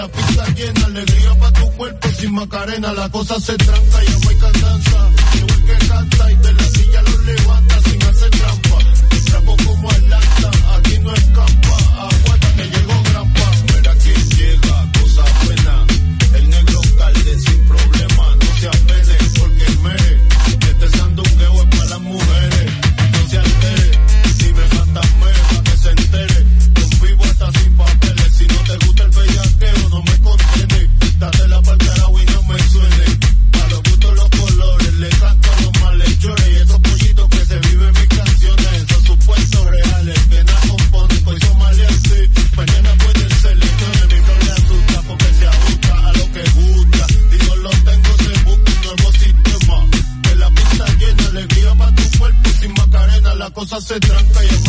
la pista llena, alegría para tu cuerpo sin macarena, la cosa se tranca, y no hay cantanza. El que canta y de la silla lo levanta sin hacer trampa. Trapo como Atlanta, aquí no escapa, aguanta que llegó grampa. Mira quién llega, cosa buena. El negro calde sin problema, no se apene porque mere. Se tranca y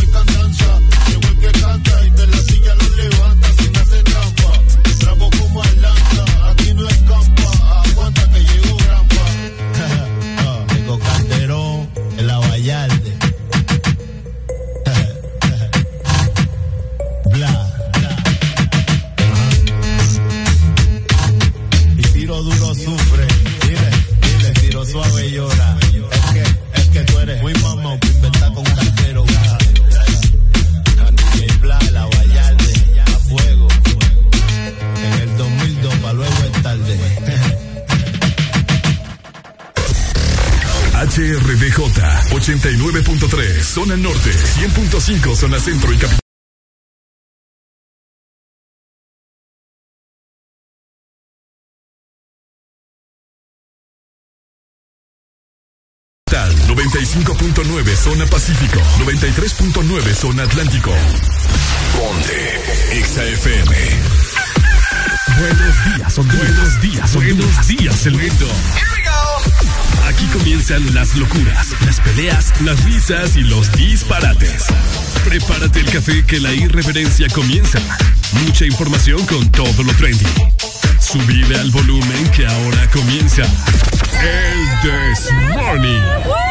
89.3 Zona Norte, 100.5 Zona Centro y Capital. Capital, 95.9 Zona Pacífico, 93.9 Zona Atlántico. Ponte XAFM. Buenos días, son Buenos días, Buenos días, el mundo. Aquí comienzan las locuras, las peleas, las risas y los disparates. Prepárate el café que la irreverencia comienza. Mucha información con todo lo trendy. Subile al volumen que ahora comienza. El This Morning.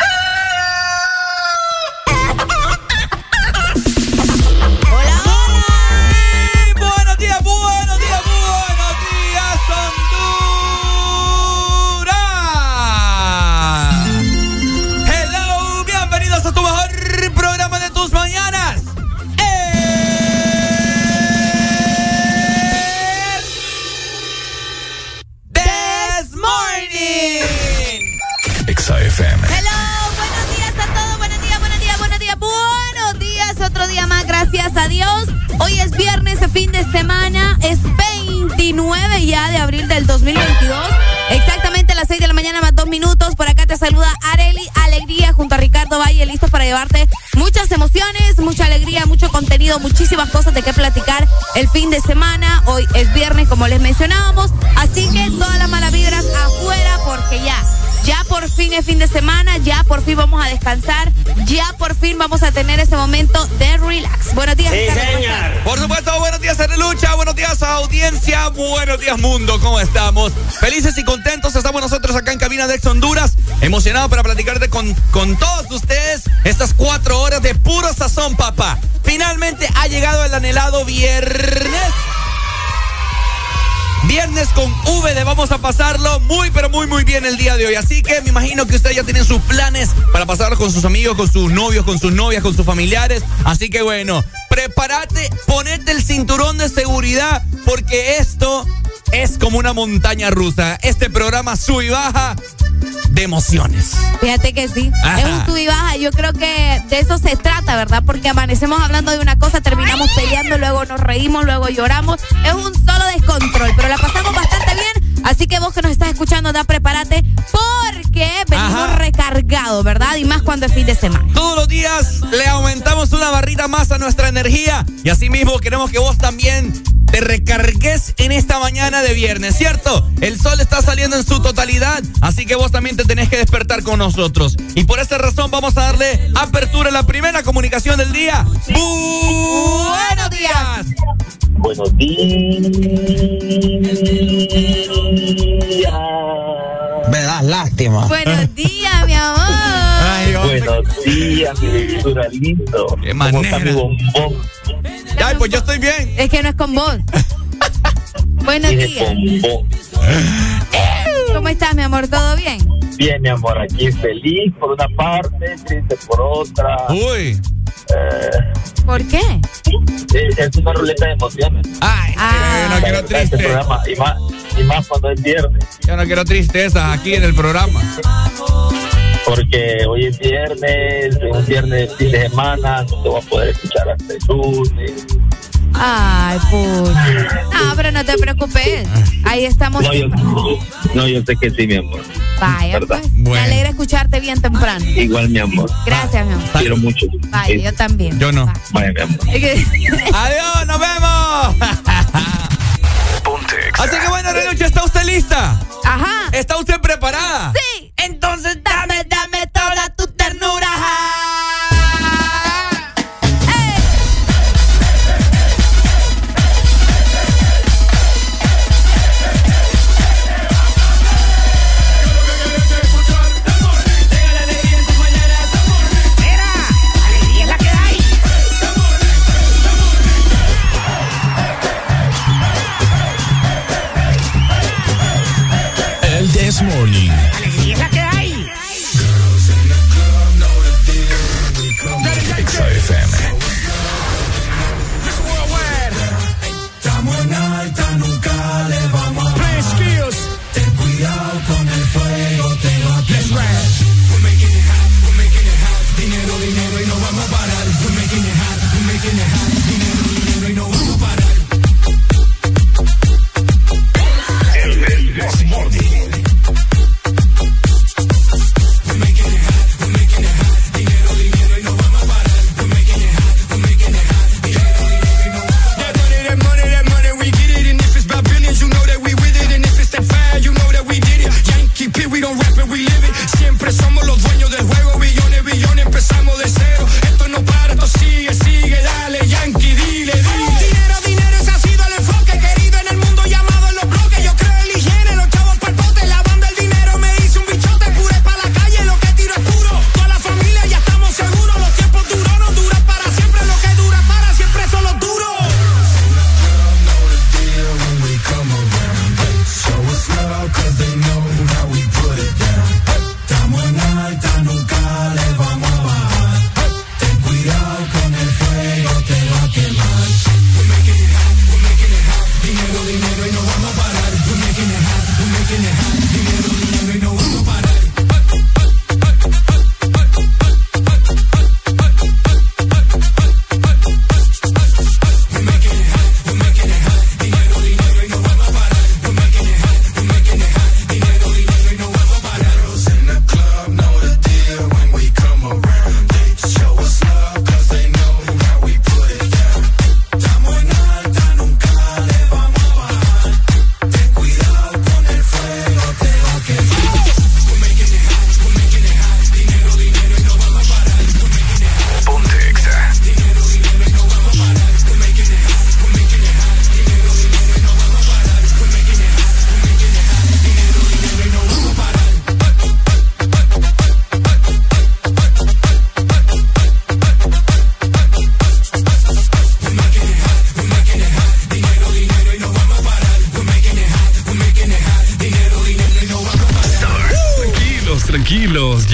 Gracias a Dios. Hoy es viernes, fin de semana, es 29 ya de abril del 2022, exactamente a las 6 de la mañana más dos minutos. Por acá te saluda Areli Alegría junto a Ricardo Valle, listos para llevarte muchas emociones, mucha alegría, mucho contenido, muchísimas cosas de qué platicar el fin de semana. Hoy es viernes, como les mencionábamos, así que todas las malas vibras afuera porque ya. Ya por fin es fin de semana, ya por fin vamos a descansar, ya por fin vamos a tener ese momento de relax. Buenos días, Ricardo, ¿cómo estás? Por supuesto, buenos días, Lucha, buenos días, audiencia, buenos días, mundo, ¿cómo estamos? Felices y contentos estamos nosotros acá en Cabina de Ex Honduras, emocionados para platicarte con, con todos ustedes estas cuatro horas de puro sazón, papá. Finalmente ha llegado el anhelado viernes. Viernes con V de vamos a pasarlo muy pero muy muy bien el día de hoy. Así que me imagino que ustedes ya tienen sus planes para pasarlo con sus amigos, con sus novios, con sus novias, con sus familiares. Así que bueno, prepárate, ponete el cinturón de seguridad porque esto es como una montaña rusa. Este programa sube y baja de emociones. Fíjate que sí. Es un sub y baja. Yo creo que de eso se trata, ¿verdad? Porque amanecemos hablando de una cosa, terminamos peleando, luego nos reímos, luego lloramos. Es un solo descontrol, pero la pasamos bastante bien. Así que vos que nos estás escuchando, da prepárate porque venimos recargados, ¿verdad? Y más cuando es fin de semana. Todos los días le aumentamos una barrita más a nuestra energía y así mismo queremos que vos también te recargues en esta mañana de viernes, ¿cierto? El sol está saliendo en su totalidad, así que vos también te tenés que despertar con nosotros. Y por esta razón vamos a darle apertura a la primera comunicación del día. Buenos días. Buenos días. Me das lástima. Buenos días, mi amor. Buenos días, mi lindo. Qué manera. Ay, pues yo estoy bien. Es que no es con vos. Buenos días. ¿Cómo estás, mi amor? ¿Todo bien? Bien, mi amor, aquí feliz por una parte, triste por otra. Uy. Eh, ¿Por qué? Es una ruleta de emociones. Ay, ah. yo no quiero este triste. y, más, y más cuando es viernes. Yo no quiero tristezas aquí en el programa. Porque hoy es viernes, es un viernes de fin de semana, no te voy a poder escuchar hasta el lunes. Ay, pucha. No, pero no te preocupes. Ahí estamos. No, yo, no, yo sé que sí, mi amor. Vaya, pues. Me alegra escucharte bien temprano. Igual, mi amor. Gracias, mi amor. Quiero mucho. Vaya, yo también. Yo no. Vaya, mi amor. Adiós, nos vemos. Así que bueno, Renucha, ¿está usted lista? Ajá. ¿Está usted preparada? Sí. Entonces dame, dame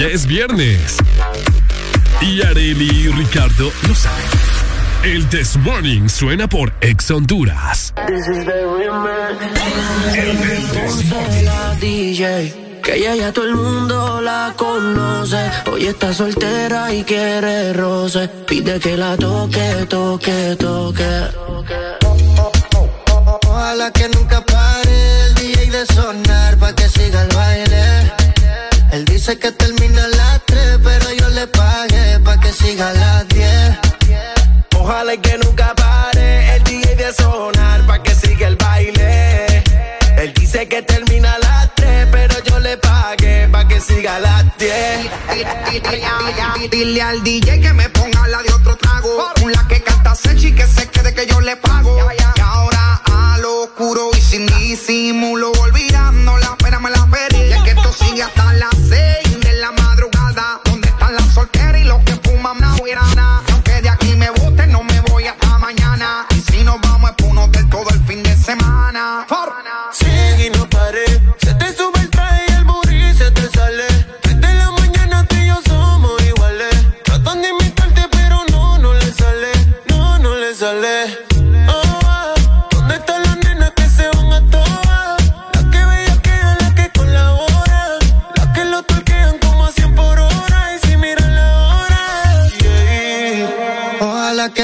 es viernes. Y Areli y Ricardo lo saben. El This Morning suena por Ex Honduras. Que ella ya todo el mundo la conoce. Hoy está soltera y quiere roce. Pide que la toque, toque, toque. Ojalá que nunca pare el DJ de sonar pa' Él dice que termina a las 3, pero yo le pagué pa' que siga a las 10. Ojalá que nunca pare el DJ de sonar pa' que siga el baile. Él dice que termina a las 3, pero yo le pagué pa' que siga a las 10. Dile al DJ que me ponga la de otro trago. La que canta Sechi que se quede que yo le pago. Y ahora a lo oscuro y sin disimulo, olvidando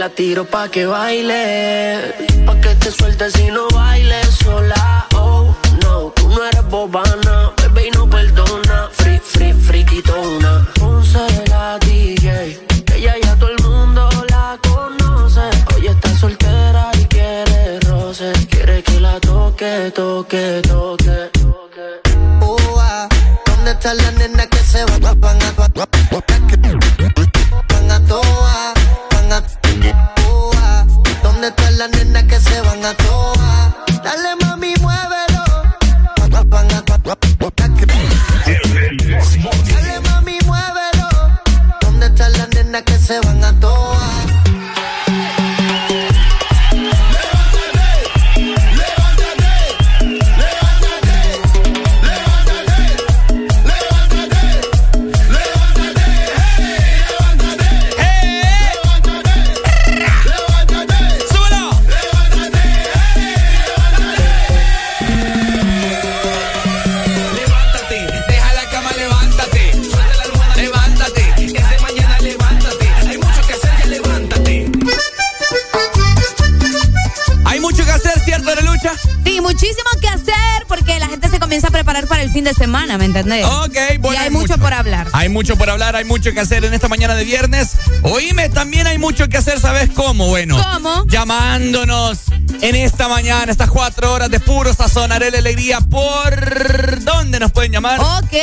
la tiro pa' que baile, pa' que te sueltes y no bailes sola. Oh, no, tú no eres bobana, bebé y no perdona. Free, free, friquitona. Ponce la DJ, que ella ya todo el mundo la conoce. Hoy está soltera y quiere roce, quiere que la toque, toque, toque. Toa? Dale mami, muévelo. Dale mami, muévelo. ¿Dónde están las nenas que se van para el fin de semana, ¿me entendés? Ok, bueno. Y hay mucho por hablar. Hay mucho por hablar, hay mucho que hacer en esta mañana de viernes. Oíme, también hay mucho que hacer, ¿sabes cómo? Bueno, ¿Cómo? llamándonos en esta mañana, estas cuatro horas de puro sazonaré la alegría. ¿Por dónde nos pueden llamar? Ok,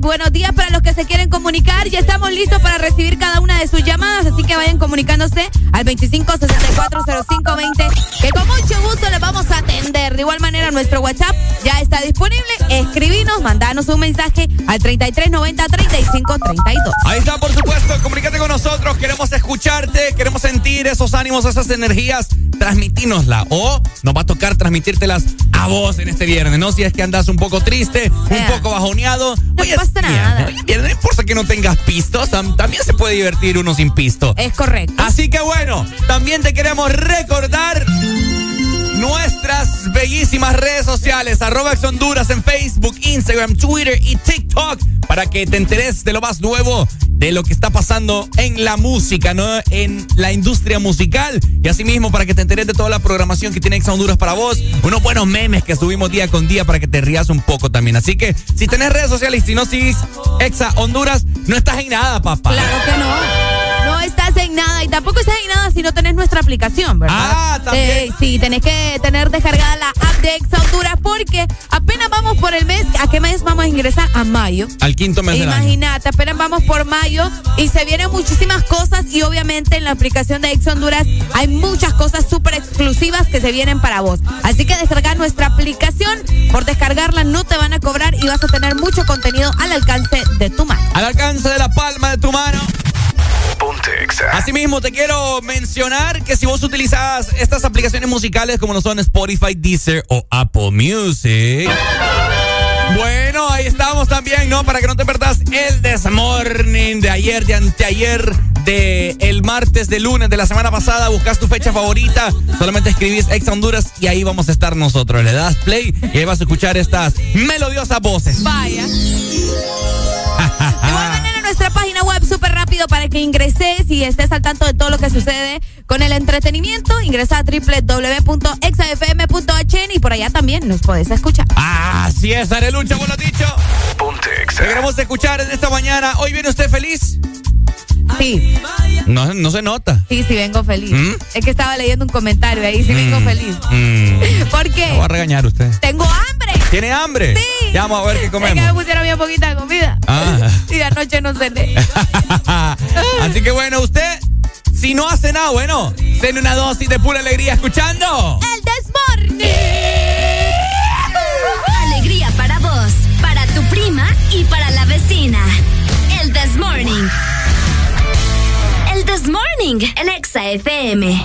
buenos días para los que se quieren comunicar. Ya estamos listos para recibir cada una de sus llamadas, así que vayan comunicándose al 25640520, que con mucho gusto les vamos a atender. De igual manera, nuestro WhatsApp ya está disponible. Escribinos, mandanos un mensaje al 3390-3532. Ahí está, por supuesto. Comunícate con nosotros. Queremos escucharte. Queremos sentir esos ánimos, esas energías. Transmitínoslas. escucharla. O nos va a tocar transmitírtelas a vos en este viernes, ¿no? Si es que andas un poco triste, un poco bajoneado. No Oye, pasa viernes, nada. oye, viernes, no importa que no tengas pistos, tam- también se puede divertir uno sin pisto. Es correcto. Así que bueno, también te queremos recordar nuestras bellísimas redes sociales, arroba Honduras en Facebook, Instagram, Twitter y TikTok, para que te enteres de lo más nuevo de lo que está pasando en la música, ¿no? En la industria musical. Y asimismo, para que te enteres de toda la programación que tiene Ex Honduras para vos. Unos buenos memes que subimos día con día para que te rías un poco también. Así que, si tenés redes sociales y si no sigues Exa Honduras, no estás en nada, papá. Claro que no. Estás en nada y tampoco estás en nada si no tenés nuestra aplicación, ¿verdad? Ah, también. Eh, sí, tenés que tener descargada la app de Exa Honduras porque apenas vamos por el mes. ¿A qué mes vamos a ingresar? A mayo. Al quinto mes. Imagínate, apenas vamos por mayo y se vienen muchísimas cosas y obviamente en la aplicación de Ex Honduras hay muchas cosas súper exclusivas que se vienen para vos. Así que descargar nuestra aplicación, por descargarla no te van a cobrar y vas a tener mucho contenido al alcance de tu mano. Al alcance de la palma de tu mano. Ponte Exa. Asimismo, te quiero mencionar que si vos utilizas estas aplicaciones musicales como lo son Spotify, Deezer o Apple Music. Bueno, ahí estamos también, ¿no? Para que no te perdas el Desmorning de ayer, de anteayer, de el martes, de lunes, de la semana pasada. Buscas tu fecha favorita, solamente escribís Ex Honduras y ahí vamos a estar nosotros. Le das play y ahí vas a escuchar estas melodiosas voces. Vaya. De igual manera, nuestra página rápido para que ingreses y estés al tanto de todo lo que sucede con el entretenimiento. Ingresa a www.exafm.hn y por allá también nos puedes escuchar. Así es, Arelucha, vos lo has dicho. Ponte queremos escuchar en esta mañana. ¿Hoy viene usted feliz? Sí, No, no se nota. sí, sí, vengo feliz. ¿Mm? Es que estaba leyendo un comentario ahí, sí, vengo Mm, feliz. mm. ¿Por Me qué? va a regañar usted. Tengo hambre. ¿Tiene hambre? Sí. Ya vamos a ver qué Es que me comemos. pusieron bien poquita comida. Ah. Y de anoche no cené. Así que bueno, usted, si no hace nada, bueno, tiene una dosis de pura alegría escuchando. El desmorning. Alegría para vos, para tu prima y para la vecina. El This Morning. El This Morning en.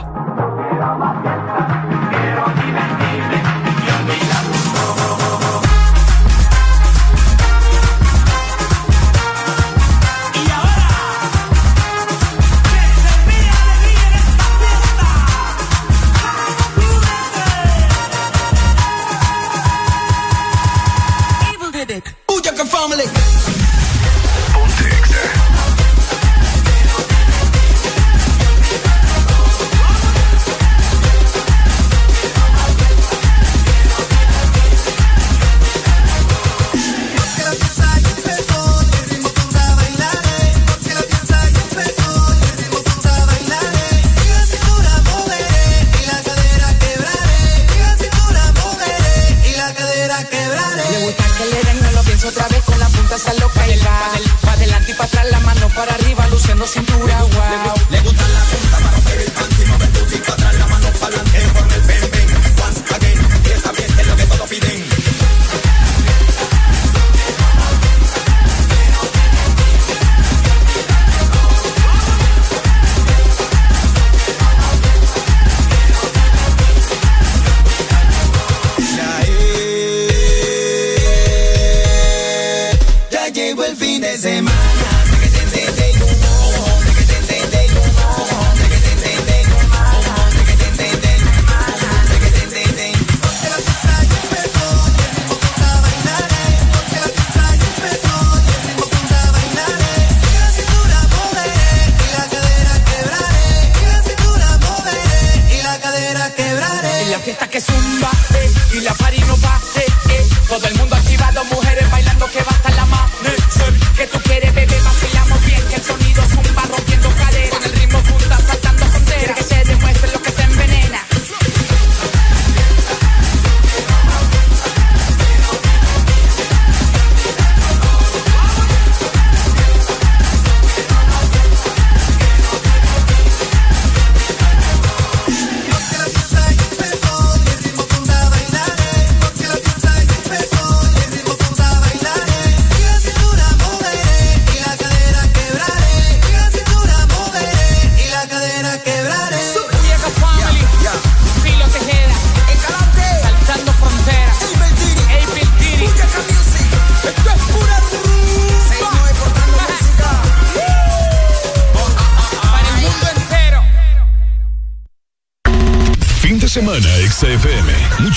Vez con la punta se lo caiga. Pa' adelante y para atrás, la mano para arriba, luciendo cintura, wow. Le gusta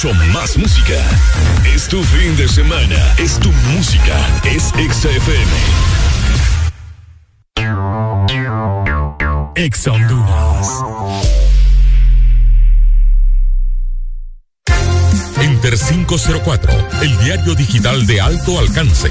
Mucho más música. Es tu fin de semana. Es tu música. Es XFM. Ex Enter 504, el diario digital de alto alcance,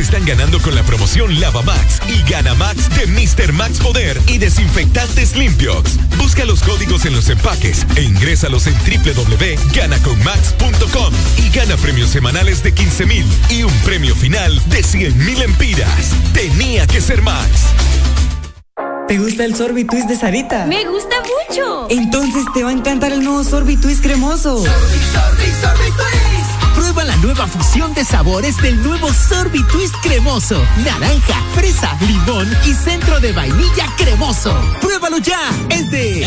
están ganando con la promoción Lava Max y Gana Max de Mr. Max Poder y desinfectantes limpios. Busca los códigos en los empaques e ingrésalos en www.ganaconmax.com y gana premios semanales de 15 mil y un premio final de 100 mil empiras. Tenía que ser Max. ¿Te gusta el sorbitwist de Sarita? Me gusta mucho. Entonces te va a encantar el nuevo sorbitwist cremoso. Prueba la nueva fusión de sabores del nuevo Sorbi Twist cremoso. Naranja, fresa, limón y centro de vainilla cremoso. Pruébalo ya. Es de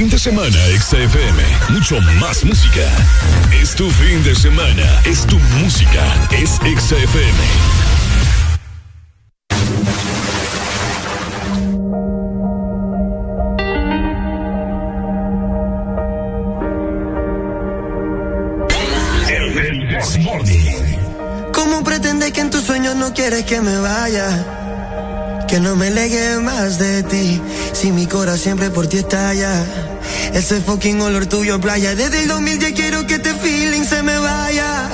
Fin de semana, XFM. Mucho más música. Es tu fin de semana. Es tu música. Es XFM. ¿Cómo pretendes que en tus sueños no quieres que me vaya? Que no me legue más de ti, si mi corazón siempre por ti estalla. Ese fucking olor tuyo playa, desde el 2010 quiero que este feeling se me vaya.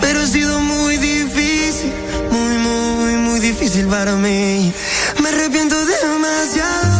Pero ha sido muy difícil, muy, muy, muy difícil para mí. Me arrepiento demasiado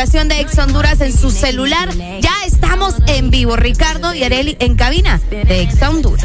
De Ex Honduras en su celular. Ya estamos en vivo. Ricardo y Areli en cabina de Ex Honduras.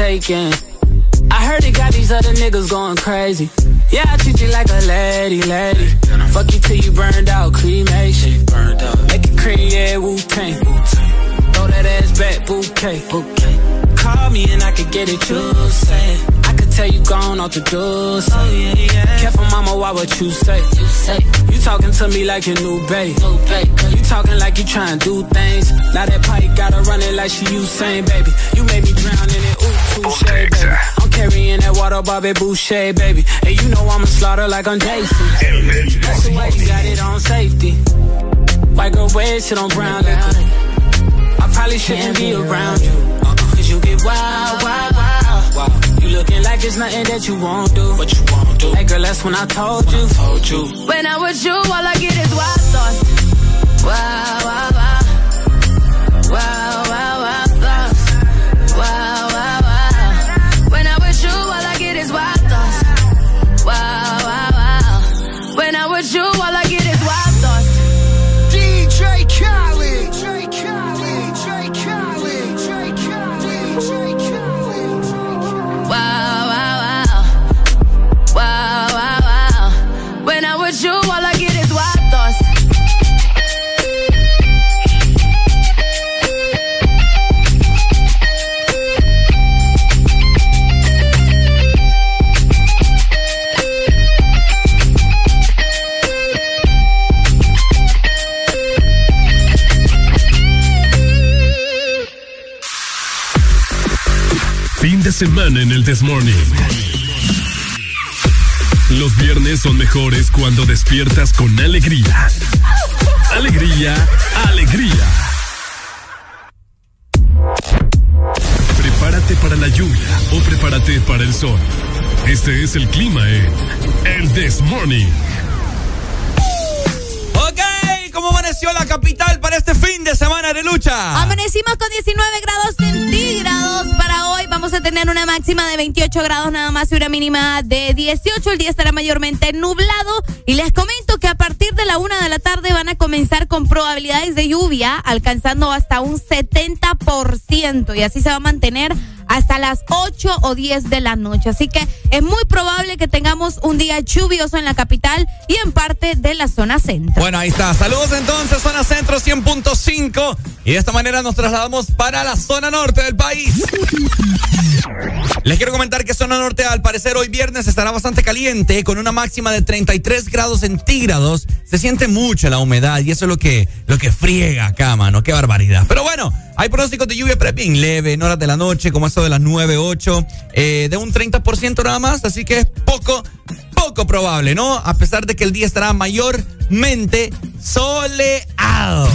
taking. I heard it got these other niggas going crazy. Yeah, I treat you like a lady, lady. Fuck you till you burned out, cremation. Burned out. Make it cream, yeah, Wu Tang. Throw that ass back, bouquet. Call me and I could get it, you say. I could tell you gone off the door. Say. Oh, yeah, yeah. Careful, mama, why what you say? You say. You talking to me like your new babe. New babe. You talking like you trying to do things. Now that pipe gotta run it like she Usain, baby. You made me drown in touche, baby. I'm carrying that water, Bobby Boucher, baby. And you know I'ma slaughter like I'm Jason. That's the way you got it on safety. White girl red shit on brown liquor. I probably shouldn't be around you. Cause you get wild, wild, wild. You looking like there's nothing that you won't do. What you won't do. Hey girl, that's when I told you. Told you. When I'm with you, all I get is wild thoughts. Wow, wow, wow. Wow, wow, de semana en el This Morning. Los viernes son mejores cuando despiertas con alegría. Alegría, alegría. Prepárate para la lluvia o prepárate para el sol. Este es el clima en el This Morning. La capital para este fin de semana de lucha? Amanecimos con 19 grados centígrados para hoy. Vamos a tener una máxima de 28 grados nada más y una mínima de 18. El día estará mayormente nublado. Y les comento que a partir de la una de la tarde van a comenzar con probabilidades de lluvia, alcanzando hasta un 70%. Y así se va a mantener hasta las 8 o 10 de la noche. Así que es muy probable que tengamos un día lluvioso en la capital y en parte de la zona centro. Bueno, ahí está. Saludos entonces, zona centro 100.5. Y de esta manera nos trasladamos para la zona norte del país. Les quiero comentar que zona norte, al parecer, hoy viernes estará bastante caliente, con una máxima de 33 grados centígrados. Se siente mucho la humedad y eso es lo que, lo que friega acá, mano. Qué barbaridad. Pero bueno, hay pronósticos de lluvia, pero leve, en horas de la noche, como eso de las 9, 8, eh, de un 30% nada más. Así que es poco, poco probable, ¿no? A pesar de que el día estará mayormente soleado.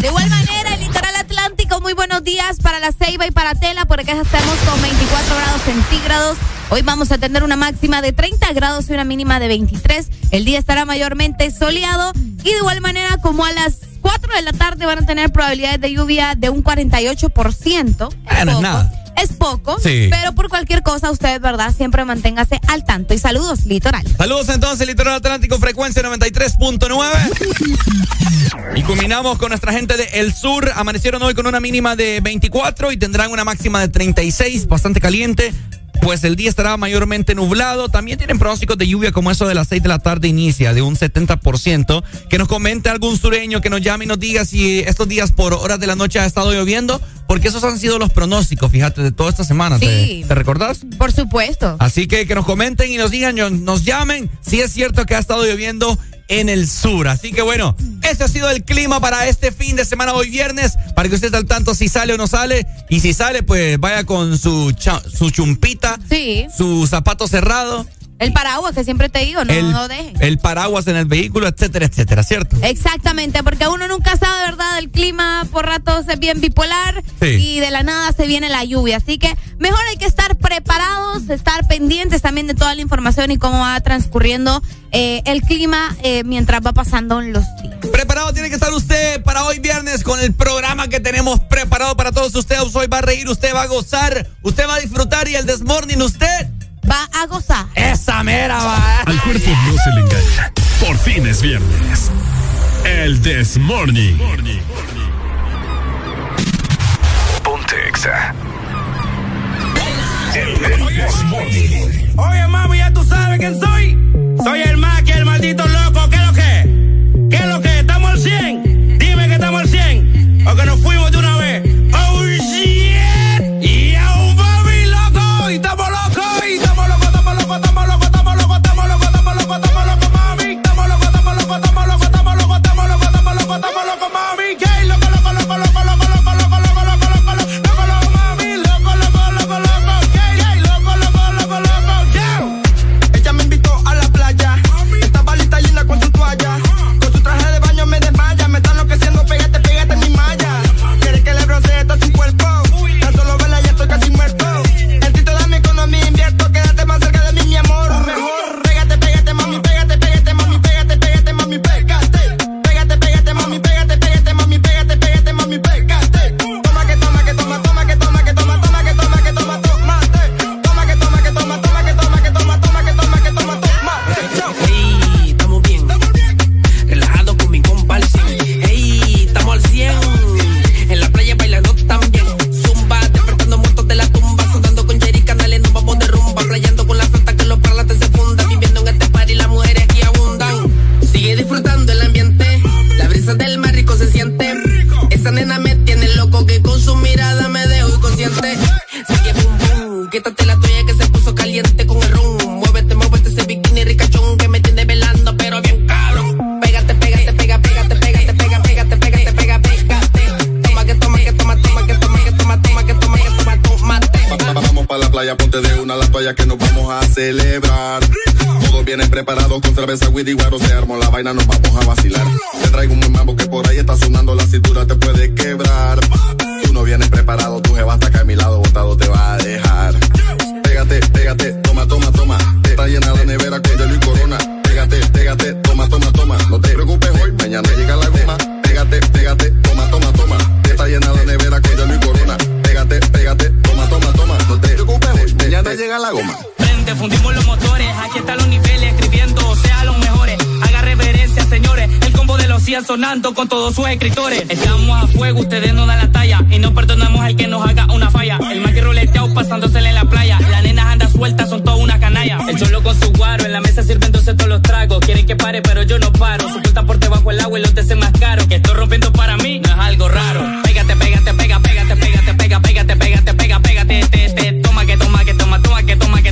De igual manera, el litoral atlántico, muy buenos días para la Ceiba y para Tela, por acá estamos con 24 grados centígrados. Hoy vamos a tener una máxima de 30 grados y una mínima de 23. El día estará mayormente soleado y de igual manera como a las 4 de la tarde van a tener probabilidades de lluvia de un 48%. Bueno, es nada. Es poco, Sí. pero por cualquier cosa usted, ¿verdad? Siempre manténgase al tanto. Y saludos, Litoral. Saludos entonces, Litoral Atlántico, frecuencia 93.9. Y culminamos con nuestra gente de El Sur. Amanecieron hoy con una mínima de 24 y tendrán una máxima de 36, bastante caliente. Pues el día estará mayormente nublado. También tienen pronósticos de lluvia como eso de las 6 de la tarde inicia, de un 70%. Que nos comente algún sureño, que nos llame y nos diga si estos días por horas de la noche ha estado lloviendo. Porque esos han sido los pronósticos, fíjate, de toda esta semana. ¿Te- Sí. ¿Te, recordás? Por supuesto. Así que que nos comenten y nos digan, nos llamen si es cierto que ha estado lloviendo en el sur. Así que bueno, este ha sido el clima para este fin de semana hoy viernes, para que usted esté al tanto si sale o no sale. Y si sale, pues vaya con su, cha- su chumpita, Sí. su zapato cerrado, El paraguas que siempre te digo, no, el, no deje. el paraguas en el vehículo, etcétera, etcétera, ¿cierto? Exactamente, porque uno nunca sabe, ¿verdad? El clima por ratos es bien bipolar Sí. y de la nada se viene la lluvia. Así que mejor hay que estar preparados, estar pendientes también de toda la información y cómo va transcurriendo eh, el clima eh, mientras va pasando los días. Preparado tiene que estar usted para hoy viernes con el programa que tenemos preparado para todos ustedes. Hoy va a reír, usted va a gozar, usted va a disfrutar y el desmorning usted va a gozar. Esa mera va. Al cuerpo no se le engaña. Por fin es viernes. El This Morning. Ponte Exa. Oye, mami, ya tú sabes quién soy. Soy el Maki, el maldito loco. ¿Qué es lo que? ¿Qué es lo que? ¿Estamos al 100? Dime que estamos al 100. O que nos fuimos de una vez. Quítate la toalla que se puso caliente con el rum. Muévete, muévete ese bikini ricachón que me tiene velando, pero bien cabrón. Pégate, pégate, pega, pégate, pégate, pega, pégate, pégate, pega, pégate. Toma que toma que toma, toma que toma que toma, toma que toma que toma, tomate. Va- va- Vamos para la playa, ponte de una la toalla que nos vamos a celebrar. Todos vienen preparados con cerveza, weed y guaro. Se armó la vaina, nos vamos a vacilar. Te traigo un mambo que por ahí está sonando, la cintura te puede quebrar. No vienes preparado, tu jeva hasta acá a mi lado, botado te va a dejar. Pégate, pégate, toma, toma, toma. Está llena la nevera con hielo y corona. Pégate, pégate, toma, toma, toma. No te preocupes hoy, mañana llega la goma. Pégate, pégate, toma, toma, toma. Está llena la nevera con hielo y corona. Pégate, pégate, toma, toma, toma. No te preocupes hoy, mañana llega la goma. Prende, fundimos los motores, aquí están los niveles, escribiendo, combo de los 100 sonando con todos sus escritores. Estamos a fuego, ustedes no dan la talla y no perdonamos al que nos haga una falla. El más que roleteado pasándosele en la playa, las nenas andan sueltas, son todas una canalla. El cholo con su guaro, en la mesa sirviéndose todos los tragos. Quieren que pare, pero yo no paro. Su por debajo el agua y los deseos más caros. Que estoy rompiendo para mí, no es algo raro. Pégate, pégate, pega, pégate, pégate, pega, pégate, pégate, pega, pégate, te, te, toma que toma que toma, toma que toma que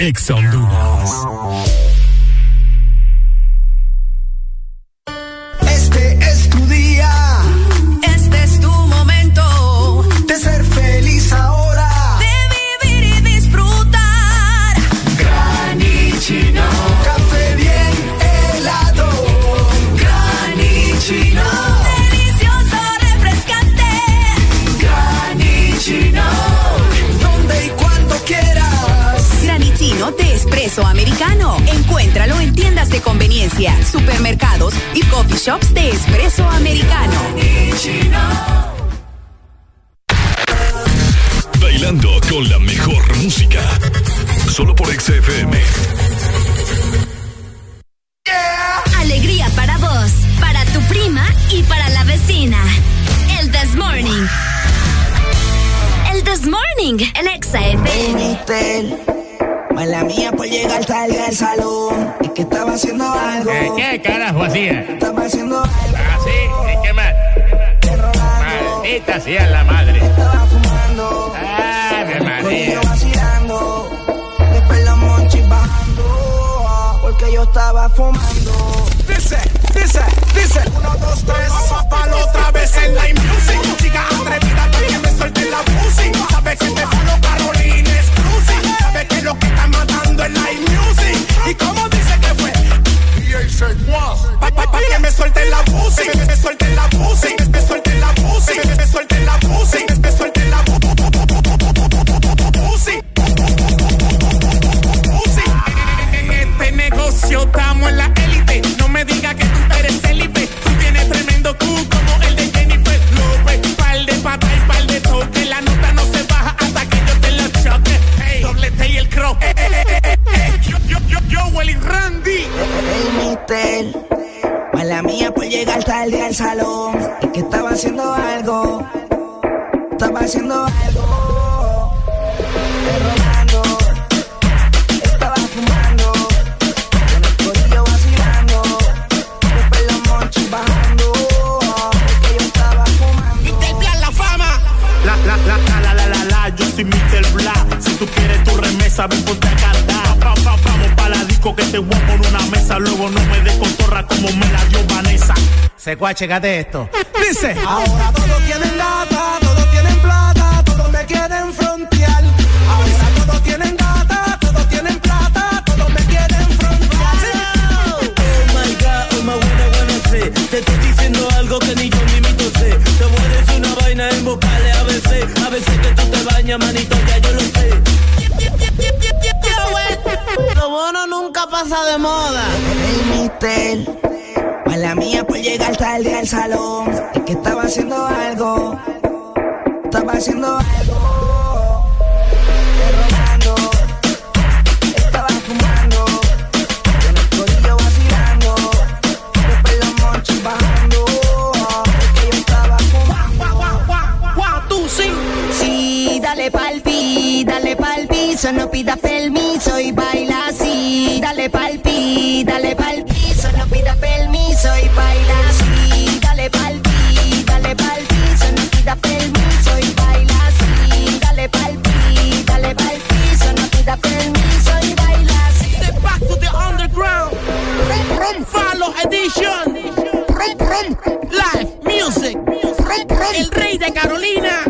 Ex Honduras. Americano. Encuéntralo en tiendas de conveniencia, supermercados y coffee shops de espresso americano. Bailando con la mejor música. Solo por XFM. Alegría para vos, para tu prima y para la vecina. El This Morning. El This Morning en Exa FM. Mala mía por llegar tarde al salón. Es que estaba haciendo algo. Eh, ¿Qué carajo hacía? Estaba haciendo algo. ¿Ah, sí? ¿Y qué más? Maldita sea la madre. Estaba fumando. Ave María. Vacilando. Después los monchis bajando. Porque yo estaba fumando. Dice, dice, dice. Uno, dos, tres. Palo otra vez en la music. Chica atrevida, para que me suelte la pussy. Sabe que te falo Carolina Exclusive que lo que está matando es live music. ¿Y cómo dice que fue? Pa, pa que me suelte la pussy, me, me suelte la pussy, me, me suelte la pussy, me, me suelte la pussy, me, me suelte la pussy. En este negocio estamos en la élite, no me digas que tú eres célibe, tú tienes tremendo cuco. Yo, yo, yo, yo, Randy. Hey, mister. Mala mía por llegar tarde al salón. Es que estaba haciendo algo. Estaba haciendo algo. Tu remesa, ven ponte a cantar. Va, va, vamos para la disco que te voy a poner una mesa. Luego no me des cotorra como me la dio Vanessa. Secua, checate esto. Dice. Ahora todos tienen gata, todos tienen plata, todos me quieren frontear. Ahora todos tienen gata, todos tienen plata, todos me quieren frontear. Oh my god, oh my buena, buena sé. Te estoy diciendo algo que ni yo mismito sé. Te voy a decir una vaina en vocales a veces. A veces que tú te bañas, manito, ya yo. Lo pasa de moda. Hey, mister. Mala mía por llegar tarde al salón. Es que estaba haciendo algo. Estaba haciendo algo. Derrotando. Estaba fumando. Con el corillo vacilando. Después los monchis bajando. Es que yo estaba fumando. tú sí. Sí, dale pa'l pi, dale pa'l piso, no pidas permiso y baila así. De Carolina.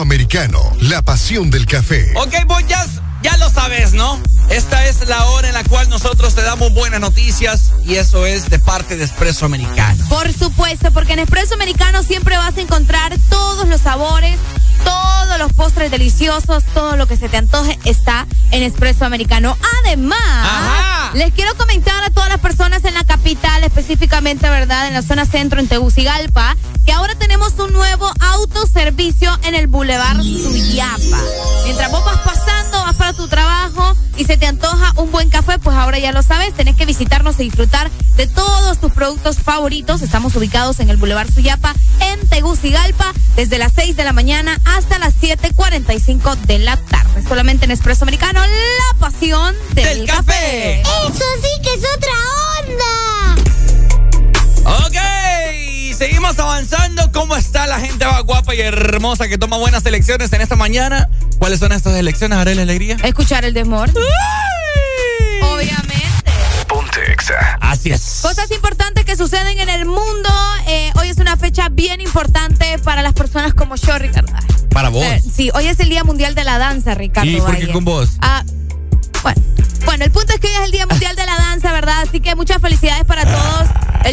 Americano, la pasión del café. Ok, boyas, ya lo sabes, ¿no? Esta es la hora en la cual nosotros te damos buenas noticias y eso es de parte de Espresso Americano. Por supuesto, porque en Espresso Americano siempre vas a encontrar todos los sabores, todos los postres deliciosos, todo lo que se te antoje está en Espresso Americano. Además, les quiero comentar a todas las personas en la capital, específicamente, ¿verdad? En la zona centro, en Tegucigalpa, que ahora tenemos un nuevo autoservicio en el Boulevard Suyapa. Mientras vos vas pasando, vas para tu trabajo y se te antoja un buen café, pues ahora ya lo sabes, tenés que visitarnos y disfrutar de todos tus productos favoritos. Estamos ubicados en el Boulevard Suyapa, en Tegucigalpa, desde las 6 de la mañana hasta las 7.45 de la tarde. Solamente en Espresso Americano, la pasión del, café. Eso sí que es otra onda. Ok, seguimos avanzando. ¿Cómo está la gente va guapa y hermosa que toma buenas elecciones en esta mañana? ¿Cuáles son estas elecciones, Arely Alegría? Escuchar el desmor. Obviamente. Ponte Exa. Así es. Cosas importantes que suceden en el mundo. Eh, hoy es una fecha bien importante para las personas como yo, Ricardo. Para vos. Eh, sí, hoy es el Día Mundial de la Danza, Ricardo. ¿Y por qué Valle. con vos? Ah, bueno. Bueno, el punto es que hoy es el Día Mundial de la Danza, ¿verdad? Así que muchas felicidades para todos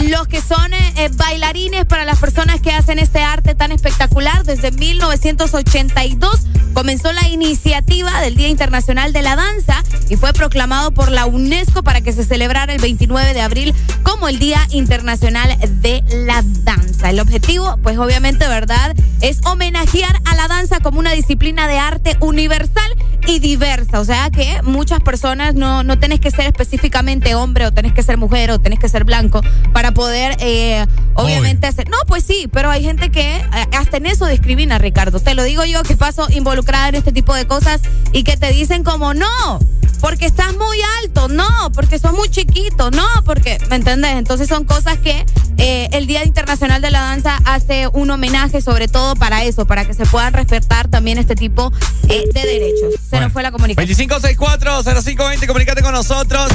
los que son eh, bailarines, para las personas que hacen este arte tan espectacular. Desde 1982 comenzó la iniciativa del Día Internacional de la Danza y fue proclamado por la UNESCO para que se celebrara el 29 de abril como el Día Internacional de la Danza. El objetivo, pues obviamente, ¿verdad? Es homenajear a la danza como una disciplina de arte universal y diversa. O sea que muchas personas no, no tenés que ser específicamente hombre o tenés que ser mujer o tenés que ser blanco para poder, eh, obviamente, hacer. No, pues sí, pero hay gente que eh, hasta en eso discrimina, Ricardo. Te lo digo yo que paso involucrada en este tipo de cosas y que te dicen como no. Porque estás muy alto, no, porque sos muy chiquito, no, porque, ¿me entendés? Entonces son cosas que eh, el Día Internacional de la Danza hace un homenaje sobre todo para eso, para que se puedan respetar también este tipo eh, de derechos. Se nos fue la comunicación. 2564-0520, comunícate con nosotros.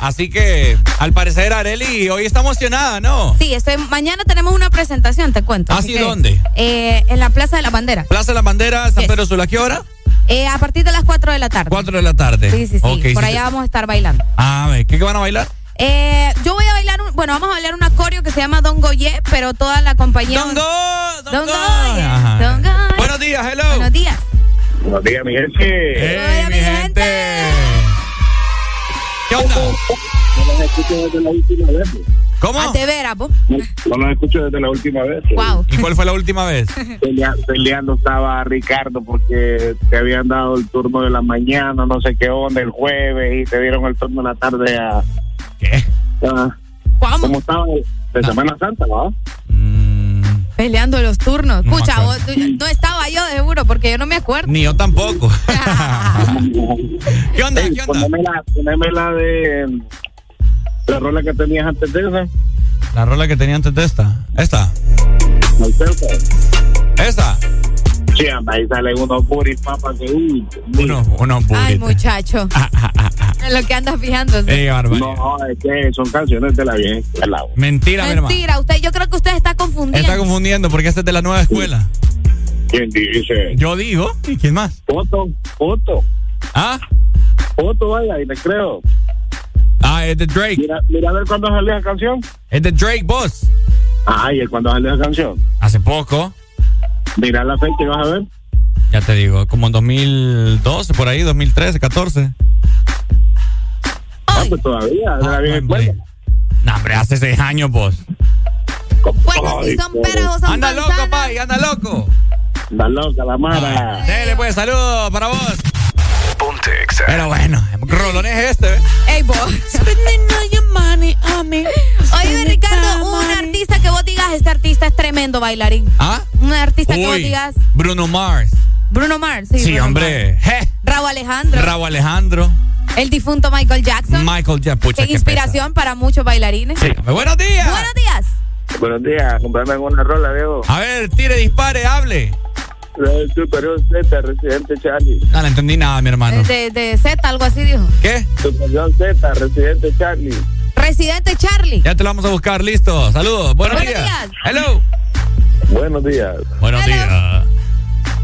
Así que, al parecer, Areli, hoy está emocionada, ¿no? Sí, estoy, mañana tenemos una presentación, te cuento. ¿Ah, así que, ¿Dónde? eh, en la Plaza de la Bandera. Plaza de la Bandera, San Yes. Pedro Sula, ¿a qué hora? Eh, a partir de las 4 de la tarde. 4 de la tarde. Sí, sí, sí. Por sí allá te- vamos a estar bailando. Ah, ve, ¿qué, qué van a bailar? Eh, yo voy a bailar, un- bueno, vamos a bailar un acorio que se llama Don Goye, pero toda la compañía. Don Go, Don Goye. Ajá. Don Goye. Buenos días, hello. Buenos días. Buenos días, mi gente. Hey, mi gente. ¿Qué onda? No los escucho desde la última vez. ¿Cómo? A te veras, vos. No los escucho desde la última vez. Wow. ¿Y cuál fue la última vez? Pelea- peleando estaba Ricardo porque te habían dado el turno de la mañana, no sé qué onda, el jueves, y te dieron el turno de la tarde a... ¿Qué? a- ¿Cómo? ¿Cómo estaba? De Semana Santa, ¿no? Peleando los turnos. No Escucha, vos, no estaba yo de seguro porque yo no me acuerdo. Ni yo tampoco. ¿Qué onda? Ey, ¿Qué onda? poneme la, poneme la de... La rola que tenías antes de esa. La rola que tenía antes de esta. Esta. Esta. Sí, anda, ahí salen unos puris papas que... Uy, Uno, uno Ay, muchacho. En lo que andas fijando. Ey. No, es que son canciones de la vieja escuela. Mentira, mi hermano. Mentira, usted, yo creo que usted está confundiendo. Está confundiendo porque este es de la nueva escuela. ¿Quién dice? Yo digo. ¿Y quién más? Foto, foto, ¿Ah? foto, vaya, y te creo. Ah, es de Drake. Mira, mira a ver cuándo salió la canción. Es de Drake, boss. Ay, ¿y cuándo salió la canción? Hace poco. Mira la fecha y vas a ver. Ya te digo, como en 2012, por ahí, 2013, 14. Ah, pues todavía, de la vieja escuela. No, hombre, hace seis años, vos. Bueno, si son peras o son Anda loco, pai, anda loco. Anda loca la mara. Dele, pues, saludos para vos. Ponte. Pero bueno, rolón es este, ¿ves? Ey, vos. Oye, Ricardo, un artista que vos digas, este artista es tremendo bailarín. ¿Ah? Un artista que vos digas, Bruno Mars. Bruno Mars. Sí, Sí, Bruno hombre. Mars. Raúl Alejandro. Raúl Alejandro. El difunto Michael Jackson. Michael Jackson. Qué qué inspiración para muchos bailarines. Sí, buenos días. Buenos días. Buenos días, comprame una rola, Diego. A ver, tire, dispare, hable. Superior Z, Residente Charlie. No le entendí nada, mi hermano. De, de Z, algo así dijo. ¿Qué? Superior Z, Residente Charlie. Residente Charlie. Ya te lo vamos a buscar, listo. Saludos. Buenos, Buenos días. días. Hello. Buenos días, Buenos Hello. días.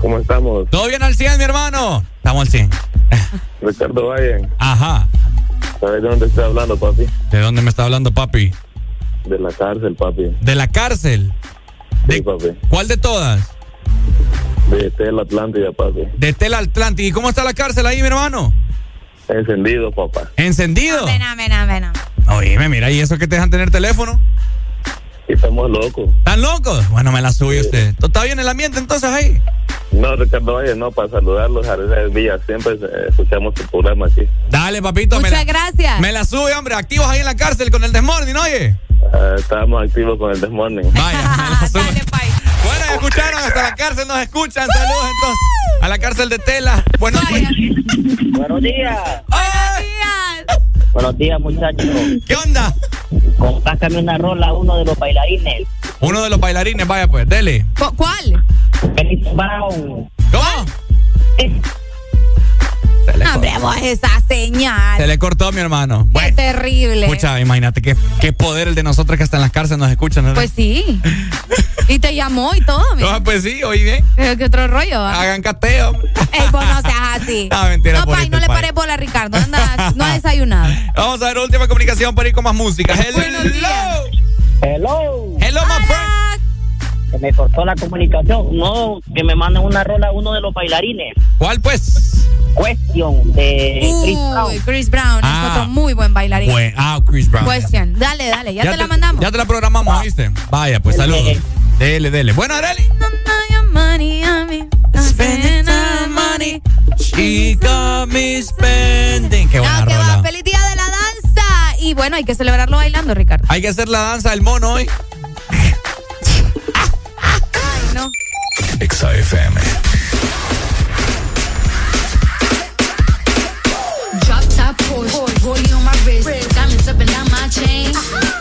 ¿cómo estamos? ¿Todo bien al 100, mi hermano? Estamos al 100. Ricardo Valle, Ajá. ¿sabes de dónde estoy hablando, papi? ¿De dónde me está hablando, papi? De la cárcel, papi. De la cárcel. Sí, ¿De papi. cuál de todas? De Tel Atlántida, papi. De Tela Atlántida. ¿Y cómo está la cárcel ahí, mi hermano? Encendido, papá. ¿Encendido? Amén, amén, amén. Oíme, mira, ¿y eso que te dejan tener teléfono? Estamos locos. ¿Están locos? Bueno, me la sube usted. ¿Todo está bien el ambiente entonces ahí? No, Ricardo Valle, no, para saludarlos a Arena del Villa. Siempre eh, escuchamos tu programa aquí. Dale, papito. me Muchas la, gracias. me la sube, hombre. Activos ahí en la cárcel con el desmorning, oye. Ah, estábamos activos con el Desmorning. Vaya, me la sube. Escucharon, hasta la cárcel nos escuchan. Saludos entonces a la cárcel de Tela. Bueno, Buenos días. Buenos días. Buenos días, muchachos. ¿Qué onda? Compáscame una rola a uno de los bailarines. Uno de los bailarines, vaya pues, dele. ¿Cu- ¿Cuál? Félix Brown. ¿Cómo? No, hombre, vos esa señal. Se le cortó a mi hermano. Qué Bueno, terrible. escucha, imagínate qué, qué poder el de nosotros que hasta en las cárceles nos escuchan. ¿no? Pues sí. Y te llamó y todo, mira. Ah, pues sí, oí bien. Eh, ¿Qué otro rollo? Hagan cateo. Ey, vos no seas así. No, mentira, No, pay, este no le pares bola a Ricardo. Anda, no ha desayunado. Vamos a ver última comunicación para ir con más música. Hello. Hello. Hello, my friend. Se me cortó la comunicación. No, que me manden una rola a uno de los bailarines. ¿Cuál pues? Question de Chris Brown. Chris Brown es Ah. otro muy buen bailarín. Buen- ah, Chris Brown. Question. Dale, dale, ya, te, la mandamos. Ya te la programamos, ¿viste? Vaya, pues saludos. Dele, dele. Bueno, Areli. Spending the money. She got me spending. Qué buena Ah, que rola. va, feliz día de la danza. Y bueno, hay que celebrarlo bailando, Ricardo. Hay que hacer la danza del mono hoy. Exa FM. Drop top Porsche, rollie on my wrist, diamonds up and down my chain.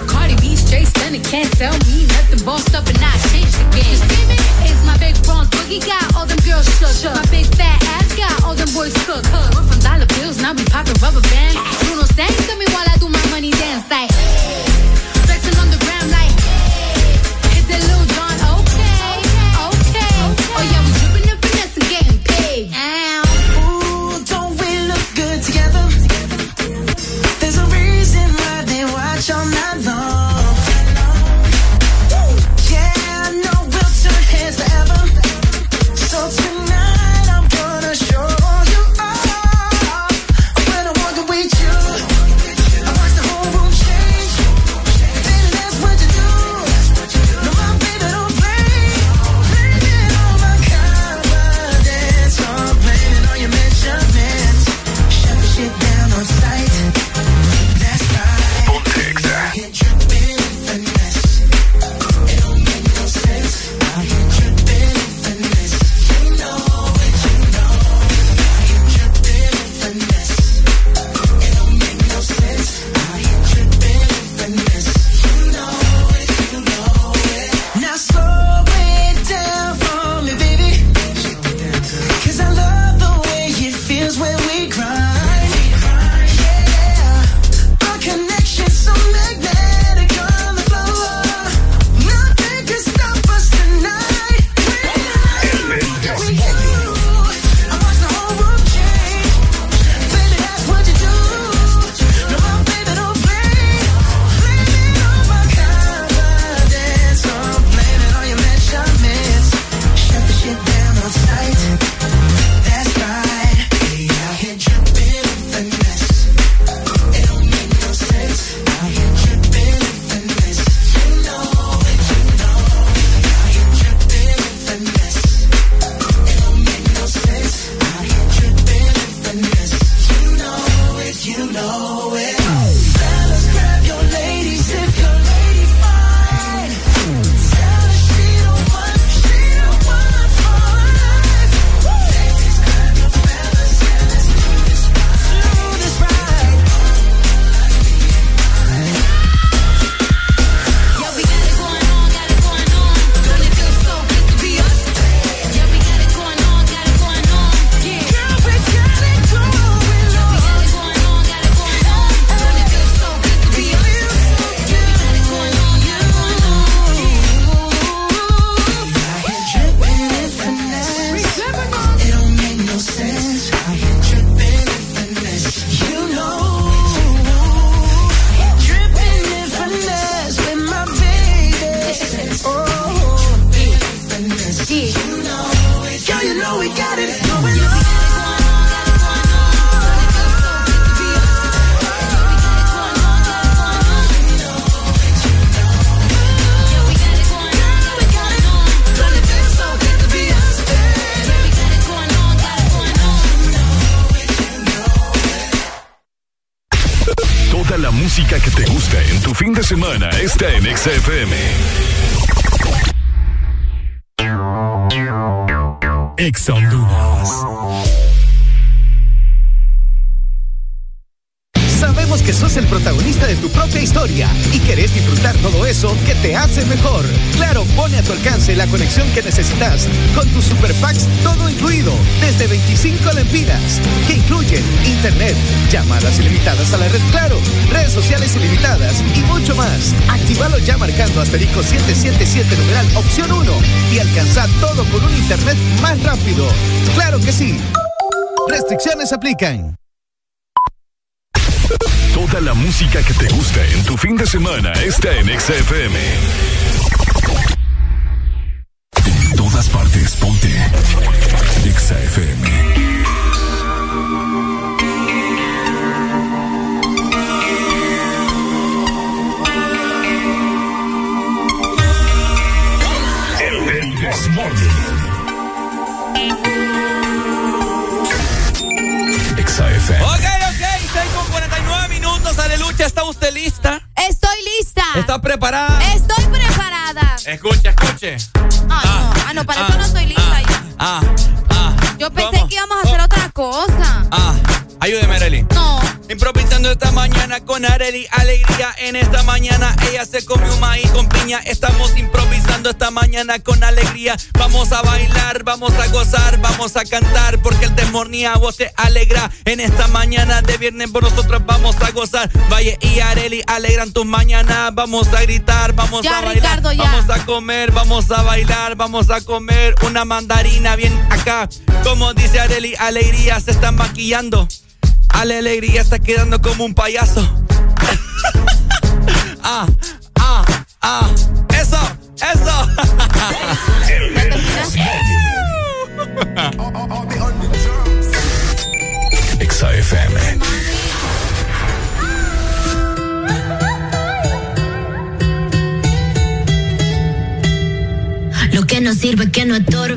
Cardi B straight stunning, can't tell me nothing. Bossed up and I changed the game. It's my big bronze boogie got all them girls shook. My big fat ass got all them boys cook. We're from dollar bills, now we popping rubber bands. maximum. quem? Vamos a bailar, vamos a gozar, vamos a cantar, porque el desmorniago se alegra. En esta mañana de viernes por nosotros vamos a gozar. Valle y Areli alegran tus mañanas. Vamos a gritar, vamos a bailar. Vamos a comer, vamos a bailar, vamos a comer una mandarina bien acá. Como dice Areli, alegría se está maquillando. A alegría está quedando como un payaso. ah, următorul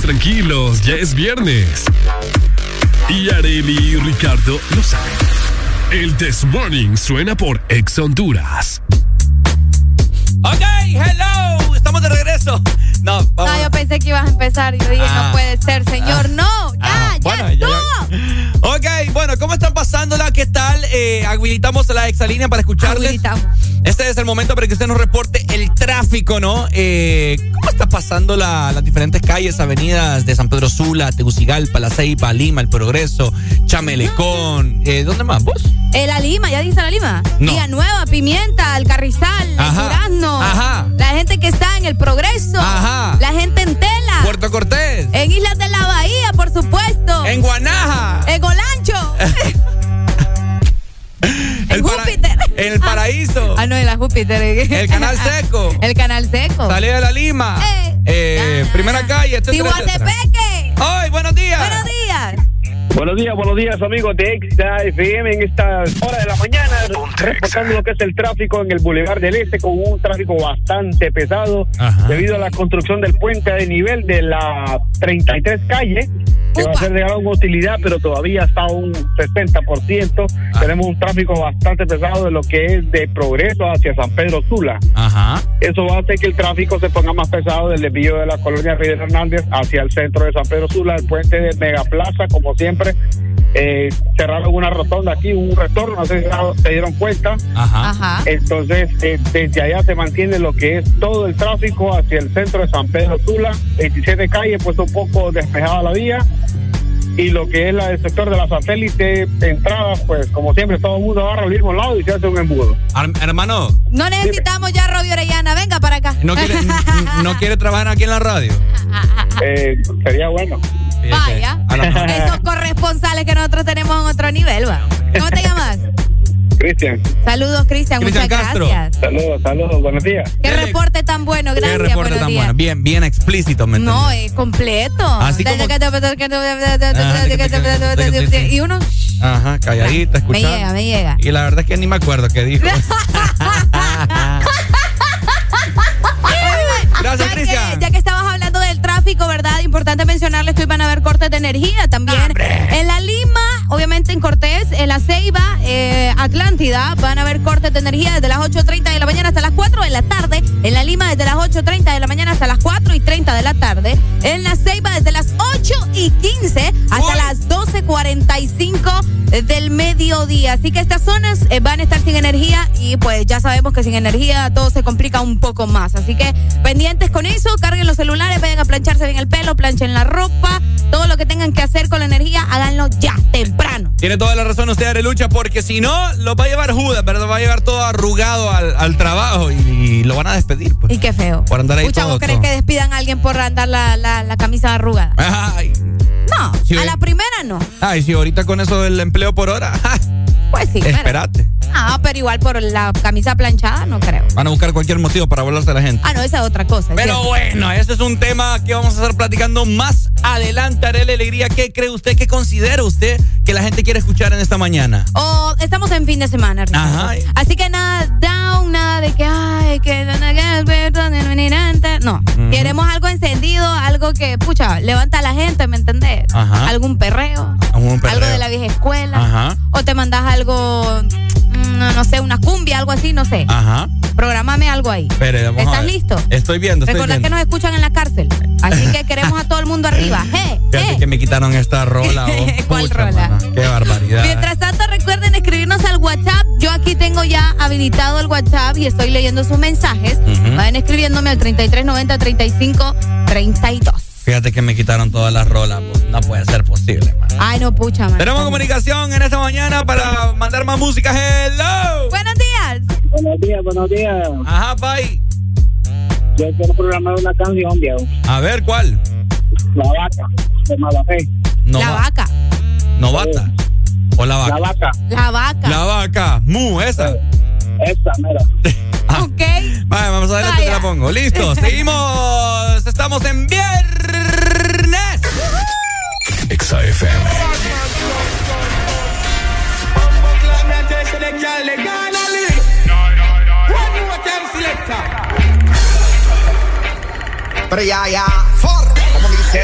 Tranquilos, ya es viernes. Y Areli y Ricardo lo saben. El This Morning suena por Ex Honduras. Ok, hello, estamos de regreso. No, vamos. No, yo pensé que ibas a empezar. Yo dije, Ah. no puede ser, señor. No, ya, Ah, ya, bueno, ya, no. Bueno, ¿cómo están pasándola? ¿Qué tal? Eh, habilitamos la exalínea para escucharles. Este es el momento para que usted nos reporte el tráfico, ¿no? Eh, ¿Cómo está pasando la- las diferentes calles, avenidas de San Pedro Sula, Tegucigalpa, La Ceiba, Lima, El Progreso, Chamelecón? Eh, ¿Dónde más? ¿Vos? Eh, la Lima, ¿ya dice la Lima? No. Villa Nueva, Pimienta, El Carrizal, El Ajá. Durazno. Ajá. La gente que está en El Progreso. Ajá. La gente en Tela. Puerto Cortés. En Islas de la Bahía, por supuesto. En Guanaja. En Golancho. En Júpiter. El paraíso. Ah, no, en la Júpiter. El Canal Seco. El Canal Seco. Salida de la Lima. Eh, primera calle. Tihuatepeque. ¡Ay, buenos días! Buenos días. Buenos días, buenos días amigos de Exa FM en esta hora de la mañana, reportando lo que es el tráfico en el Boulevard del Este con un tráfico bastante pesado debido a la construcción del puente de nivel de la 33 calle que va a ser de gran utilidad, pero todavía está un 60%. Tenemos un tráfico bastante pesado de lo que es de progreso hacia San Pedro Sula. Ajá. Eso va a hacer que el tráfico se ponga más pesado del desvío de la colonia Reyes Hernández hacia el centro de San Pedro Sula, el puente de Megaplaza, como siempre. Eh, cerraron una rotonda aquí, un retorno, no sé si se- dieron cuenta. Ajá. Entonces, eh, desde allá se mantiene lo que es todo el tráfico hacia el centro de San Pedro Sula, 27 calles, pues un poco despejada la vía. Y lo que es la, el sector de la satélite, entradas, pues como siempre, todo el mundo agarra al mismo lado y se hace un embudo. Ar- hermano, No necesitamos ya a Robbie Orellana. Venga para acá. ¿no quiere, ¿no quiere trabajar aquí en la radio? Eh, sería bueno. Vaya. Esos corresponsales que nosotros tenemos en otro nivel, va. ¿Cómo te llamas? Cristian. Saludos, Cristian. Muchas gracias. Saludos, saludos, buenos días. Qué reporte tan bueno. ¿Qué Gracias. reporte buenos tan días. bueno? Bien, bien explícito, ¿me No, es completo. Así como- Y uno Ajá, calladita, me escuchando. llega, me llega. Y la verdad es que ni me acuerdo qué dijo. Gracias, ya Cristian. Que, ya que estabas hablando del tráfico, ¿verdad? Importante mencionarles que hoy van a haber cortes de energía también. En la Lima, obviamente en Cortés, en la Ceiba, eh, Atlántida, van a haber cortes de energía desde las 8.30 de la mañana hasta las 4 de la tarde. En la Lima, desde las 8.30 de la mañana hasta las 4 y 30 de la tarde. En la Ceiba, desde las 8 y 15 hasta las 12.45 del mediodía. Así que estas zonas eh, van a estar sin energía y pues ya sabemos que sin energía todo se complica un poco más. Así que pendientes con eso, carguen los celulares, vayan a plancharse bien el pelo, planchen la ropa, todo lo que tengan que hacer con la energía, háganlo ya, temprano. Tiene toda la razón usted, Arelucha, porque si no, lo va a llevar Judas, ¿verdad? Va a llevar todo arrugado al, al trabajo y, lo van a despedir, pues. Y qué feo. Por andar ahí Pucha, todo, ¿vos crees todo. que despidan a alguien por andar la, la, la camisa arrugada? Ay, No, a la primera no. ay, si ahorita con eso del empleo por hora, Pues sí, pero, espérate. ah, pero igual por la camisa planchada no creo. Van a buscar cualquier motivo para volarse a la gente. Ah, no, esa es otra cosa. Pero bueno, ese es un tema que vamos a estar platicando más adelante. Arele Alegría, ¿qué cree usted? ¿Qué considera usted que la gente quiere escuchar en esta mañana? O estamos en fin de semana, Ricardo. Ajá. Así que nada down, nada de que, ay, que no. Queremos algo encendido, algo que, pucha, levanta a la gente, ¿me entendés? Ajá. Algún perreo, Un perreo. algo de la vieja escuela. Ajá. O te mandas algo, mm, no, no sé, una cumbia, algo así, no sé. Ajá. Programame algo ahí. Espere, vamos a ¿Estás ver. listo? Estoy viendo, estoy Recordad viendo. que nos escuchan en la cárcel. Así que queremos a todo el mundo arriba. Fíjate ¡Eh! que me quitaron esta rola. oh, ¿Cuál pucha, rola? Qué barbaridad. Mientras tanto, recuerden escribirnos al WhatsApp. Yo aquí tengo ya habilitado el WhatsApp y estoy leyendo sus mensajes. Vayan escribiéndome al 3390 35 32. Fíjate que me quitaron todas las rolas. pues, No puede ser posible, man. Ay, no, pucha, man. Tenemos comunicación en esta mañana para mandar más música. Hello. Buenos días. Buenos días, buenos días. Ajá, bye. Yo quiero programar una canción, viejo. A ver, ¿cuál? La vaca, de Malafé. No La va- vaca. Novata. O la vaca. La vaca. La vaca. La vaca. Mu, esa. Esa, mira. Ok. Vale, vamos adelante, te la pongo. Listo, seguimos. Estamos en viernes. XFM. Pero ya, ya, for, como dice.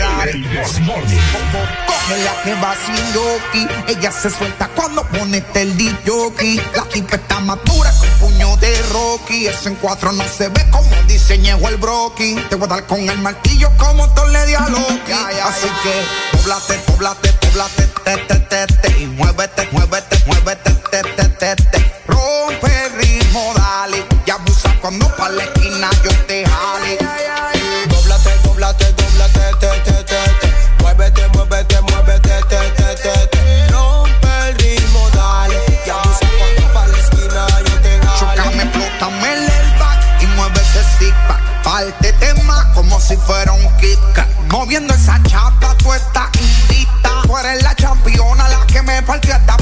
Coge la que va sin yoki. Ella se suelta cuando pone el DJ. La tipa está madura con puño de Rocky. Eso en cuatro no se ve como diseñó el broki. Te voy a dar con el martillo como Torle de Loki. Así que, poblate, poblate, poblate, te, te, te, te. Y muévete, muévete, muévete, te, te, te, te. Rompe el ritmo, dale. Y abusa cuando pa' la esquina yo te un Kit Kat. Moviendo esa chapa, tú estás invicta. Tú eres la championa, la que me partió esta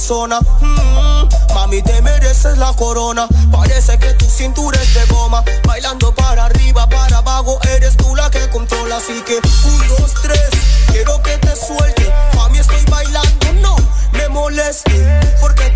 zona. Mm, mami, te mereces la corona. Parece que tu cintura es de goma. Bailando para arriba, para abajo, eres tú la que controla. Así que, un, dos, tres, quiero que te suelte. Mami, estoy bailando, no me moleste. Porque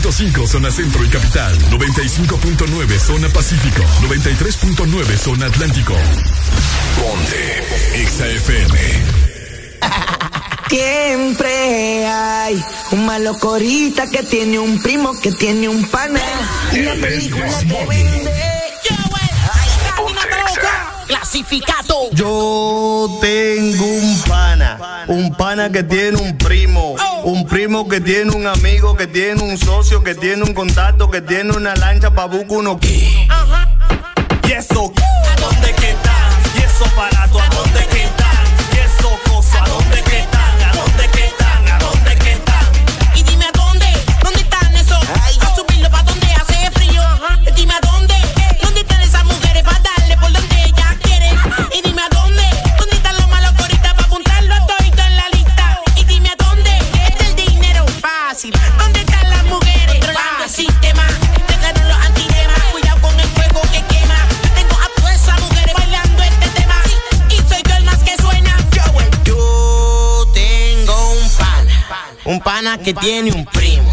100.5 Zona Centro y Capital 95.9 Zona Pacífico 93.9 Zona Atlántico. Ponte XAFM Siempre hay un malo corita que tiene un primo que tiene un pana. Y la película te vende. Clasificado. Yo tengo un pana, un pana que tiene un primo, un primo que tiene un amigo, que tiene un socio, que tiene un contacto, que tiene una lancha pa' buscar uno. Y eso, ¿a dónde que están? Y eso aparato, un pana que tiene un primo,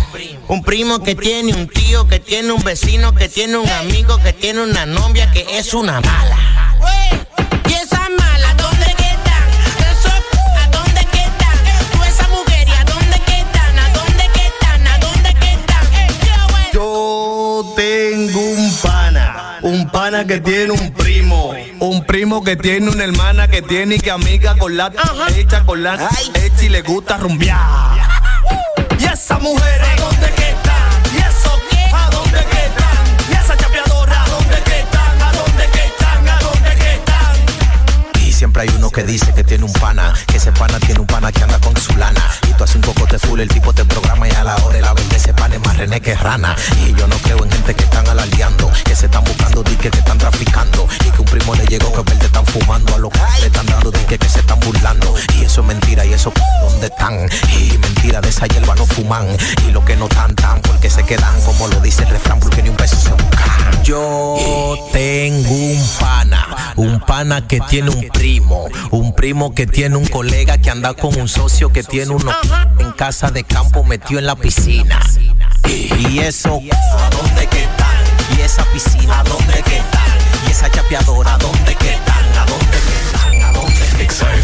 un primo que tiene un tío, que tiene un vecino, que tiene un amigo, que tiene una novia que es una mala. Y esas malas, ¿dónde quedan? ¿a dónde quedan? Tú esa mujer, ¿y a dónde quedan? ¿A dónde quedan? ¿A dónde quedan? Yo, tengo un pana, un pana que tiene un primo, un primo que tiene una hermana que tiene que amiga con la hecha con la hecha y le gusta rumbear esas mujeres? ¿A dónde que están? ¿Y eso? qué? ¿A dónde que están? ¿Y esa chapeadora? ¿A dónde que están? ¿A dónde que están? ¿A dónde que están? Y siempre hay uno que dice que tiene un pana ese pana tiene un pana que anda con su lana. Y tú haces un poco de full, el tipo te programa y a la hora la vende ese pan es más rené que rana. Y yo no creo en gente que están alardeando, que se están buscando diques que están traficando. Y que un primo le llegó que verde están fumando, a los que le están dando diques que se están burlando. Y eso es mentira, y eso ¿dónde están? Y mentira, de esa hierba no fuman. Y lo que no tan tan, porque se quedan, como lo dice el refrán, porque ni un beso se buscan. Yo tengo un pana, un pana que tiene un primo, un primo que tiene un colega que anda con un socio que tiene uno en casa de campo metido en la piscina. Y eso, ¿a dónde que están? Y esa piscina, ¿a dónde que están? Y esa chapeadora, ¿a dónde que están? ¿A dónde que están? ¿A dónde que están?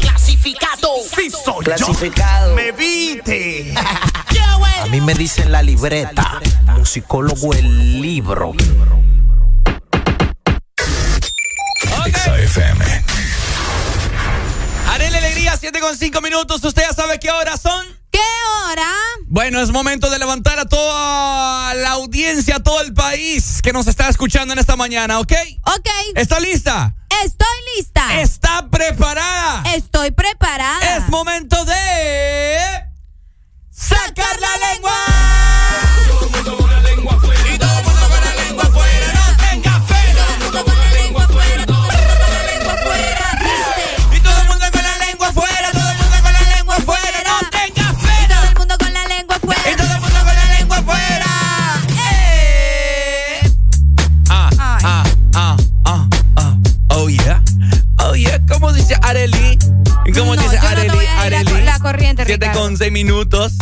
Clasificado. Sí soy Clasificado. yo. Me viste. A mí me dicen la libreta, musicólogo el libro. XFM. Arele Alegría, 7 con 5 minutos. ¿Usted ya sabe qué horas son? ¿Qué hora? Bueno, es momento de levantar a toda la audiencia, a todo el país que nos está escuchando en esta mañana, ¿ok? Ok. ¿Está lista? Estoy lista. ¿Está preparada? Estoy preparada. Es momento de... ¡Sacar la lengua! ¿Cómo dice Areli? ¿Cómo No, dice yo no Areli? voy a ir a Areli. co- la corriente, 7 Ricardo. con 6 minutos.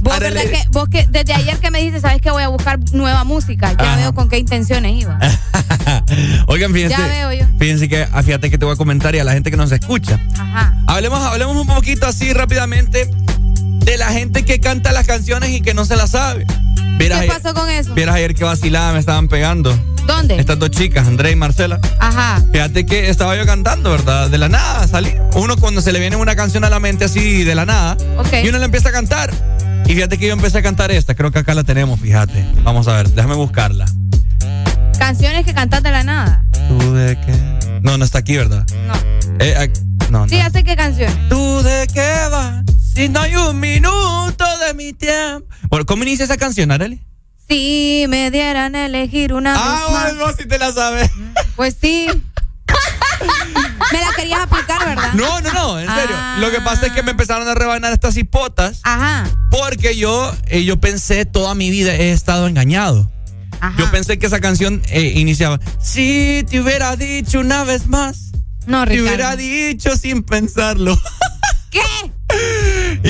Vos, Areli. ¿verdad que, vos que desde ayer que me dijiste, sabes que voy a buscar nueva música. Ya veo con qué intenciones iba. Oigan, fíjense. Ya veo yo. Fíjense que, ah, fíjate que te voy a comentar y a la gente que nos escucha. Ajá. Hablemos, hablemos un poquito así rápidamente de la gente que canta las canciones y que no se las sabe. Vieras ¿Qué ayer- pasó con eso? Vieras ayer que vacilada me estaban pegando. ¿Dónde? Estas dos chicas, Andrea y Marcela. Ajá. Fíjate que estaba yo cantando, ¿verdad? De la nada salí. Uno cuando se le viene una canción a la mente así de la nada. Ok. Y uno le empieza a cantar. Y fíjate que yo empecé a cantar esta. Creo que acá la tenemos, fíjate. Vamos a ver, déjame buscarla. Canciones que cantas de la nada. ¿Tú de qué? No, no está aquí, ¿verdad? No. Eh, no, Sí, no. ya sé qué canción. ¿Tú de qué vas? Si no hay un minuto de mi tiempo. Bueno, ¿cómo inicia esa canción, Arely? Si me dieran a elegir una Ah, vez más. bueno, si te la sabes. Pues sí. me la querías aplicar, ¿verdad? No, no, no, en serio. Ah. Lo que pasa es que me empezaron a rebanar estas hipotas. Ajá. Porque yo, eh, yo pensé toda mi vida he estado engañado. Ajá. Yo pensé que esa canción eh, iniciaba. Si te hubiera dicho una vez más. No, Te Ricardo. hubiera dicho sin pensarlo. ¿Qué?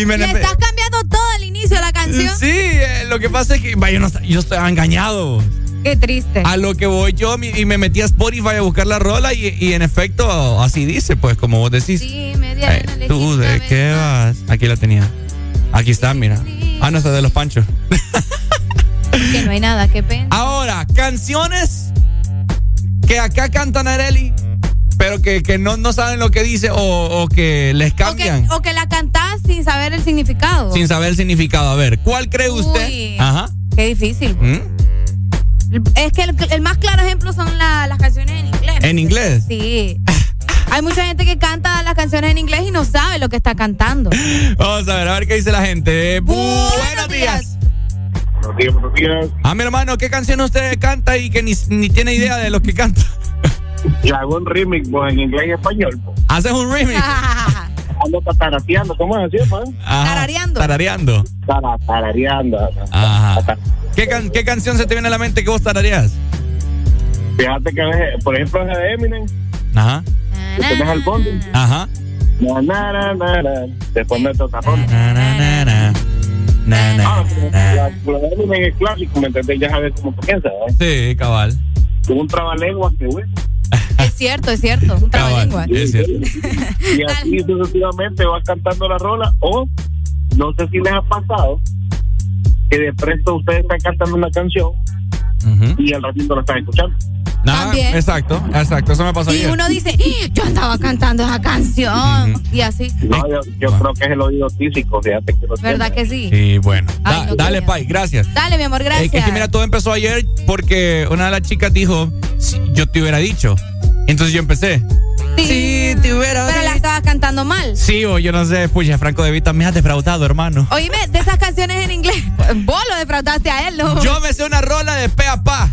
y me Le estás cambiando todo el inicio de la canción. Sí, eh, lo que pasa es que vaya, yo, no, yo estaba engañado. Qué triste. A lo que voy yo y me metí a Spotify a buscar la rola y, y en efecto así dice, pues como vos decís. Si me dieran a Eh, ¿Tú de qué vas? Aquí la tenía. Aquí está, mira. Ah, no, está de los panchos. Que no hay nada, qué pena. Ahora, canciones que acá cantan Areli, pero que, que no, no saben lo que dice o, o que les O que, cambian o que la cantás sin saber el significado. sin saber el significado. A ver, ¿cuál cree usted? Uy. Ajá. Qué difícil. ¿Mm? Es que el, el más claro ejemplo son la- las canciones en inglés. ¿En inglés? Sí. Hay mucha gente que canta las canciones en inglés y no sabe lo que está cantando. Vamos a ver, a ver qué dice la gente. Buenos días. Buenos días, buenos días. Ah, mi hermano, ¿qué canción usted canta y que ni, ni tiene idea de lo que canta? Y hago un remix pues, en inglés y español. Pues. Haces un remix. Ando tatarateando, ¿cómo es así, pues? Ajá. Tarareando. Tarareando. Tara- Tarareando. Ajá. ¿Qué, can- ¿Qué canción se te viene a la mente que vos tarareas? Fíjate que, a veces, por ejemplo, esa de Eminem, Ajá. que tenés al fondo. Ajá. Na, na, na, na, na. Después meto otra rola. Na, na, na, na. Na, na, Ah, pero na. la, la de Eminem es clásico, ¿me entendés? Ya sabes cómo piensa, ¿eh? Sí, cabal. Tuvo un trabalengua que, güey. Es cierto, es cierto. Un trabalengua. Es cierto. Y así sucesivamente vas cantando la rola. O no sé si les ha pasado que de pronto ustedes están cantando una canción y al ratito la están escuchando. Nada, También. Exacto, exacto. Eso me pasó Y ayer. uno dice, "¡Ah! yo andaba cantando esa canción. Y así. No, yo, yo creo que es el oído físico, fíjate que lo ¿Verdad que sí? Sí, bueno. Ay, Da- no dale. Pai, gracias. Dale, mi amor, Eh, gracias. Es que mira, todo empezó ayer porque una de las chicas dijo, "Si yo te hubiera dicho. Entonces yo empecé. sí, te hubiera Pero la estabas cantando mal. Sí, o yo no sé, pucha, Franco de Vita me has defraudado, hermano. Oíme, de esas canciones en inglés, vos lo defraudaste a él, ¿no? Yo me sé una rola de pe a pa.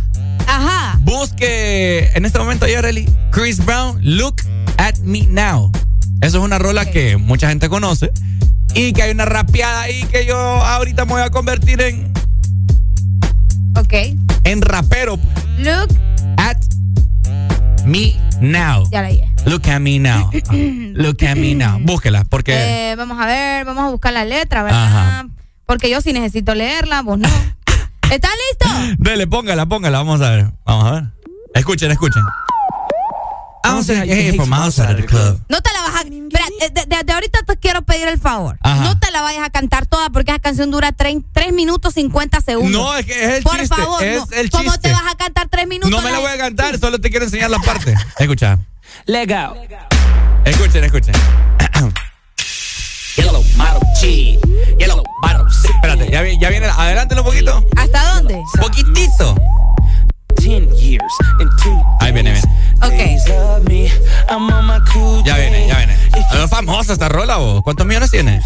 Ajá. Busque en este momento ayer, Eli, Chris Brown, Look at Me Now. Eso es una rola que mucha gente conoce y que hay una rapeada ahí que yo ahorita me voy a convertir en, Ok. en rapero. Look, At Me Now. ya la dije. Look at me now. Look at me now. Búsquela, porque. Eh, vamos a ver, vamos a buscar la letra, ¿verdad? Ajá. Porque yo sí necesito leerla, vos no. ¿Estás listo? Dele, póngala, póngala. Vamos a ver. Vamos a ver. Escuchen, escuchen. From outside of the club. No te la vas a. eh, de, ahorita te quiero pedir el favor. Ajá. No te la vayas a cantar toda porque esa canción dura 3, minutos 50 segundos. No, es que es el Por chiste, favor, es no. el ¿Cómo chiste. te vas a cantar 3 minutos? No me la voy a cantar, solo te quiero enseñar la parte. Escucha. Legal. Escuchen, escuchen. Yellow cheese. Yellow bottle Espérate, ya, ya viene. Adelántelo un poquito. ¿Hasta dónde? Poquitito. Ahí viene, viene. Ok. Ya viene, ya viene. Es famosa esta rola, vos. ¿Cuántos millones tiene?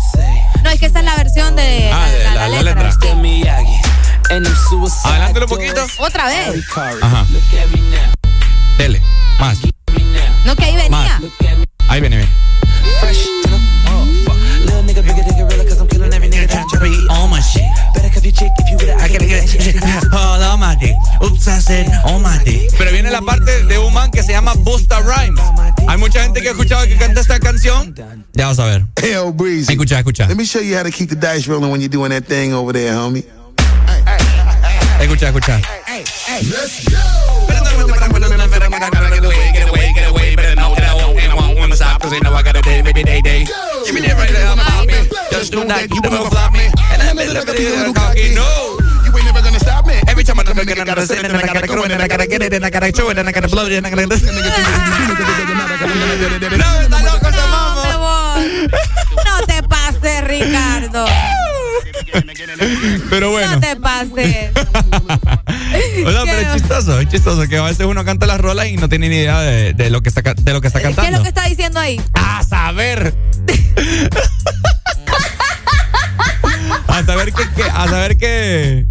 No, es que esa es la versión de Ah, de la, la letra. Them suicide Adelántelo un poquito. Otra vez. Ajá. Dele. Más. No, que ahí venía. Más. Ahí viene, viene. It. I can get All on my dick. Oops, I said all my dick. Pero viene la parte de un man que se llama Busta Rhymes. Hay mucha gente que ha escuchado que canta esta canción. Ya vas a ver. Breezy. Escucha, escucha. Let me show you how to keep the dice rolling when you're doing that thing over there, homie. Escucha, escucha. You never gonna stop me. Every time I come again, I gotta say it, and I gotta grow it, and I gotta get it, and I gotta show it, and I gotta blow it, and I gotta. No, está loco ese mambo. No te pases, Ricardo. Pero bueno. No te pases. O sea, pero es chistoso, es chistoso que a veces uno canta las rolas y no tiene ni idea de, de lo que está de lo que está ¿Qué es cantando. lo que está diciendo ahí? A saber. a saber qué, qué- a saber qué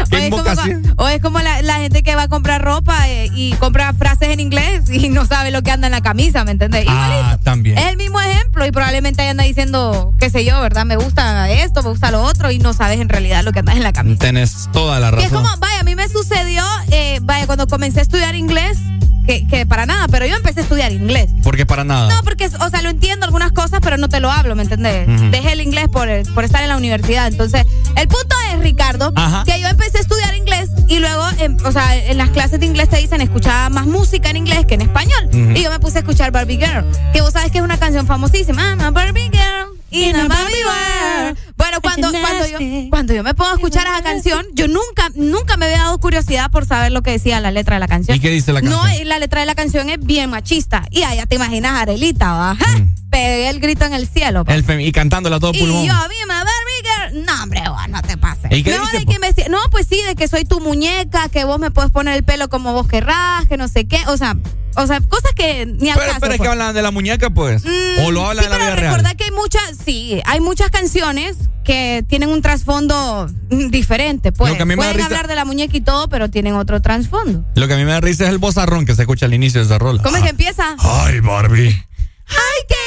O es como, invocación. o es como la, la gente que va a comprar ropa eh, y compra frases en inglés y no sabe lo que anda en la camisa, ¿me entendés? Ah, también. Es el mismo ejemplo y probablemente ahí anda diciendo, qué sé yo, ¿verdad? Me gusta esto, me gusta lo otro y no sabes en realidad lo que andas en la camisa. Tenés toda la Que es razón. como, vaya, a mí me sucedió, eh, vaya, cuando comencé a estudiar inglés, que, que para nada, pero yo empecé a estudiar inglés. Porque para nada. No, porque, o sea, lo entiendo algunas cosas, pero no te lo hablo, ¿me entendés? Dejé el inglés por, por estar en la universidad. Entonces, el punto es, Ricardo, Ajá. que yo empecé a estudiar inglés y luego, em, o sea, en las clases de inglés te dicen escuchar más música en inglés que en español. Y yo me puse a escuchar Barbie Girl, que vos sabes que es una canción famosísima. I'm a Barbie Girl in a Barbie World. Bueno, cuando, cuando, yo, cuando yo me pongo a escuchar esa canción, yo nunca, nunca me había dado curiosidad por saber lo que decía la letra de la canción. ¿Y qué dice la No, canción? y la letra de la canción es bien machista. Y allá te imaginas a Arelita, ¿va? ¡Ja! Pegué el grito en el cielo. Mm. El y cantándola a todo y pulmón. yo, a mí me Barbie Girl. No, hombre, vos, no te pases. ¿Y qué Mejor dice, po? que investigar. No, pues sí, de que soy tu muñeca, que vos me puedes poner el pelo como vos querrás, que no sé qué. O sea, o sea cosas que ni al Pero, caso, pero es que hablan de la muñeca, pues. Mm, o lo hablan sí, en la pero vida real. que hay muchas, sí, hay muchas canciones que tienen un trasfondo diferente, pues. Lo que a mí me da Pueden risa- hablar de la muñeca y todo, pero tienen otro trasfondo. Lo que a mí me da risa es el bozarrón que se escucha al inicio de esa rola. ¿Cómo es que empieza? Ay, Barbie. I can.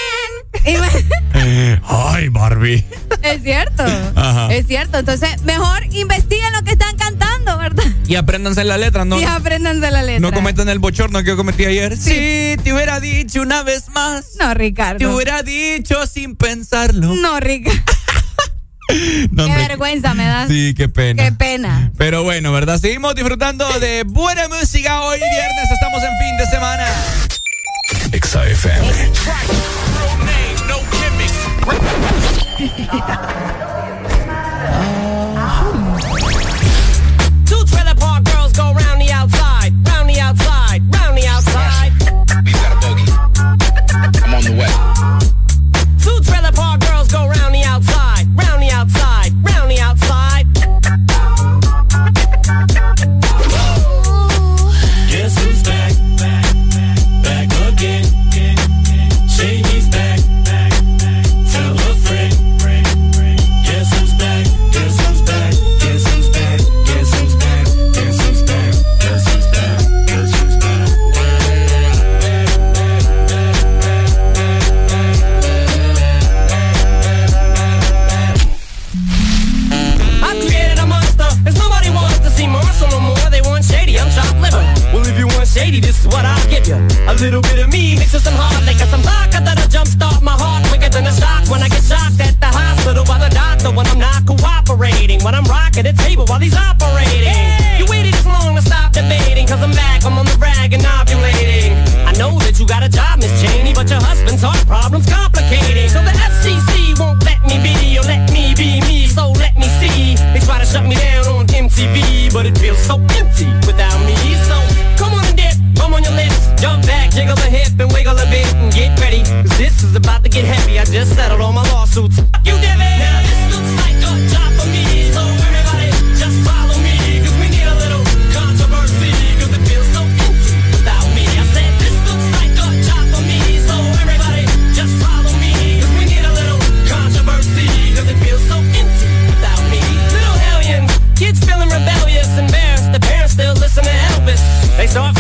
Ay, Barbie. Es cierto. Ajá. Es cierto. Entonces, mejor investiguen lo que están cantando, ¿verdad? Y apréndanse la letra, ¿no? Y apréndanse la letra. No cometan el bochorno que yo cometí ayer. Sí, te hubiera dicho una vez más. No, Ricardo. Te hubiera dicho sin pensarlo. No, Ricardo. No, Qué hombre, vergüenza me da. Sí, qué pena. Qué pena. Pero bueno, ¿verdad? Seguimos disfrutando de buena música hoy viernes. Estamos en fin de semana. XFM. yeah. little bit of me with some hard liquor, some vodka that'll jumpstart my heart quicker than a shock when I get shocked at the hospital by the doctor when I'm not cooperating. When I'm rocking the table while he's operating. You waited this long to stop debating, cause I'm back, I'm on the rag and ovulating. I know that you got a job, Miss Cheney, but your husband's heart problem's complicating. So the FCC won't let me be or let me be me, so let me see. They try to shut me down on MTV, but it feels so empty without me. So and bum on your lips, jump back, jiggle a hip and wiggle a bit and get ready. Cause this is about to get heavy. I just settled all my lawsuits. Fuck you, Debbie! Now this looks like a job for me, so everybody just follow me. Cause we need a little controversy, cause it feels so empty without me. I said this looks like a job for me, so everybody just follow me. Cause we need a little controversy, cause it feels so empty without me. Little hellions, kids feeling rebellious, and embarrassed. The parents still listen to Elvis. They start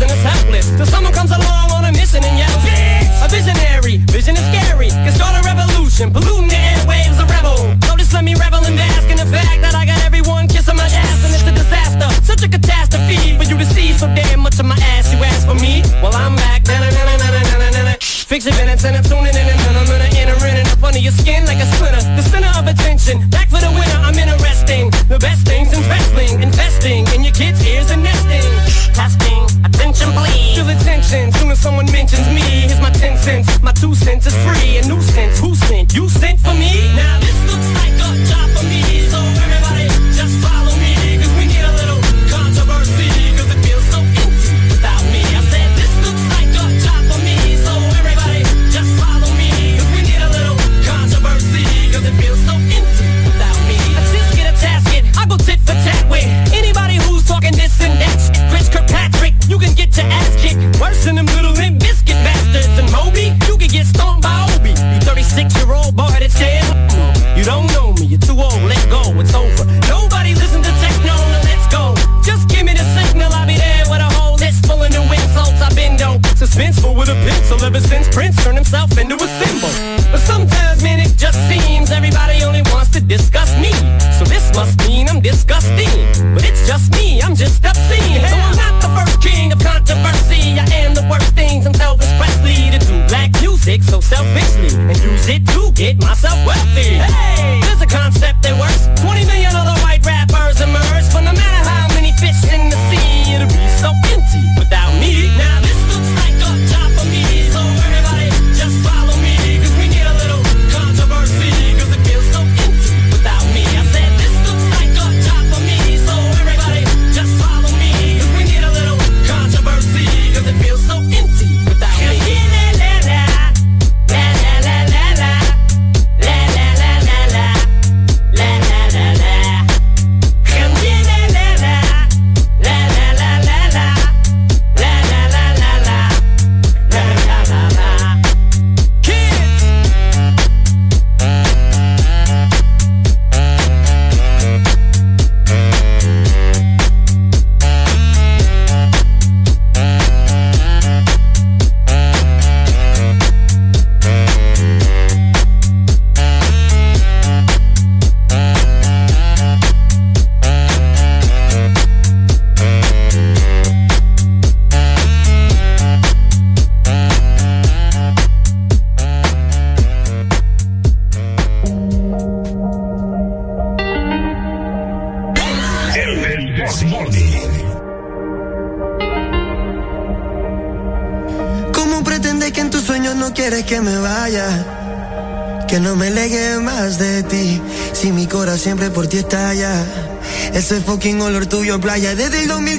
like prisoners helpless. Till someone comes along on a mission and yells, "Bitch!" A visionary, vision is scary. Can start a revolution, polluting the airwaves, a rebel. Just let me revel and bask in the fact that I got everyone kissing my ass and it's a disaster. Such a catastrophe for you to see so damn much of my ass. You ask for me? Well, I'm back. Na-na-na-na-na-na-na-na. Fix your minutes and I'm tuning in and In up under your skin like a splinter. The center of attention, back for the winner. I'm interesting. The best things in wrestling, investing in your kids' ears and nesting. Testing, attention please. Feel attention soon as someone mentions me. Here's my ten cents, my two cents is free. A nuisance, who sent? You sent for me? Now this looks like a job for me, so you can get your ass kicked worse than them little limp biscuit bastards. And Moby, you can get stomped by Obi. You 36 year old boy that's scared. You don't know me, you're too old, let go, it's over. Nobody listen to techno, now let's go. Just give me the signal, I'll be there with a whole list full of new insults. I've been though suspenseful with a pencil ever since Prince turned himself into a symbol. But sometimes, man, it just seems everybody only wants to discuss me. So this must mean I'm disgusting. But it's just me, I'm just obscene. So I'm not the first king of controversy. I am the worst things I'm Elvis Presley to do black music so selfishly and use it to get myself wealthy. Hey, there's a concept that works. 20 million other white rappers emerge, but no matter how many fish in the sea, it'll be so empty Ese fucking olor tuyo playa, desde el 2000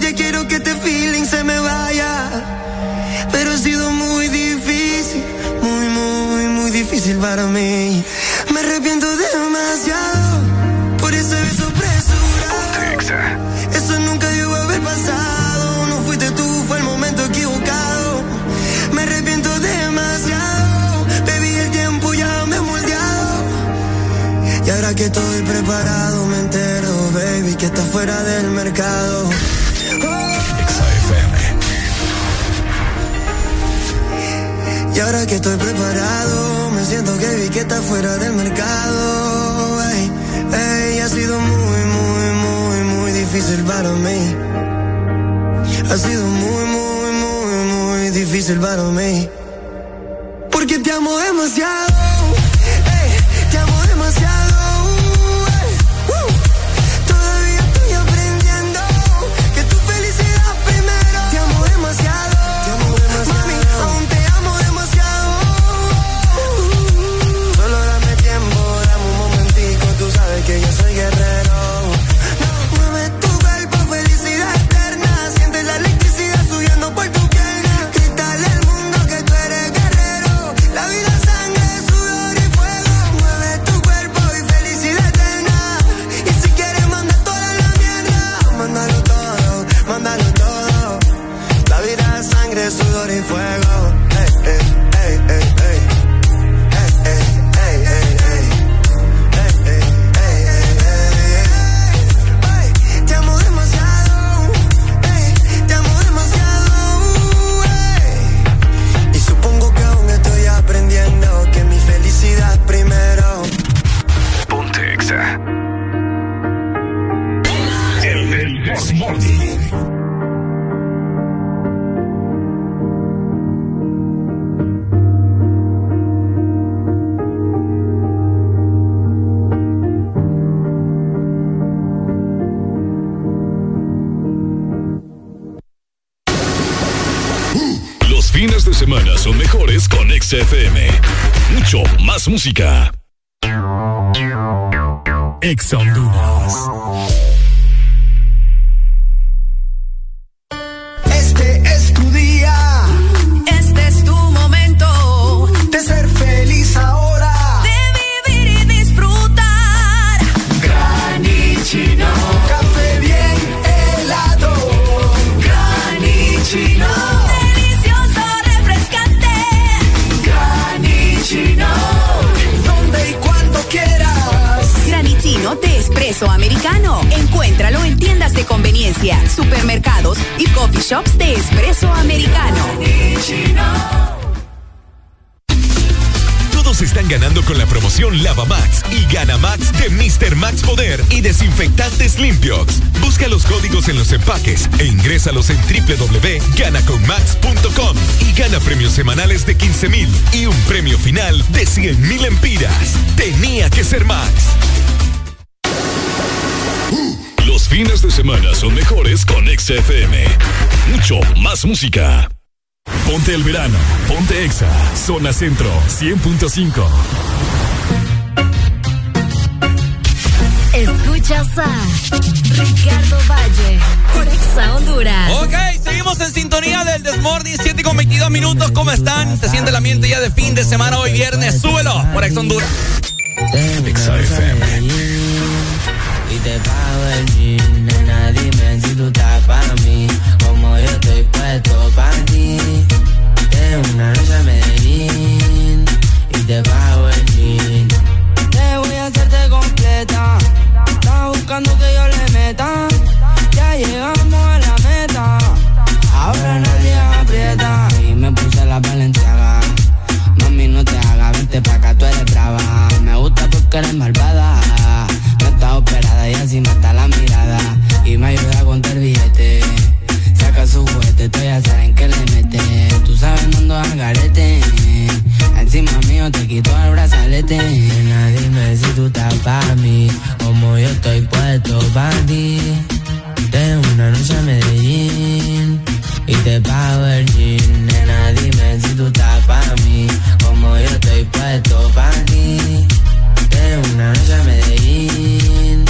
Mucho son mejores con XFM. Mucho más música. Ponte el verano, ponte Exa, zona centro 100.5. Escuchas a Ricardo Valle por Exa Honduras. Ok, seguimos en sintonía del Desmorning, 7 con 22 minutos. ¿Cómo están? Se siente el ambiente ya de fin de semana hoy viernes. Súbelo por Ex Honduras. Exa FM. Y te puesto para ti. Tengo una noche a Medellín, y te pago el jean. Te voy a hacerte completa, estás buscando que yo le meta, ya llegamos a la meta, ahora nadie aprieta. Y me puse la valenciaga, mami no te hagas, vente pa' acá, tú eres brava, me gusta porque eres malvada. No está operada y así mata la mirada. Y me ayuda tú ya saben que le mete. Tú sabes, no ando al garete. Encima mío te quito el brazalete. Nena, dime si tú estás para mí. Como yo estoy puesto para ti. Tengo una noche a Medellín. Y te pago el jean. Nena, dime si tú estás para mí. Como yo estoy puesto para ti. Tengo una noche a Medellín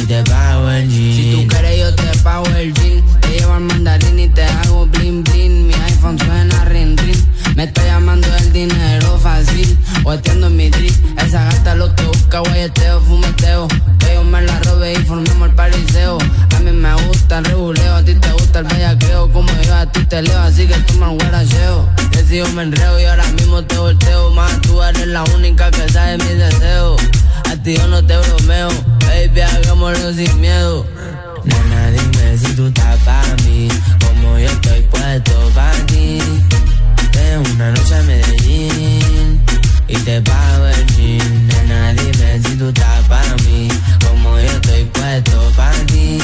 y te pago el jean. Si tú quieres yo te pago el jean. Llevo al mandarín y te hago bling bling. Mi iPhone suena ring ring. Me está llamando el dinero fácil. O entiendo mi drip. Esa gata lo que busca, guayeteo, fumeteo. Que yo me la robe y formemos el pariseo. A mí me gusta el reguleo, a ti te gusta el bellaqueo. Como yo a ti te leo, así que toma el guaracheo. Que si yo me enreo y ahora mismo te volteo. Más tú eres la única que sabe mis deseos. A ti yo no te bromeo, baby, hagámoslo sin miedo. Nena, dime si tú estás para mí, como yo estoy puesto para ti. Ven una noche a Medellín y te pago el jean. Nena, dime si tú estás para mí, como yo estoy puesto para ti.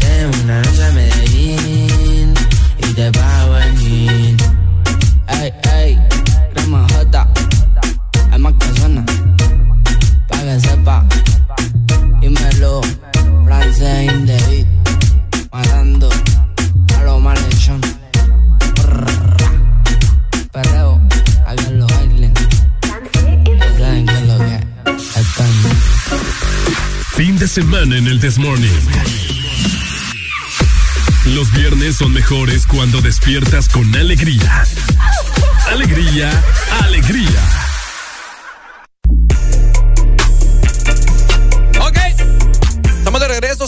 Ven una noche a Medellín y te pago el jean. Ey, ey, Rama J, es más que suena, pa' que sepa, dímelo. Dice in the beat, matando a lo malhechón. Perreo, allá en los islands. Saben que lo que están. Fin de semana en el This Morning. Los viernes son mejores cuando despiertas con alegría. Alegría, alegría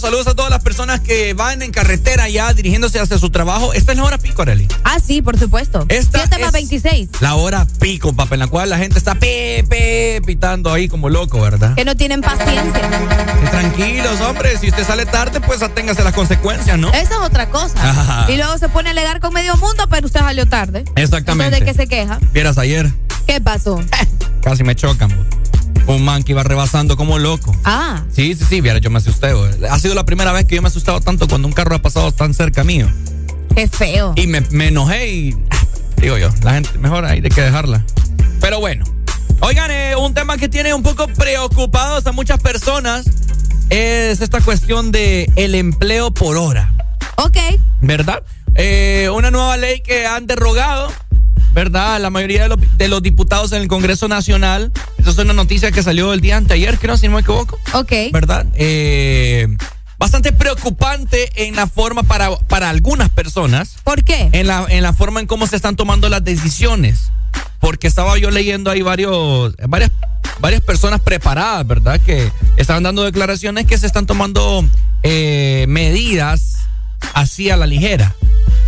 Saludos a todas las personas que van en carretera ya dirigiéndose hacia su trabajo. Esta es la hora pico, Arely. Ah, sí, por supuesto. Esta 7 más es 26. La hora pico, papá, en la cual la gente está pe, pe, pitando ahí como loco, ¿verdad? Que no tienen paciencia. Tranquilos, hombre. Si usted sale tarde, pues aténgase las consecuencias, ¿no? Esa es otra cosa. Ajá. Y luego se pone a alegar con medio mundo, pero usted salió tarde. Exactamente. Entonces, ¿de qué se queja? Vieras ayer, ¿Qué pasó? casi me chocan. Un man que iba rebasando como loco. Ah, Sí, sí, sí, yo me asusté. Ha sido la primera vez que yo me he asustado tanto cuando un carro ha pasado tan cerca mío. qué feo. Y me, me enojé y. Digo yo, la gente, mejor hay de que dejarla. Pero bueno. Oigan, eh, un tema que tiene un poco preocupados a muchas personas es esta cuestión de el empleo por hora. Ok. ¿Verdad? Eh, una nueva ley que han derogado, ¿verdad? La mayoría de los, de los diputados en el Congreso Nacional. Esa es una noticia que salió el día anteayer, creo, si no me equivoco. Ok. ¿Verdad? Eh, bastante preocupante en la forma para, para algunas personas. ¿Por qué? En la, en la forma en cómo se están tomando las decisiones. Porque estaba yo leyendo ahí varios, varias, varias personas preparadas, ¿verdad? Que estaban dando declaraciones que se están tomando eh, medidas así a la ligera.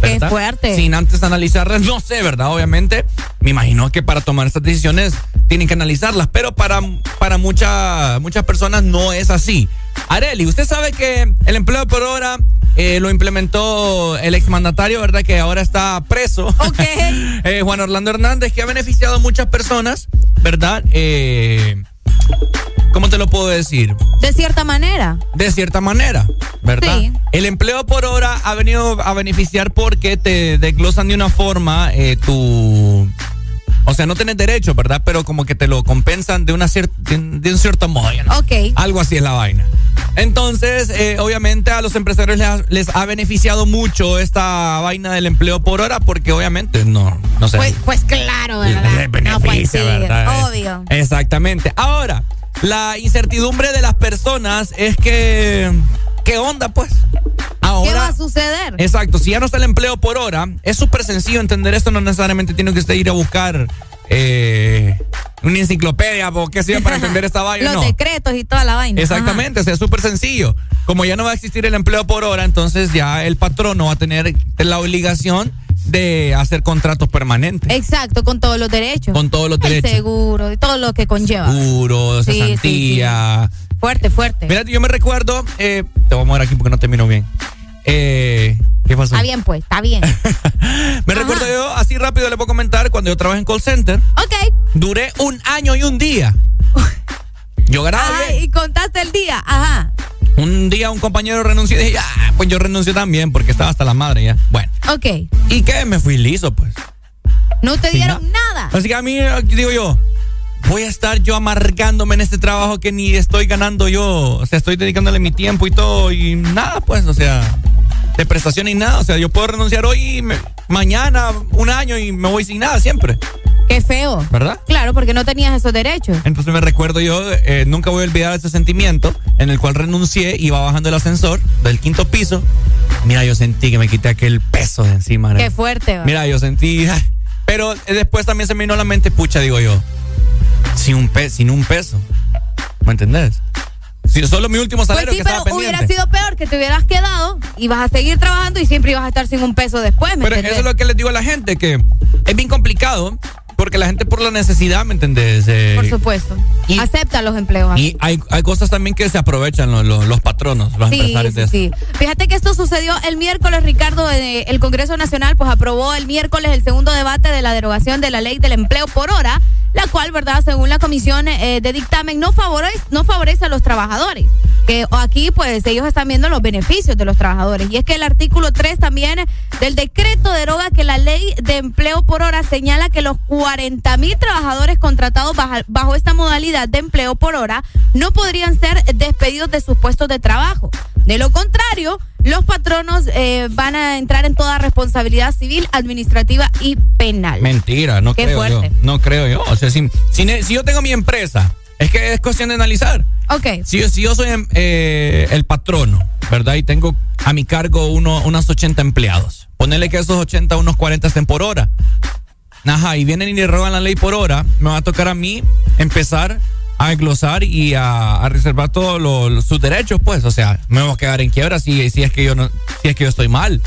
Qué ¿verdad? fuerte. Sin antes analizarlas, no sé, ¿verdad? Obviamente, me imagino que para tomar estas decisiones tienen que analizarlas, pero para, para mucha- muchas personas no es así. Areli, usted sabe que el empleo por hora eh, lo implementó el exmandatario, ¿verdad? Que ahora está preso. Ok. Eh, Juan Orlando Hernández, que ha beneficiado a muchas personas, ¿verdad? Eh, ¿Cómo te lo puedo decir? De cierta manera. De cierta manera, ¿verdad? Sí. El empleo por hora ha venido a beneficiar porque te desglosan de una forma eh, tu... O sea, no tenés derecho, ¿verdad? Pero como que te lo compensan de, una de, un- de un cierto modo. ¿no? Ok. Algo así es la vaina. Entonces, eh, obviamente a los empresarios les ha, les ha beneficiado mucho esta vaina del empleo por hora porque obviamente no, no sé. Pues, pues claro, ¿verdad? Les beneficia, no, pues sí, ¿verdad? obvio. Exactamente. Ahora, la incertidumbre de las personas es que. ¿Qué onda, pues? Ahora. ¿Qué va a suceder? Exacto, si ya no está el empleo por hora, es súper sencillo entender esto, no necesariamente tiene que usted ir a buscar eh, una enciclopedia o qué yo para entender esta vaina. Los no. decretos y toda la vaina. Exactamente, o sea, es súper sencillo. Como ya no va a existir el empleo por hora, entonces ya el patrono va a tener la obligación de hacer contratos permanentes. Ajá. Exacto, con todos los derechos. Con todos los El derechos. seguro y todo lo que conlleva. Sí, cesantía. Fuerte, fuerte. Mira, yo me recuerdo, eh, te voy a mover aquí porque no termino bien. Eh, ¿Qué pasó? Está bien, pues, está bien. Me recuerdo yo, así rápido le puedo comentar, cuando yo trabajé en call center, ok. duré un año y un día. Yo ganaba Ajá, y contaste el día. Ajá. Un día un compañero renunció y dije, ah, pues yo renuncié también porque estaba hasta la madre ya. Bueno, Ok. ¿y qué? Me fui liso, pues. No te dieron nada. Así que a mí, digo yo, voy a estar yo amargándome en este trabajo que ni estoy ganando yo. O sea, estoy dedicándole mi tiempo y todo y nada, pues, o sea, de prestación y nada. O sea, yo puedo renunciar hoy, y me- mañana, un año y me voy sin nada siempre. Qué feo. ¿Verdad? Claro, porque no tenías esos derechos. Entonces me recuerdo yo, eh, nunca voy a olvidar ese sentimiento en el cual renuncié, iba bajando el ascensor del quinto piso. Mira, yo sentí que me quité aquel peso de encima. Qué fuerte. va. Mira, yo sentí. Pero después también se me vino a la mente, pucha, digo yo, sin un, pe sin un peso. ¿Me entendés? Si solo mi último Pues salario sí, que pero estaba hubiera pendiente. sido peor que te hubieras quedado y vas a seguir trabajando y siempre ibas a estar sin un peso después, ¿me Pero entendés? eso es lo que les digo a la gente, que es bien complicado, porque la gente por la necesidad, ¿me entendés? Eh, Por supuesto. Acepta los empleos. y hay, hay cosas también que se aprovechan los, los, los patronos, los Sí, empresarios de sí, eso. sí. Fíjate que esto sucedió el miércoles, Ricardo. eh, el Congreso Nacional pues aprobó el miércoles el segundo debate de la derogación de la ley del empleo por hora, la cual, verdad, según la comisión eh, de dictamen, no favorece, no favorece a los trabajadores. Que aquí, pues, ellos están viendo los beneficios de los trabajadores. Y es que el artículo 3 también del decreto deroga que la ley de empleo por hora señala que los 40 mil trabajadores contratados baja- bajo esta modalidad de empleo por hora no podrían ser despedidos de sus puestos de trabajo. De lo contrario, los patronos eh, van a entrar en toda responsabilidad civil, administrativa y penal. Mentira, no Qué creo fuerte. yo. No creo yo. O sea, si, si, yo tengo mi empresa, Es que es cuestión de analizar. Ok. Si, yo- si yo soy em, eh, el patrono, ¿verdad? Y tengo a mi cargo uno, unos 80 empleados. Ponerle que esos 80, unos 40 estén por hora. Ajá, y vienen y le roban la ley por hora. Me va a tocar a mí empezar a glosar y a, a reservar todos sus derechos, pues. O sea, me voy a quedar en quiebra si, si es que yo no, si es que yo estoy mal.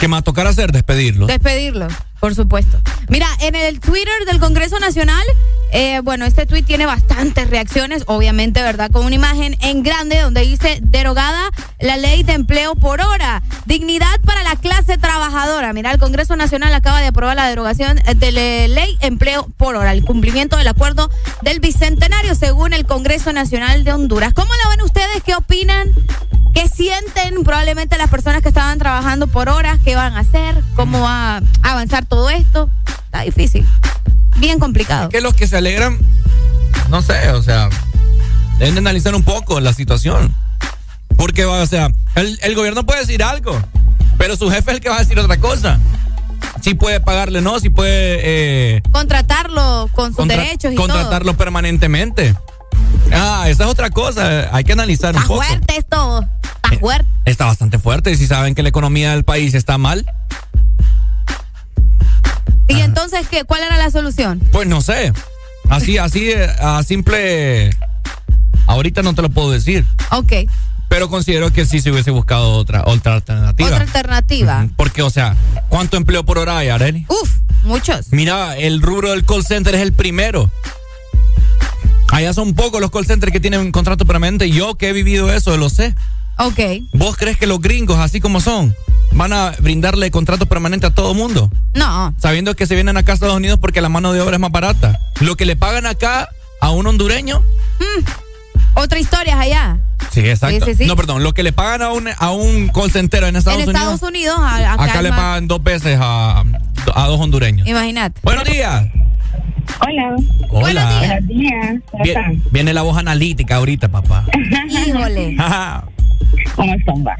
¿Qué me va a tocar hacer? Despedirlo. Despedirlo, por supuesto. Mira, en el Twitter del Congreso Nacional, eh, bueno, este tweet tiene bastantes reacciones, obviamente, ¿verdad? Con una imagen en grande donde dice derogada la ley de empleo por hora. Dignidad para la clase trabajadora. Mira, el Congreso Nacional acaba de aprobar la derogación de la ley empleo por hora, el cumplimiento del acuerdo del Bicentenario, según el Congreso Nacional de Honduras. ¿Cómo la ven ustedes? ¿Qué opinan? ¿Qué sienten probablemente las personas que estaban trabajando por horas? ¿Qué van a hacer? ¿Cómo va a avanzar todo esto? Está difícil. Bien complicado. que los que se alegran, no sé, o sea, deben de analizar un poco la situación. Porque, o sea, el, el gobierno puede decir algo, pero su jefe es el que va a decir otra cosa. Si puede pagarle, no, si puede eh, Contratarlo con sus contra- derechos y todo. contratarlo permanentemente. Ah, esa es otra cosa, hay que analizar un Está poco. fuerte esto. Está fuerte. Está bastante fuerte y si saben que la economía del país está mal, ¿Y entonces qué? ¿Cuál era la solución? pues no sé. Así, así, eh, a simple... Ahorita no te lo puedo decir. Ok. Pero considero que sí se hubiese buscado otra, otra alternativa. Otra alternativa. Porque, o sea, ¿cuánto empleo por hora hay, Areli? Uf, muchos. Mira, el rubro del call center es el primero. Allá son pocos los call centers que tienen un contrato permanente. Yo que he vivido eso, lo sé. Ok. ¿Vos crees que los gringos, así como son, van a brindarle contrato permanente a todo mundo? No. Sabiendo que se vienen acá a Estados Unidos porque la mano de obra es más barata. Lo que le pagan acá a un hondureño. Otra historia es allá. Sí, exacto. Sí, sí, sí. No, perdón, lo que le pagan a un, a un call center en Estados en Unidos. Estados Unidos, a- acá, Acá le pagan dos veces a, a dos hondureños. Imagínate. Buenos días. Hola. Hola. Buenos días. ¿Cómo Vie- están? viene la voz analítica ahorita, papá. Híjole. ¿Cómo están? Va?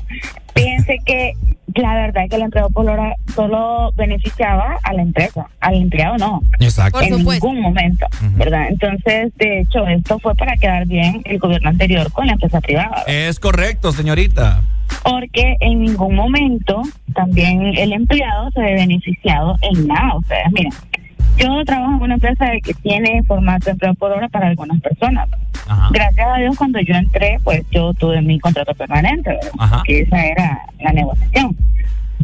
Fíjense que la verdad es que el empleo por hora solo beneficiaba a la empresa, al empleado no. Exacto. en ningún momento, ¿verdad? Entonces, de hecho, esto fue para quedar bien el gobierno anterior con la empresa privada. Es correcto, señorita. Porque en ningún momento también el empleado se ve beneficiado en nada. Ustedes, miren, yo trabajo en una empresa que tiene formato de empleo por hora para algunas personas. Gracias a Dios, cuando yo entré, pues yo tuve mi contrato permanente, que esa era la negociación.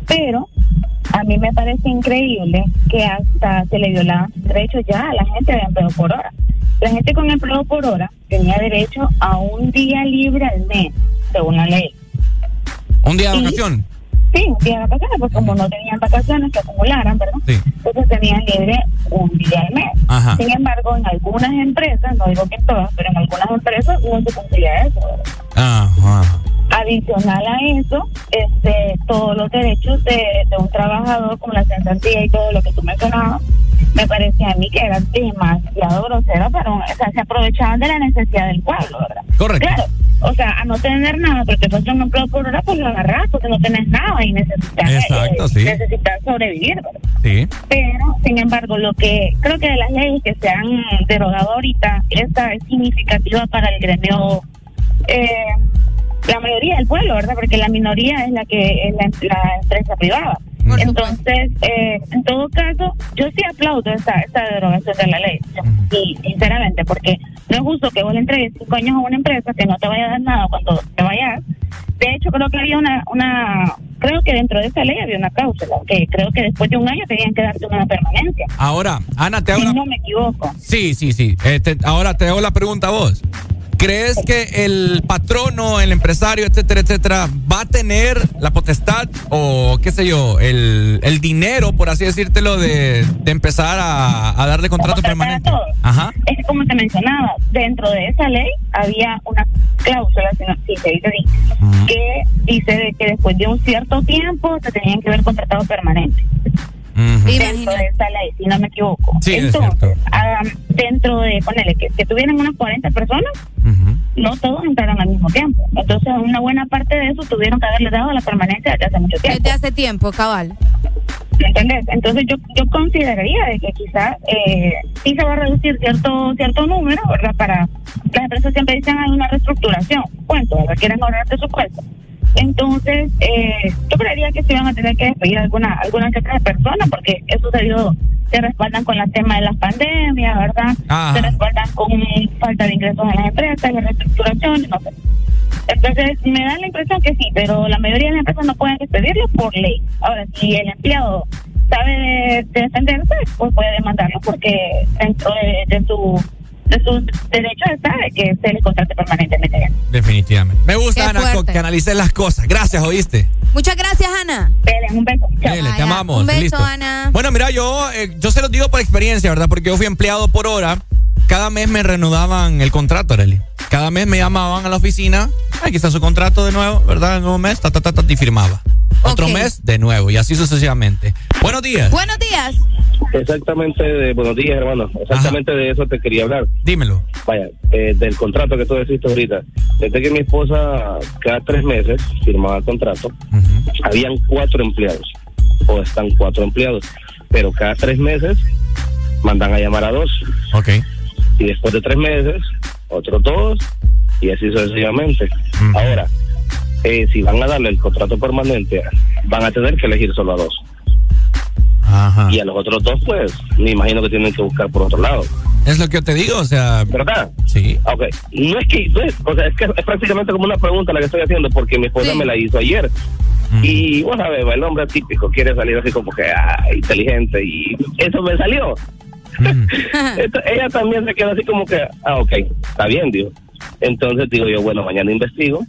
Pero a mí me parece increíble que hasta se le violaban derechos ya a la gente de empleo por hora. La gente con empleo por hora tenía derecho a un día libre al mes, según la ley. Un día de Y- vacación. Sí, un día de vacaciones, pues como no tenían vacaciones que acumularan, ¿verdad? Sí. Entonces tenían libre un día al mes. Ajá. Sin embargo, en algunas empresas, no digo que en todas, pero en algunas empresas no se cumplía eso. ¿verdad? Ajá. Adicional a eso, este, todos los derechos de, de un trabajador, como la cesantía y todo lo que tú mencionabas, me parecía a mí que era demasiado grosero, pero o sea, se aprovechaban de la necesidad del pueblo, ¿verdad? Correcto. Claro, o sea, a no tener nada, porque tú haces un empleo por hora, pues lo agarras, porque no tenés nada y necesitas, Exacto, eh, sí. necesitas sobrevivir, ¿verdad? Sí. Pero, sin embargo, lo que creo que de las leyes que se han derogado ahorita, esta es significativa para el gremio, eh, la mayoría del pueblo, ¿verdad? Porque la minoría es la que es la, la empresa privada. Entonces, eh, en todo caso, yo sí aplaudo esta, esta derogación de la ley. Sí, sinceramente, porque no es justo que vos le entregues cinco años a una empresa que no te vaya a dar nada cuando te vayas. De hecho, creo que había una, una creo que dentro de esa ley había una cláusula, que creo que después de un año tenían que darte una permanencia. Ahora, Ana, te hago Si la- no me equivoco. Sí, sí, sí. Este, ahora te hago la pregunta a vos. ¿Crees que el patrono, el empresario, etcétera, etcétera, va a tener la potestad o qué sé yo, el, el dinero, por así decírtelo, de, de empezar a, a darle contrato permanente? Ajá. Es que como te mencionaba, dentro de esa ley había una cláusula, si, se dice así, que dice de que después de un cierto tiempo te tenían que ver Dentro de esa ley, si no me equivoco. Sí, es Entonces, ah, dentro de, ponele, que, que tuvieran unas 40 personas, no todos entraron al mismo tiempo. Entonces, una buena parte de eso tuvieron que haberle dado la permanencia desde hace mucho tiempo. Desde hace tiempo, cabal. ¿Me entendés? Entonces yo yo consideraría de que quizás eh, sí se va a reducir cierto cierto número, ¿verdad? Para las empresas siempre dicen hay una reestructuración, cuento, ¿verdad? Quieren ahorrar presupuesto. Entonces, eh, yo creería que se van a tener que despedir alguna alguna cierta persona porque eso se dio se respaldan con el tema de las pandemias, ¿verdad? Ajá. Se respaldan con falta de ingresos en las empresas, la reestructuración, no sé. Entonces, me da la impresión que sí, pero la mayoría de las empresas no pueden despedirlo por ley. Ahora, si el empleado sabe de, de defenderse, pues puede demandarlo porque dentro de, de su sus derechos está de que se le contrate permanentemente. Definitivamente. Me gusta, Qué Ana, fuerte. que analices las cosas. Gracias, ¿oíste? Muchas gracias, Ana. un beso. Dele, te amamos. Un beso, Listo. Ana. Bueno, mira, yo, eh, yo se los digo por experiencia, ¿verdad? Porque yo fui empleado por hora. Cada mes me reanudaban el contrato, Arely. Cada mes me llamaban a la oficina. Aquí está su contrato de nuevo, ¿verdad? El nuevo mes, ta, ta, ta, ta, y firmaba. Otro mes, de nuevo, y así sucesivamente. Buenos días. Buenos días. Exactamente, de, buenos días, hermano. Exactamente de eso te quería hablar. Dímelo. Vaya, eh, del contrato que tú deciste ahorita. Desde que mi esposa cada tres meses firmaba el contrato, habían cuatro empleados, o están cuatro empleados, pero cada tres meses mandan a llamar a dos. Ok. Y después de tres meses, otros dos, y así sucesivamente. Ahora, eh, si van a darle el contrato permanente, van a tener que elegir solo a dos. Y a los otros dos, pues, me imagino que tienen que buscar por otro lado. Es lo que yo te digo, o sea. ¿Verdad? Sí. Ok. No es que, no es- o sea, es que es prácticamente como una pregunta la que estoy haciendo, porque mi esposa me la hizo ayer. Y, vos sabés, el hombre típico quiere salir así como que ah, inteligente, y eso me salió. Esto- ella también se quedó así como que, ah, ok, está bien, digo. Entonces digo yo, bueno, mañana investigo.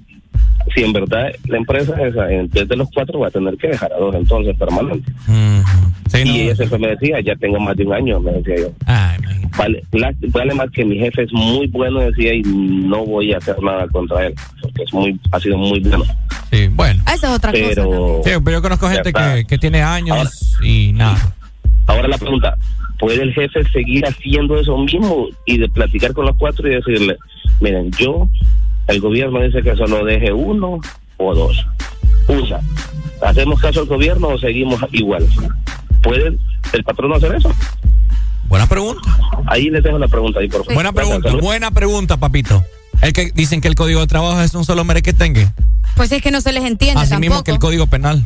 Si en verdad la empresa esa, en vez de los cuatro, va a tener que dejar a dos entonces permanentes. y ella siempre me decía, ya tengo más de un año, me decía yo. vale, la- vale más que mi jefe es muy bueno, decía, y no voy a hacer nada contra él, porque es muy, ha sido muy bueno. Sí, bueno. Esa es otra Pero, cosa. Sí, pero yo conozco gente que tiene años y nada. Ahora la pregunta, ¿puede el jefe seguir haciendo eso mismo y de platicar con los cuatro y decirle, miren, yo, el gobierno dice que solo deje uno o dos? Usa, ¿hacemos caso al gobierno o seguimos igual? ¿Puede el patrón hacer eso? Buena pregunta. Ahí les dejo la pregunta ahí, por favor. Buena pregunta, buena pregunta, papito. El que dicen que el código de trabajo es un solo merequetengue. Pues es que no se les entiende Así tampoco. mismo que el código penal.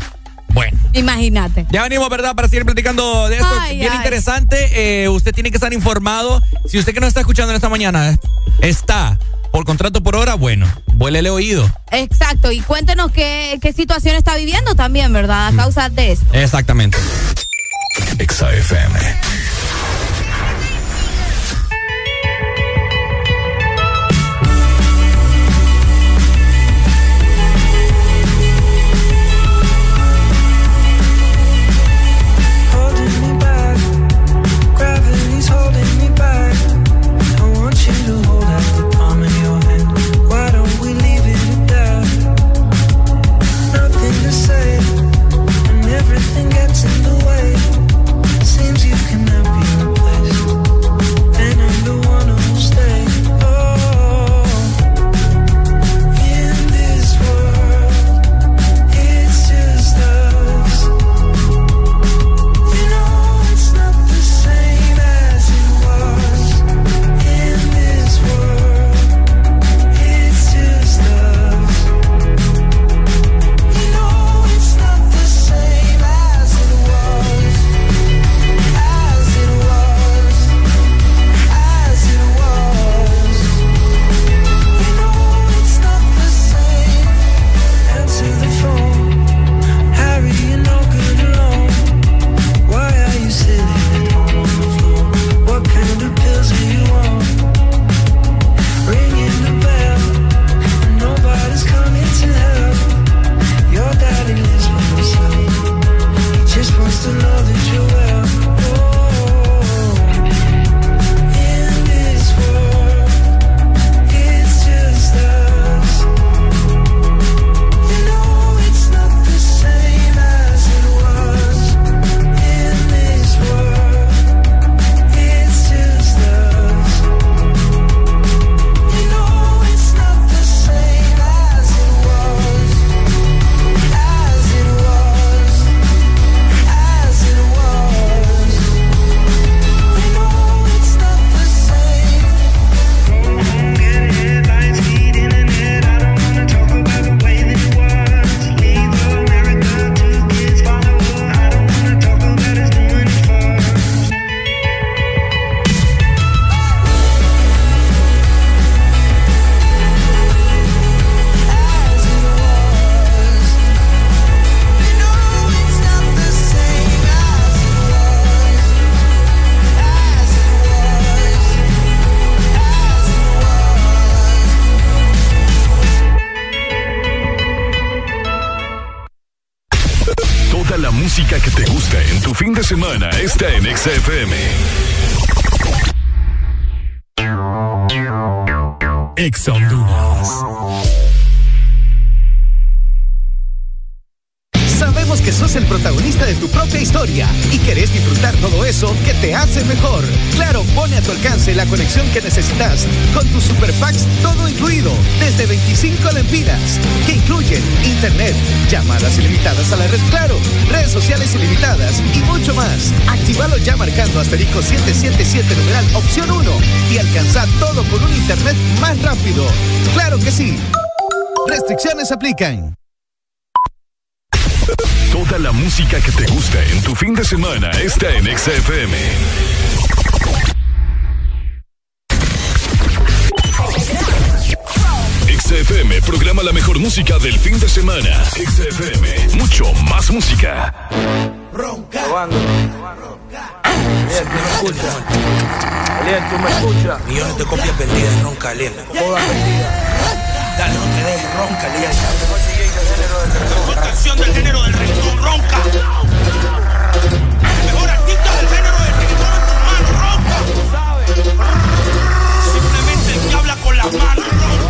Bueno. Imagínate. Ya venimos, ¿verdad? Para seguir platicando de esto. Ay, Bien ay. interesante. Eh, usted tiene que estar informado. Si usted que nos está escuchando en esta mañana eh, está por contrato por hora, bueno, vuélele oído. Exacto. Y cuéntenos qué, qué situación está viviendo también, ¿verdad? A causa de eso. Exactamente. XAFM. Seems you alcanza todo con un internet más rápido. Claro que sí. Restricciones aplican. Toda la música que te gusta en tu fin de semana está en XFM. XFM programa la mejor música del fin de semana. XFM, mucho más música. Ronca. Aliel, tú me me escuchas. Millones de copias vendidas, ronca, Aliel. Todas vendidas. Dale, no te dejes, ronca, Aliel. Mejor canción del género del reggaetón, ronca. Mejor artista del género del reggaetón en tus manos, ronca. Simplemente el que habla con las manos, ronca.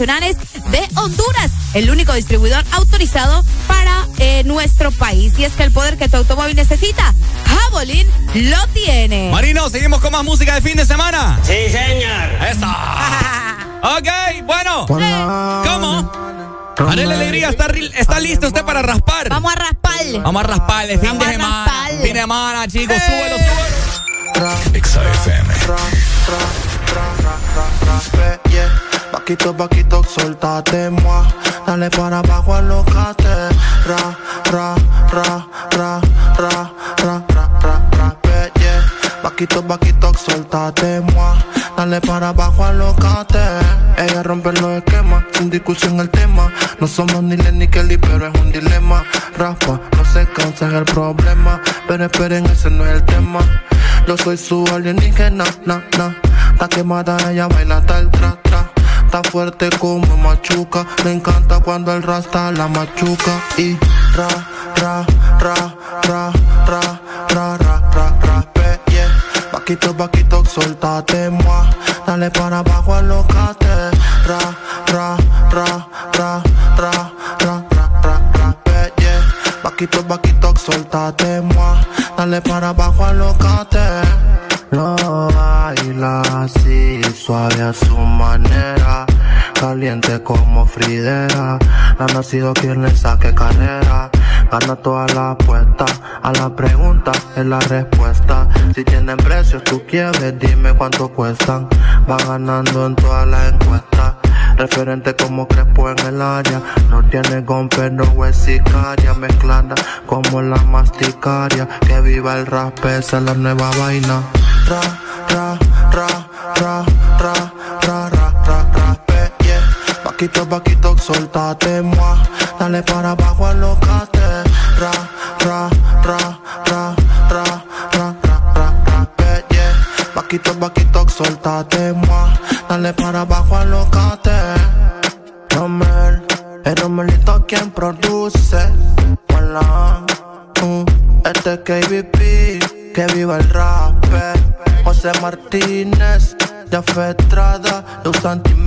Internacionales de Honduras, el único distribuidor autorizado para eh, nuestro país. Y es que el poder que tu automóvil necesita, Javelin lo tiene. Marino, seguimos con más música de fin de semana. Sí, señor. Eso. ok, bueno. ¿Cómo? Arele Alegría, ¿está, ri- ¿está listo usted para raspar? Vamos a rasparle. Vamos a rasparle, fin Vamos de semana. rasparle. Fin de semana, chicos, súbelo, súbelo. XFM. Yeah. Paquito, soltate, moi. Dale para abajo, alocate. Ra, ra, ra, ra, ra, ra, ra, ra, ra, yeah. Paquito, paquito, soltate, moi. Dale para abajo, alocate. Ella rompe los esquemas, sin discusión el tema. No somos ni Len ni Kelly, pero es un dilema. Raspa, no se cansa, es el problema. Pero esperen, ese no es el tema. Yo soy su alienígena, na, na. Está quemada, ella baila tal tra. Está fuerte como machuca. Le encanta cuando el rasta la machuca. Y ra, ra, ra, ra, ra, ra, ra, ra, ra, pe, yeah. Paquito, paquito, soltate, moi. Dale para abajo, alocate. Ra, ra, ra, ra, ra, ra, ra, ra, ra, pe, yeah. Paquito, paquito, soltate, moi. Dale para abajo, alocate. Lo baila así, suave a su manera. Caliente como Fridera. No ha nacido quien le saque carrera. Gana todas las apuestas. A la pregunta es la respuesta. Si tienen precios, tú quieres, dime cuánto cuestan. Va ganando en todas las encuestas. Referente como Crespo en el área. No tiene gon, pero es sicaria. Mezclada como la masticaria. Que viva el rap, la nueva vaina. Paquito, paquito, soltate, moi. Dale para abajo, alocate. Ra, ra, ra, ra, ra, ra, ra, ra, ra, pe, yeah. Paquito, paquito, soltate, moi. Dale para abajo, alocate. Romel, el Romelito quien produce. Hola, este es KBP, que viva el rap. José Martínez, Jafé Estrada, Luz Antimena,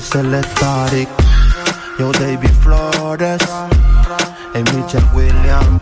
Hazel Static, Yo David Flores, y Mitchell Williams.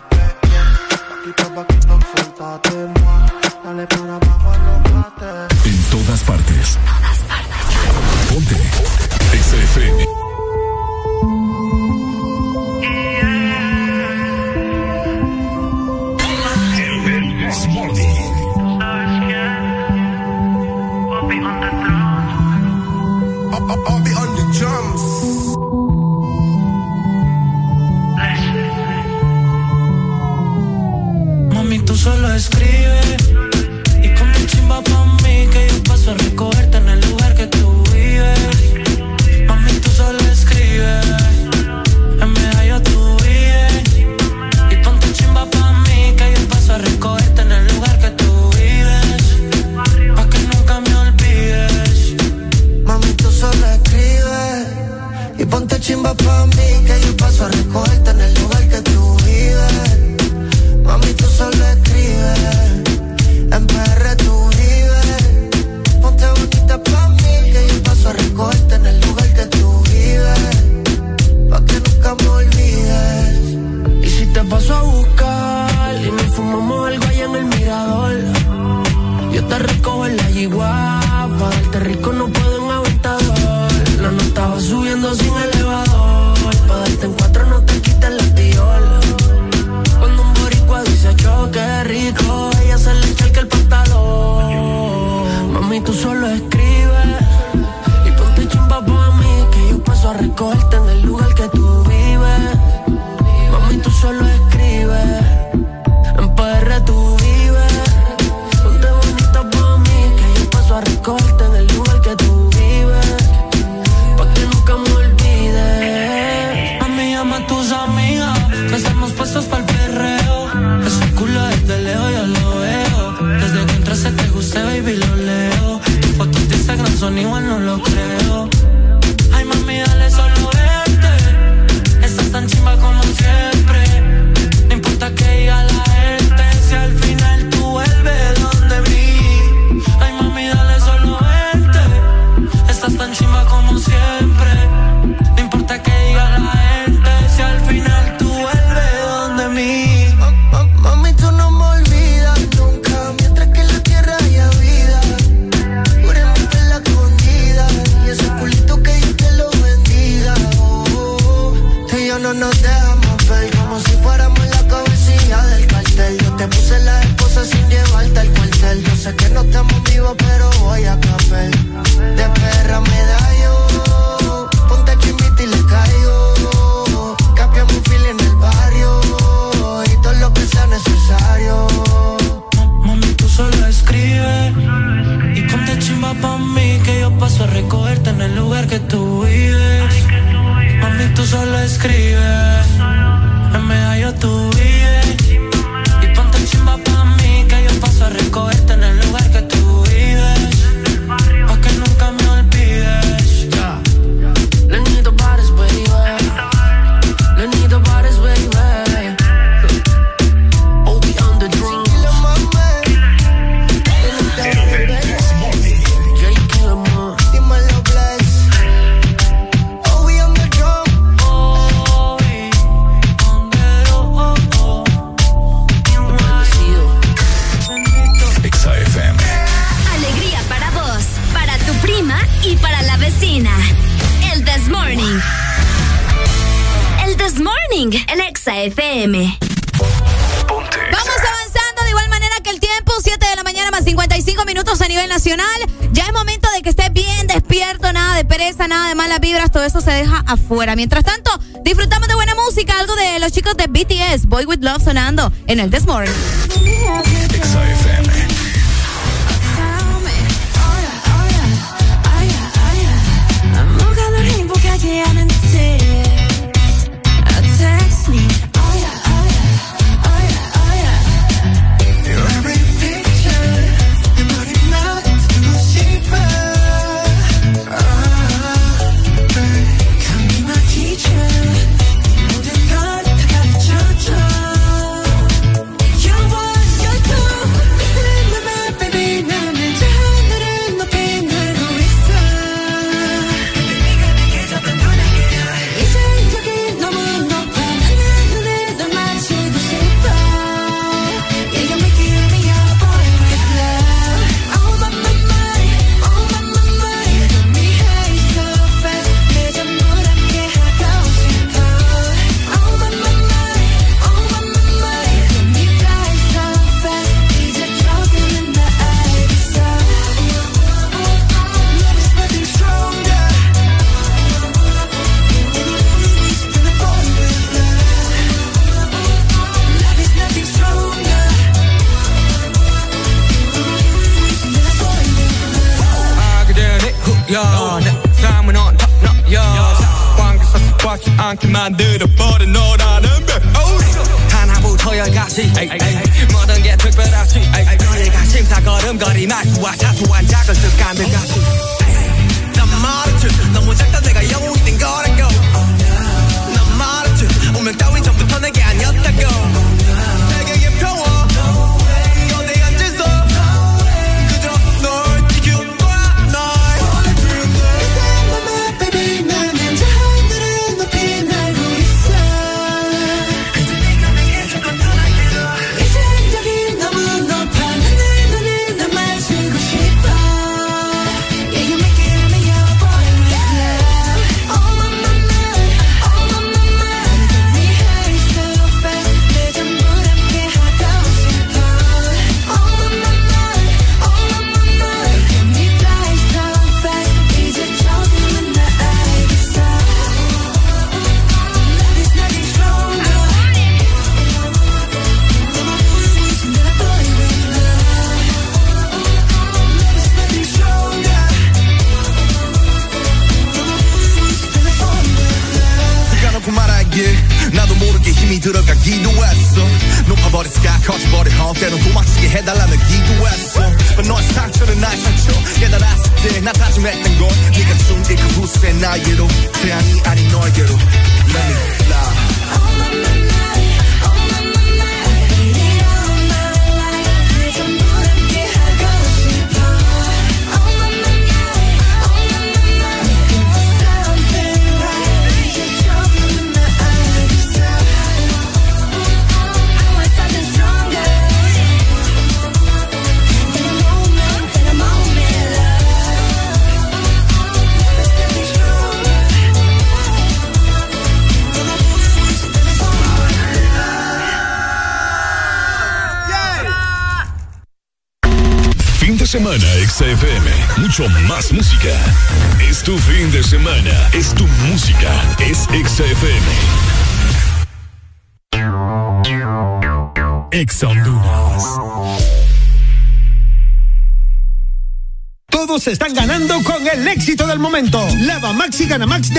Mientras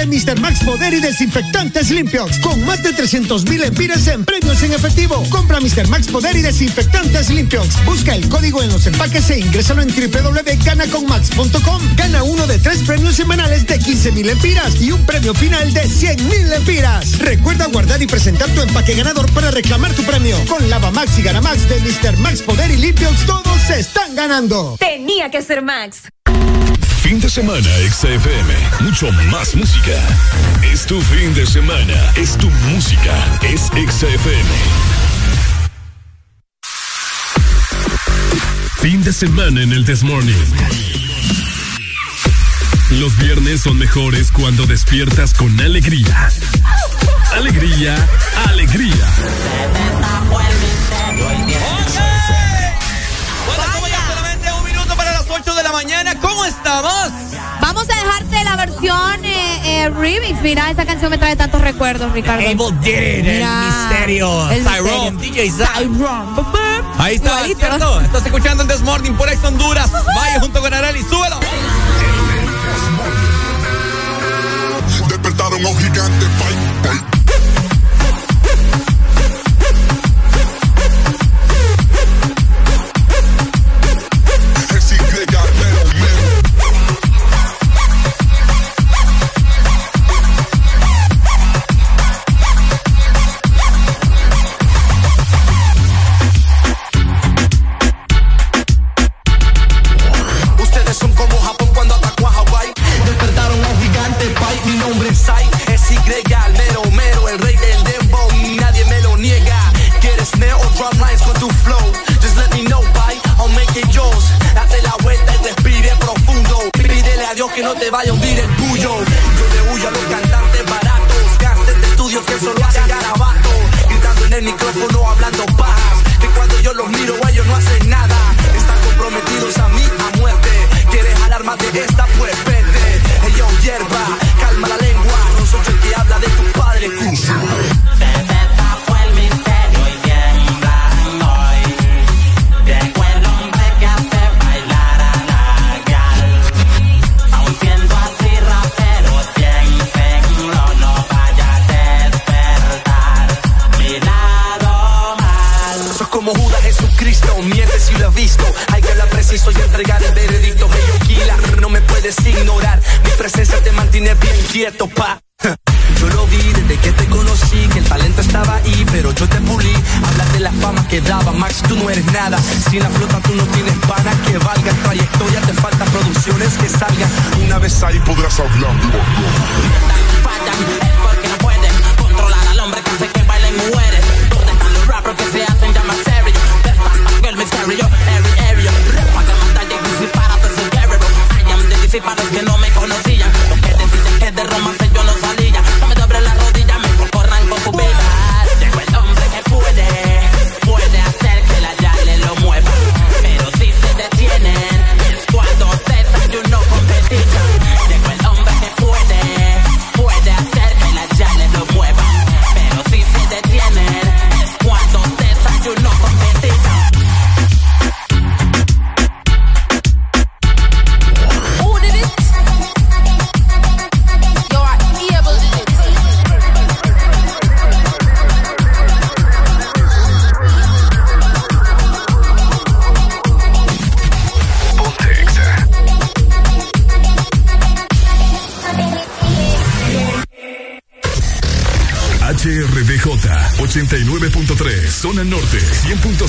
de Mr. Max Poder y desinfectantes limpios, con más de 300 mil empiras en premios en efectivo. Compra Mr. Max Poder y desinfectantes limpios. Busca el código en los empaques e ingrésalo en www.ganaconmax.com. Gana uno de tres premios semanales de 15 mil empiras y un premio final de 100 mil empiras. Recuerda guardar y presentar tu empaque ganador para reclamar tu premio. Con lava Max y Ganamax de Mr. Max Poder y Limpios todos están ganando. Tenía que ser Max. Fin de semana, XFM. Mucho más música. Es tu fin de semana. Es tu música. Es XFM. Fin de semana en el This Morning. Los viernes son mejores cuando despiertas con alegría. Alegría, alegría. ¿Cómo estamos? Vamos a dejarte la versión eh, eh, remix. Mira, esa canción me trae tantos recuerdos, Ricardo. Able did it, Mira, el misterio. El Tyrone, DJ Tyrone. Ahí está, ¿cierto? Estás escuchando el This por Ex Honduras. Vaya junto con Arely, súbelo.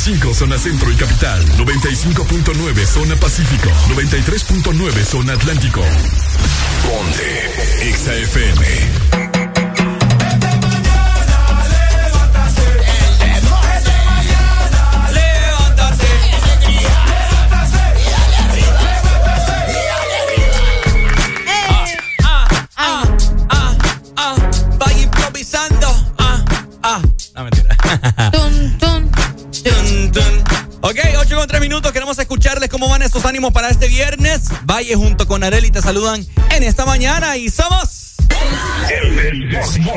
95.5 zona centro y capital, 95.9 zona pacífico, 93.9 zona atlántico. Ponte XAFM. Valle junto con Areli te saludan en esta mañana y somos... El, el,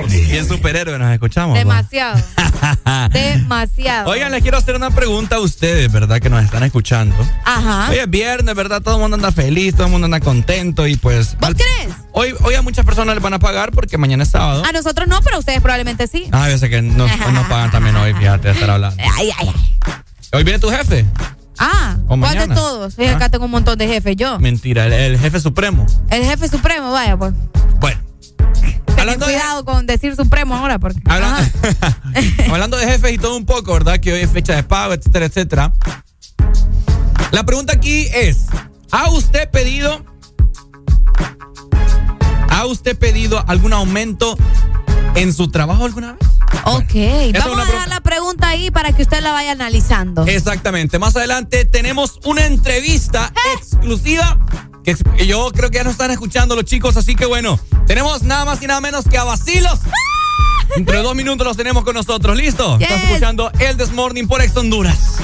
Bien superhéroe nos escuchamos. Demasiado. Demasiado. Oigan, les quiero hacer una pregunta a ustedes, ¿verdad? Que nos están escuchando. Ajá. Hoy es viernes, ¿verdad? Todo el mundo anda feliz, todo el mundo anda contento y pues... ¿Vos al... crees? Hoy, hoy a muchas personas les van a pagar porque mañana es sábado. A nosotros no, pero a ustedes probablemente sí. Ah, yo sé que nos, nos pagan también hoy, fíjate, estar hablando. Ay, ay, ay. ¿Hoy viene tu jefe? ¿Cuál mañana? de todos? ¿Ah? Acá tengo un montón de jefes, yo. Mentira, el, jefe supremo. El jefe supremo, vaya, pues. Bueno. Ten cuidado con decir supremo ahora, porque. Hablando... Hablando de jefes y todo un poco, ¿verdad? Que hoy es fecha de pago, etcétera, etcétera. La pregunta aquí es: ¿ha usted pedido. ¿Ha usted pedido algún aumento en su trabajo alguna vez? Ok, bueno, vamos a dejar la pregunta ahí para que usted la vaya analizando. Exactamente, más adelante tenemos una entrevista ¿Eh? exclusiva que yo creo que ya nos están escuchando los chicos, así que bueno, tenemos nada más y nada menos que a Basilos. ¡Ah! Entre dos minutos los tenemos con nosotros, ¿listo? Yes. Estás escuchando El Desmorning por Ex Honduras.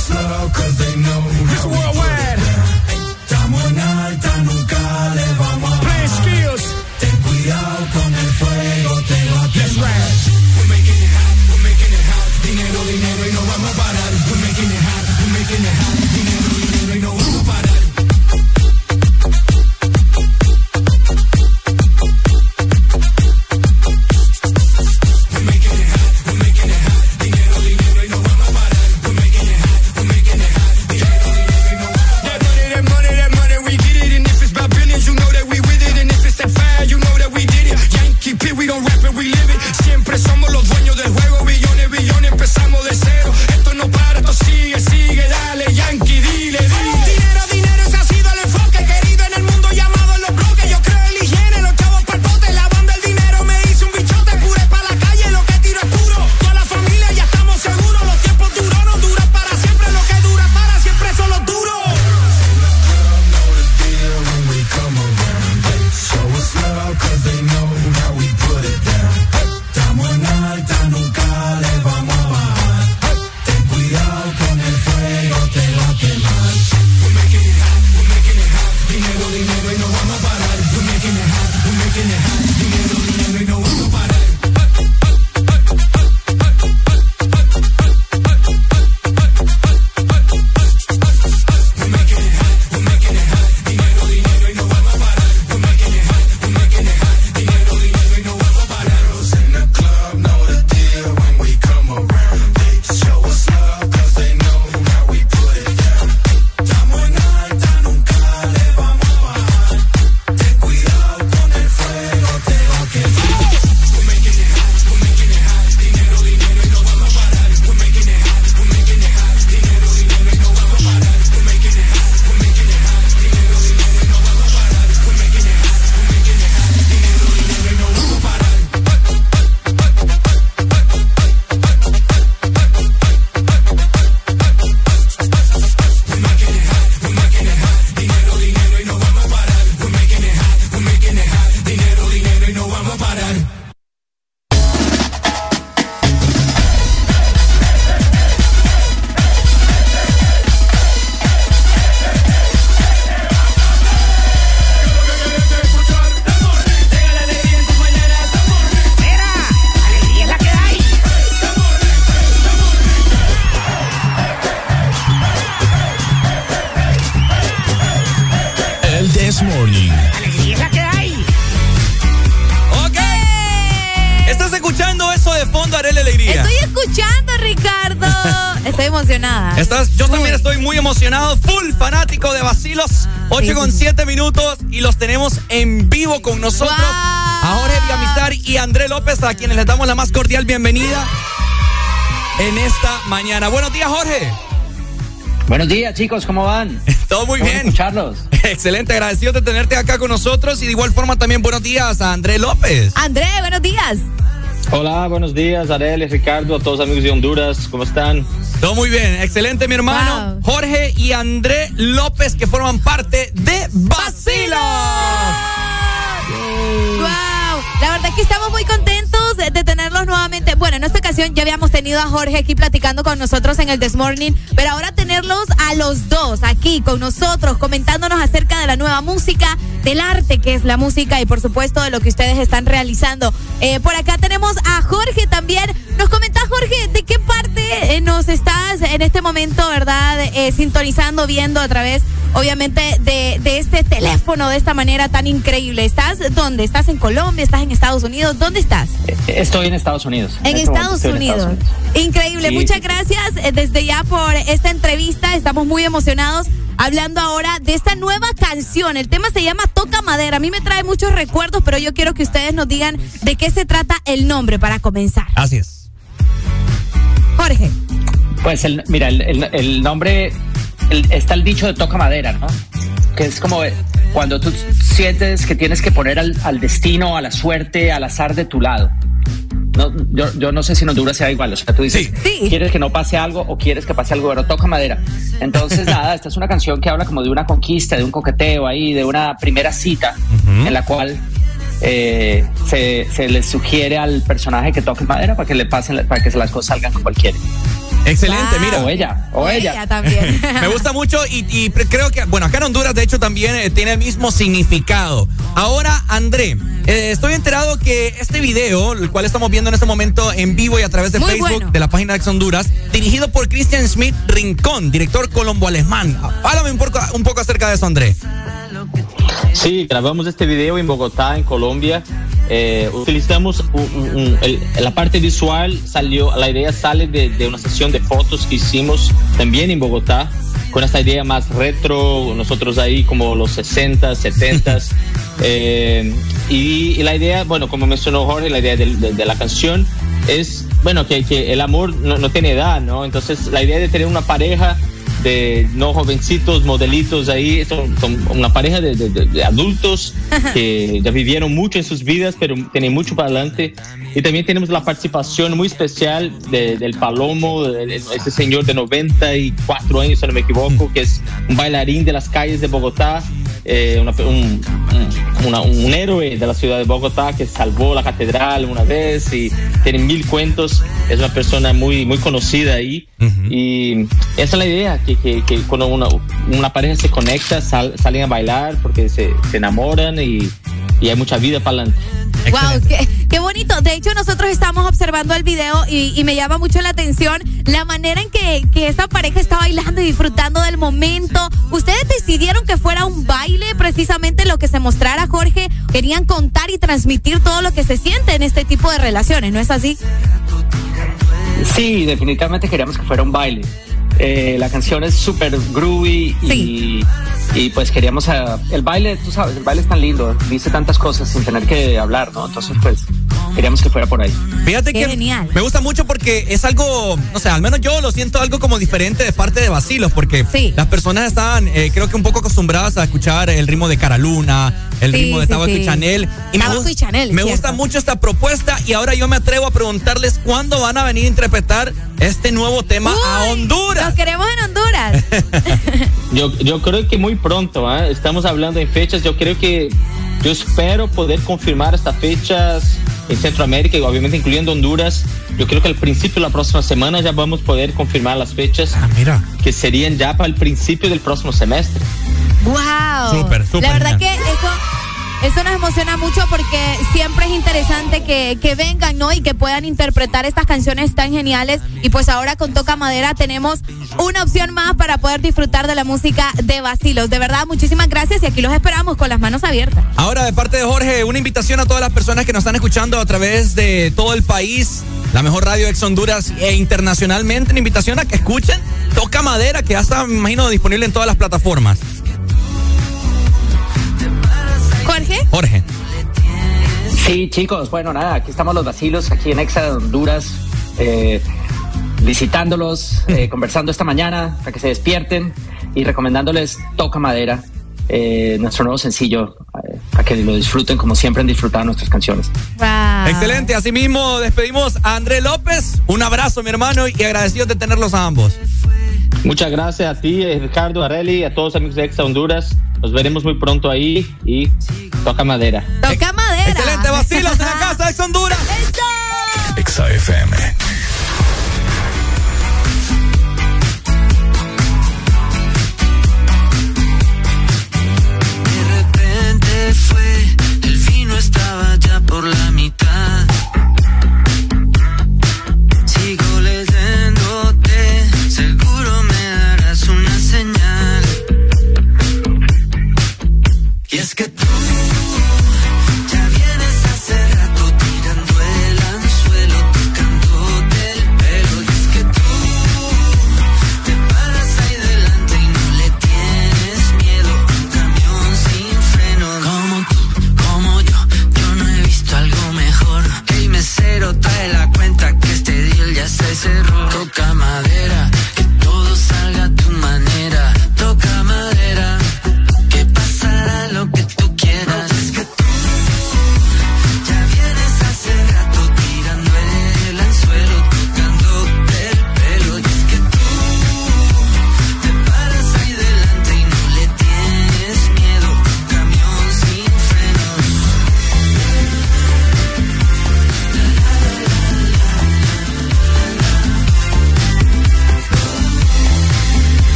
slow, cause they know. This world Buenos días, Jorge. Buenos días, chicos, ¿cómo van? Todo muy bien. Escucharlos. Excelente, agradecido de tenerte acá con nosotros y de igual forma también buenos días a André López. André, buenos días. Hola, buenos días, Arely, Ricardo, a todos los amigos de Honduras, ¿cómo están? Todo muy bien, excelente, mi hermano. Jorge y André López, que forman parte de Basilo. ¡Wow! La verdad es que estamos muy contentos de tenerlos nuevamente. Bueno, no estoy ya habíamos tenido a Jorge aquí platicando con nosotros en el This Morning, pero ahora tenerlos a los dos aquí con nosotros, comentándonos acerca de la nueva música, del arte que es la música y por supuesto de lo que ustedes están realizando. Eh, por acá tenemos a Jorge también. Nos comenta Jorge, ¿de qué parte eh, nos estás en este momento, verdad, eh, sintonizando, viendo a través, obviamente, de, de este teléfono de esta manera tan increíble? ¿Estás dónde? ¿Estás en Colombia? ¿Estás en Estados Unidos? ¿Dónde estás? Estoy en Estados Unidos. En este momento Estados en Unidos. Increíble. Sí, Muchas sí, gracias eh, desde ya por esta entrevista. Estamos muy emocionados hablando ahora de esta nueva canción. El tema se llama Toca Madera. A mí me trae muchos recuerdos, pero yo quiero que ustedes nos digan de qué se trata el nombre para comenzar. Así es. Jorge. Pues el, mira, el, el- el nombre, el- está el dicho de toca madera, ¿no? Que es como eh, cuando tú sientes que tienes que poner al, al destino, a la suerte, al azar de tu lado. No, yo, yo no sé si en Honduras sea igual, o sea, tú dices, quieres que no pase algo o quieres que pase algo, pero toca madera. Entonces, nada, esta es una canción que habla como de una conquista, de un coqueteo ahí, de una primera cita en la cual eh, se, se le sugiere al personaje que toque madera para que le pasen, para que las cosas salgan como él quiere. Excelente, mira. O ella, o, ella. también. Me gusta mucho y, creo que, bueno, acá en Honduras de hecho también eh, tiene el mismo significado. Ahora, André, eh, estoy enterado que este video, el cual estamos viendo en este momento en vivo y a través de Muy Facebook bueno. de la página de Ex Honduras, dirigido por Christian Smith Rincón, director colombo-alemán. Háblame un poco, un poco acerca de eso, André. Sí, grabamos este video en Bogotá, en Colombia. Eh, utilizamos un- un- un- el- la parte visual, salió, la idea sale de, de una sesión de fotos que hicimos también en Bogotá, con esta idea más retro, nosotros ahí como los 60, 70. eh, y, y la idea, bueno, como mencionó Jorge, la idea del- de, de la canción es, bueno, que, que el amor no, no tiene edad, ¿no? Entonces, la idea de tener una pareja de no jovencitos, modelitos ahí, son, son una pareja de, de- de- adultos que ya vivieron mucho en sus vidas, pero tienen mucho para adelante. Y también tenemos la participación muy especial de- del Palomo, de- de- ese señor de 94 años, si no me equivoco, que es un bailarín de las calles de Bogotá, eh, una- un, un- una- un héroe de la ciudad de Bogotá que salvó la catedral una vez y tiene mil cuentos. Es una persona muy, muy conocida ahí. Y esa es la idea, que, que, que cuando una, una pareja se conecta, sal- salen a bailar porque se, se enamoran y, y hay mucha vida para adelante. Wow, qué, qué bonito. De hecho, nosotros estamos observando el video y, y me llama mucho la atención la manera en que, que esta pareja está bailando y disfrutando del momento. Ustedes decidieron que fuera un baile, precisamente lo que se mostrara, Jorge. Querían contar y transmitir todo lo que se siente en este tipo de relaciones, ¿no es así? Sí, definitivamente queríamos que fuera un baile. Eh, la canción es súper groovy y, y pues queríamos ah, el baile, tú sabes, el baile es tan lindo, dice tantas cosas sin tener que hablar, ¿no? Entonces pues queríamos que fuera por ahí. Fíjate que me gusta mucho porque es algo, no sé, al menos yo lo siento algo como diferente de parte de Basilos, porque las personas estaban, eh, creo que un poco acostumbradas a escuchar el ritmo de Caraluna, el Sí, ritmo de sí, Tabaco sí. y Chanel. Y Tabaco y Chanel, me cierto. gusta mucho esta propuesta y ahora yo me atrevo a preguntarles cuándo van a venir a interpretar este nuevo tema a Honduras. Lo queremos en Honduras. Yo, yo creo que muy pronto, ¿ah? estamos hablando en fechas, yo creo que yo espero poder confirmar estas fechas en Centroamérica y obviamente incluyendo Honduras. Yo creo que al principio de la próxima semana ya vamos a poder confirmar las fechas que serían ya para el principio del próximo semestre. Wow. Súper, súper La verdad genial. que eso, eso nos emociona mucho porque siempre es interesante que, que vengan, ¿no? Y que puedan interpretar estas canciones tan geniales. Y pues ahora con Toca Madera tenemos una opción más para poder disfrutar de la música de Basilos. De verdad, muchísimas gracias y aquí los esperamos con las manos abiertas. Ahora, de parte de Jorge, una invitación a todas las personas que nos están escuchando a través de todo el país, la mejor radio ex Honduras e internacionalmente, una invitación a que escuchen Toca Madera, que ya está, me imagino, disponible en todas las plataformas. Jorge. Jorge. Sí, chicos, bueno, nada, aquí estamos los vacilos, aquí en Exa de Honduras, eh, visitándolos, eh, conversando esta mañana para que se despierten y recomendándoles Toca Madera, eh, nuestro nuevo sencillo, para que lo disfruten como siempre han disfrutado nuestras canciones. Wow. Excelente, asimismo despedimos a André López, un abrazo mi hermano y agradecidos de tenerlos a ambos. Muchas gracias a ti, Ricardo, a a todos los amigos de Exa Honduras. Nos veremos muy pronto ahí y Toca madera. Toca madera. Excelente, vacilos en la casa, ex Honduras. ¡Eso! Exa FM. De repente fue, el vino estaba ya por la mitad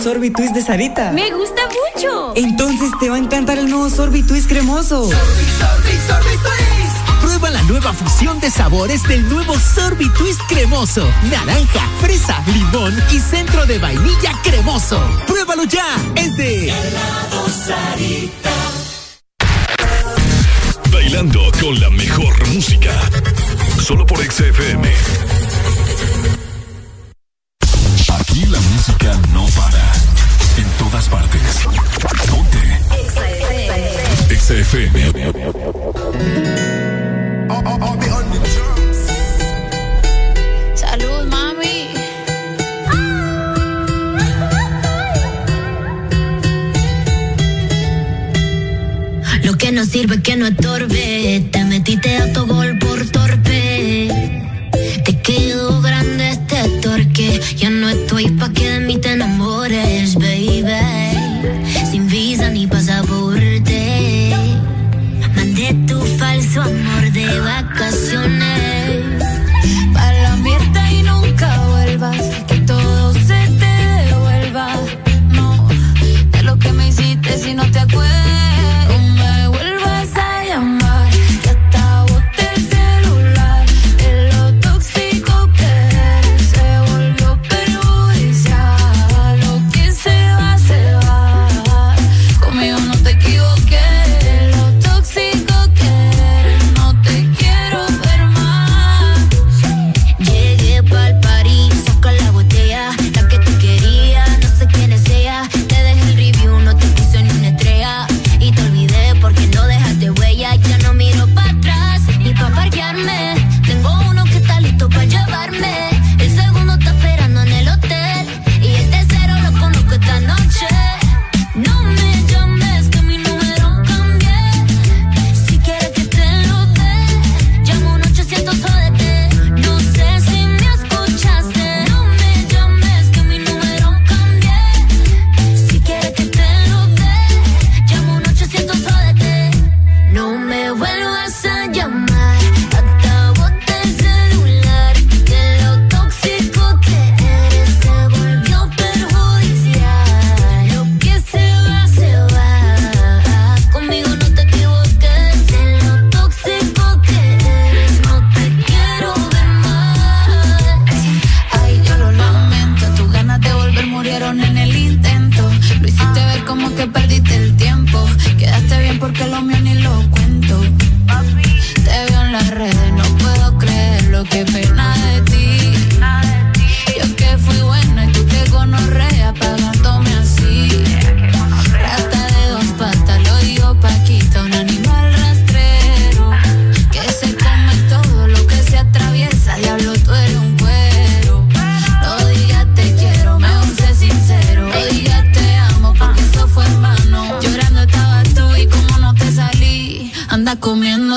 sorbitwist de Sarita. Me gusta mucho. Entonces te va a encantar el nuevo sorbitwist cremoso. Sorbi, sorbi. Prueba la nueva fusión de sabores del nuevo sorbitwist cremoso. Naranja, fresa, limón y centro de vainilla cremoso. Pruébalo ya. Es de Bailando con la mejor música. Solo por XFM. Aquí la música no para. En todas partes. Ponte. XFM. Salud, mami. Lo que no sirve es que no estorbe. Te metiste a tu gol por torpe. Te quedo que ya no estoy pa' que de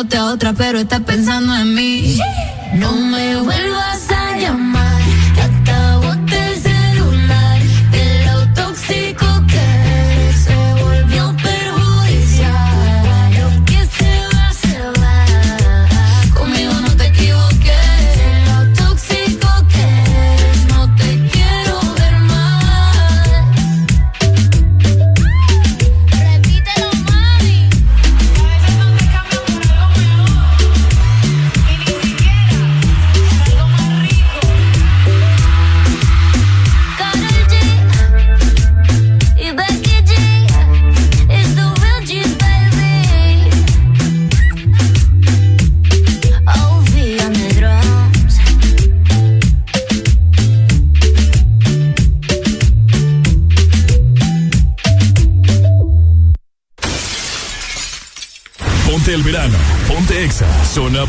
buscándote a otra, pero estás pensando en mí.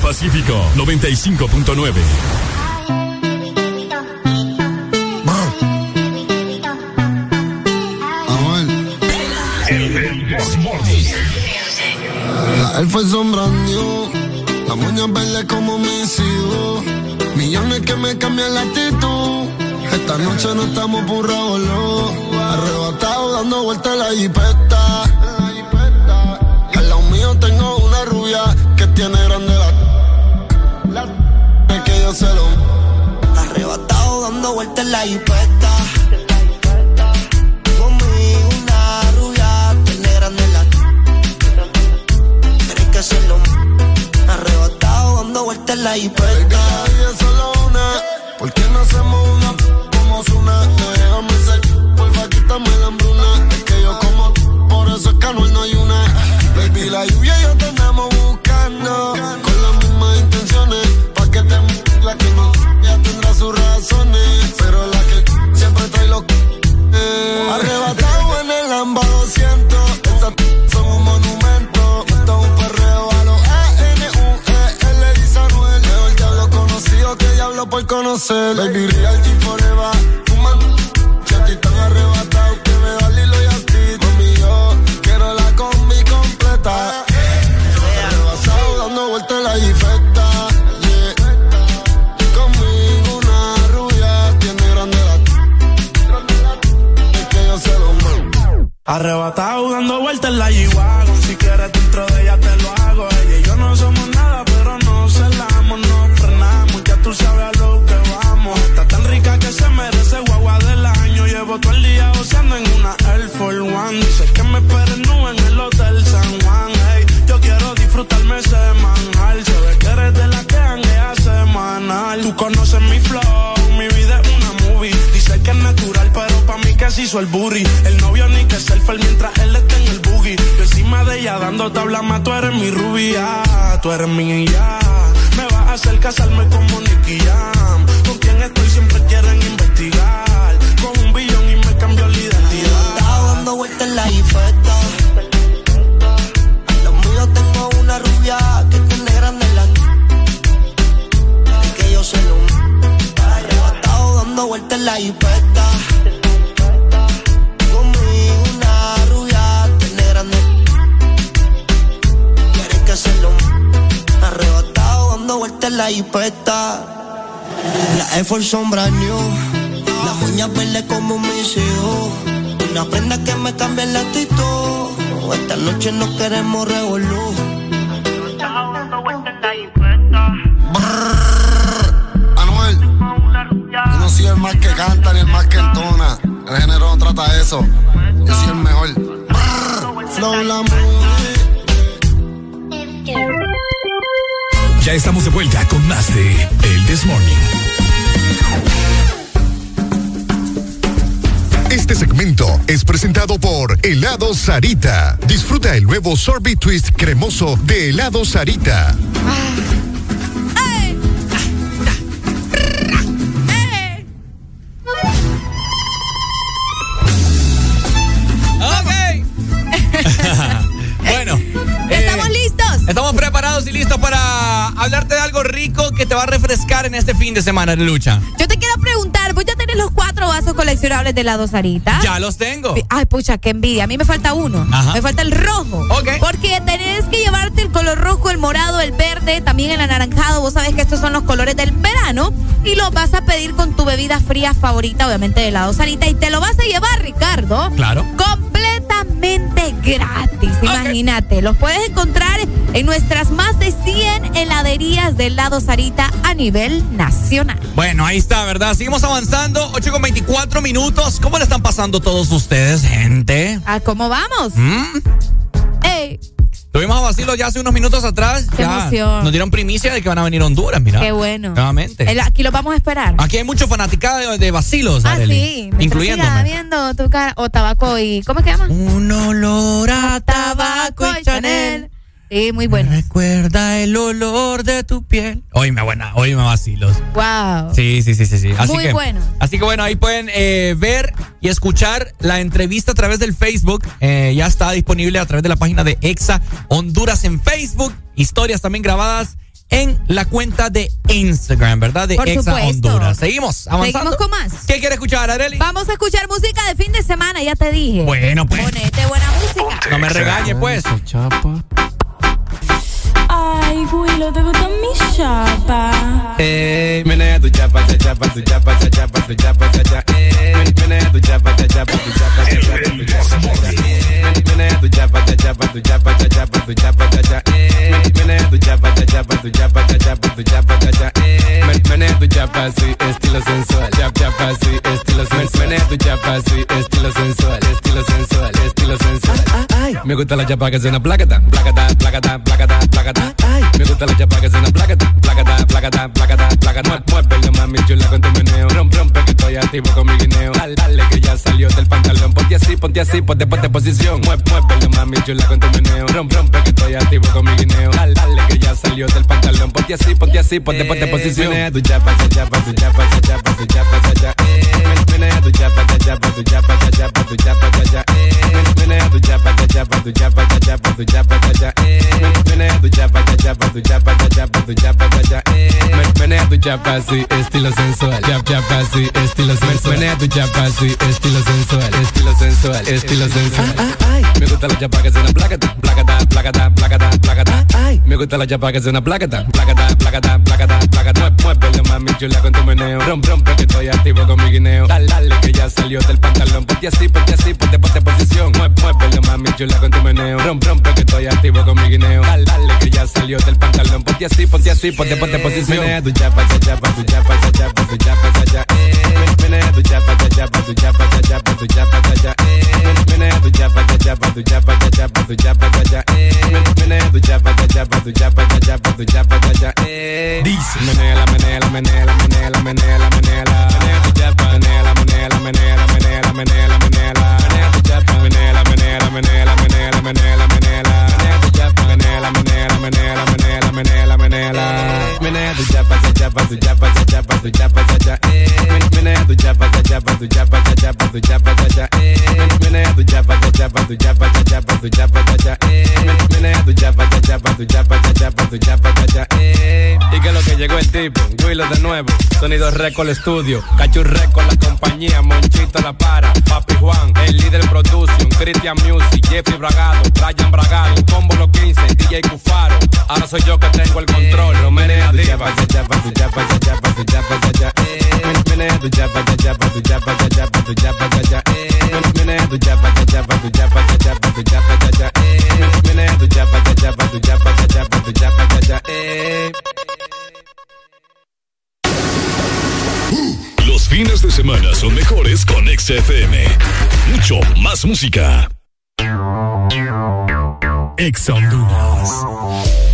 Pacífico 95.9. La elfa sombrando, la moña verde como me sigo. Millones que me cambian la actitud. Esta noche no estamos por revoló. Arrebatado dando vueltas la jipeta. Al lado mío tengo una rubia que tiene grande la Arrebatado dando vueltas en la jipeta. Conmigo una rubia, tan negra en la. Tienes que hacerlo. Arrebatado dando vueltas en la jipeta. Baby, sombra Sarita. Disfruta el nuevo sorbet twist cremoso de helado Sarita. bueno. Eh, ¿Estamos listos? Estamos preparados y listos para hablarte de algo rico que te va a refrescar en este fin de semana de lucha. Yo te coleccionables de helado Sarita. Ya los tengo. Ay, pucha, qué envidia. A mí me falta uno. Ajá. Me falta el rojo. Ok. Porque tenés que llevarte el color rojo, el morado, el verde, también el anaranjado. Vos sabés que estos son los colores del verano. Y los vas a pedir con tu bebida fría favorita, obviamente de helado Sarita. Y te lo vas a llevar, Ricardo. Claro. Completamente gratis. Imagínate. Los puedes encontrar en nuestras más de 100 heladerías de helado Sarita a nivel nacional. Bueno, ahí está, ¿verdad? Seguimos avanzando. 8 con 24 minutos. ¿Cómo le están pasando todos ustedes, gente? ¿A cómo vamos? ¿Mm? Ey, Tuvimos a Basilo ya hace unos minutos atrás. Qué ya emoción. Nos dieron primicia de que van a venir a Honduras, mira. qué bueno. Nuevamente. El- aquí los vamos a esperar. Aquí hay mucho fanaticada de, de Basilos, Ah, sí. Incluyéndome. viendo tu cara. O tabaco y. ¿Cómo es que llama? Un olor a tabaco y Chanel. Sí, muy bueno. Recuerda el olor de tu piel. Oíme, buena, oíme Basilos. Wow. Sí, sí, sí, sí, sí. Así Muy que, bueno. Así que bueno, ahí pueden eh, ver y escuchar la entrevista a través del Facebook. Eh, ya está disponible a través de la página de Exa Honduras en Facebook. Historias también grabadas en la cuenta de Instagram, ¿verdad? De Por Exa supuesto. Honduras. Seguimos avanzando. Seguimos con más. ¿Qué quiere escuchar, Areli? Vamos a escuchar música de fin de semana, ya te dije. Bueno, pues. Ponete buena música. No me regañe, pues. Ay, Willow, ¿te gusta mi chapa? Eh, menea tu chapa, cha chapa, tu chapa, cha chapa, tu chapa, cha cha. Eh, menea tu chapa, cha chapa, tu chapa, cha chapa, tu chapa, cha. Eh, tu chapa, cha chapa, tu chapa, cha chapa, tu chapa, cha cha. Eh, menea tu chapa, cha chapa, tu chapa, cha chapa, chapa, cha cha. Eh, men- menea tu chapa, estilo sensual. Chap chapa, estilo sensual. Chapa, estilo sensual, estilo sensual, estilo. Me gusta la chapa que suena placata, placata, placata, placata, placata. Me gusta la chapa que suena placata, placata, placata, placata, placata. Muévelo, mami chula con tu meneo. Rompe, rompe que estoy activo con mi guineo. Dale, dale que ya salió del pantalón. Ponte así, ponte así, ponte, ponte posición. Mueve, muévelo, mami chula con tu meneo. Rompe, rompe que estoy activo con mi guineo. Dale, dale que ya salió del pantalón. Ponte así, ponte así, ponte, ponte posición. Menea tu chapa, cha chapa, tu chapa, cha chapa, tu chapa, cha cha. Eh, menea tu chapa, cha chapa, tu chapa, cha chapa, tu chapa. Eh, tu chapa, cha chapa, tu chapa, cha chapa, tu chapa. Eh. Eh, estilo sensual. Chap, chapa, sí, estilo sensual. Menea tu chapa, sí, estilo sensual, estilo sensual, estilo sensual. Me gusta la chapa que suena placata, placata, placata, placata, placata. Me gusta la chapa que suena placata, placata, placata, placata, placata. Muévelo, mami chula con tu meneo. Rompe, rompe que estoy activo con mi guineo. Dale, dale que ya salió del pantalón. Ponte así, ponte así, ponte, ponte posición. Mueve, muévelo, mami chula con tu meneo. Rompe, rompe que estoy activo con mi guineo. Dale, dale que ya salió del pantalón. Ponte así, ponte así, ponte, ponte posición. Menea tu chapa, cha chapa, tu chapa, cha chapa, tu chapa, cha cha. Eh, menea tu chapa, cha chapa, tu chapa, cha chapa, tu chapa, Eh. Eh. Eh, dice. Menea la, menea la, menea la, menea la, menea la, menea la. Menea tu chapa, menea la, menea la, menea la, menea la, menea la, menea la. Menea tu chapa, menea la, menea la, menea la, menea la, menea la, menea la. Menea tu chapa, menea la, menea la, menea la, menea tu chapa, cha chapa, tu chapa, cha chapa, tu chapa, cha cha. Eh, menea tu chapa, cha chapa, tu chapa, cha chapa, tu chapa, cha. Eh, tu chapa, cha chapa, tu chapa, cha chapa, tu chapa, cha cha. Eh, menea tu chapa, cha chapa, tu chapa, cha chapa, tu chapa, cha cha. Eh, y que lo que llegó el tipo, Willow de nuevo, Sonido Record Studio, Cachu Record la compañía, Monchito la para, Papi Juan, el líder production, Christian Music, Jeffrey Bragado, Ryan Bragado, Combo Los 15, Ahora soy yo que tengo el control, eh. Los fines de semana son mejores con XFM. Mucho más música. Ex Honduras.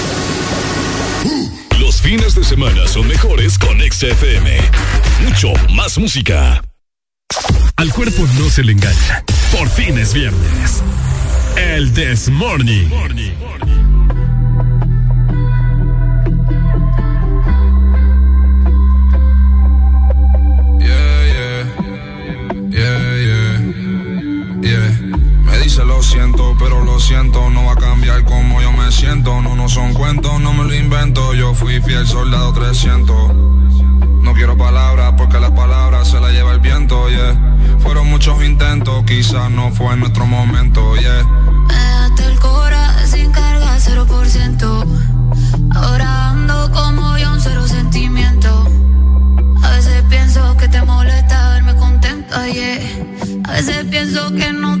Fines de semana son mejores con XFM. Mucho más música. Al cuerpo no se le engaña. Por fin es viernes. El This Morning. lo siento, pero lo siento, no va a cambiar como yo me siento. No, no son cuentos, no me lo invento. Yo fui fiel soldado 300. No quiero palabras porque las palabras se las lleva el viento, yeah. Fueron muchos intentos, quizás no fue nuestro momento, yeah. Déjate el cora sin carga, 0%. Ahora ando como yo, un cero sentimiento. A veces pienso que te molesta verme contenta, yeah. A veces pienso que no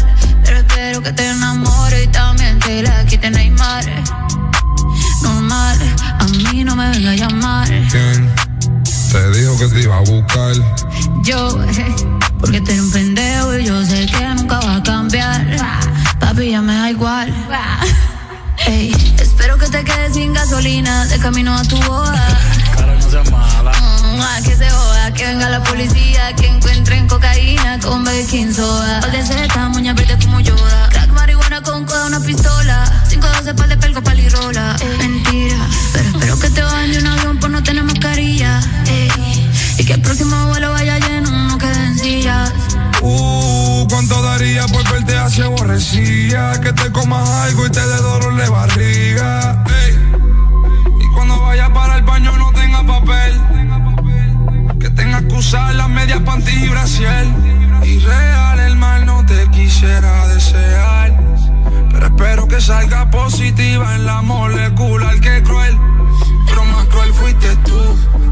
Que te enamore y también te la quite Neymar. Normal, a mí no me venga a llamar. ¿Quién te dijo que te iba a buscar? Yo, eh, porque tú eres un pendejo y yo sé que nunca va a cambiar. Papi, ya me da igual. Ey, espero que te quedes sin gasolina de camino a tu boda. Cara, no seas mala. Mm, que se joda, que venga la policía, que encuentren cocaína con baking soda. Pal de seta, moña verde como Yoda. Con coda, una pistola. 512 pal de pelco, palirola. Ey, mentira, pero espero que te bajen de un avión por no tener mascarilla. Ey, y que el próximo vuelo vaya lleno, no queden sillas. Uh, ¿cuánto daría por verte hacia aborrecida? Que te comas algo y te dé dolor de barriga. Ey. Y cuando vayas para el baño no tenga papel. Que tengas que usar las medias panties y brasier. Y real el mal no te quisiera desear. Pero espero que salga positiva en la molecular que cruel. Pero más cruel fuiste tú.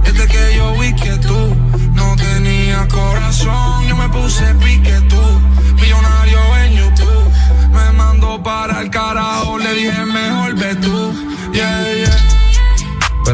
Desde que yo vi que tú no tenías corazón, yo me puse pique tú. Millonario en YouTube. Me mandó para el carajo, le dije mejor ve tú. Yeah, yeah.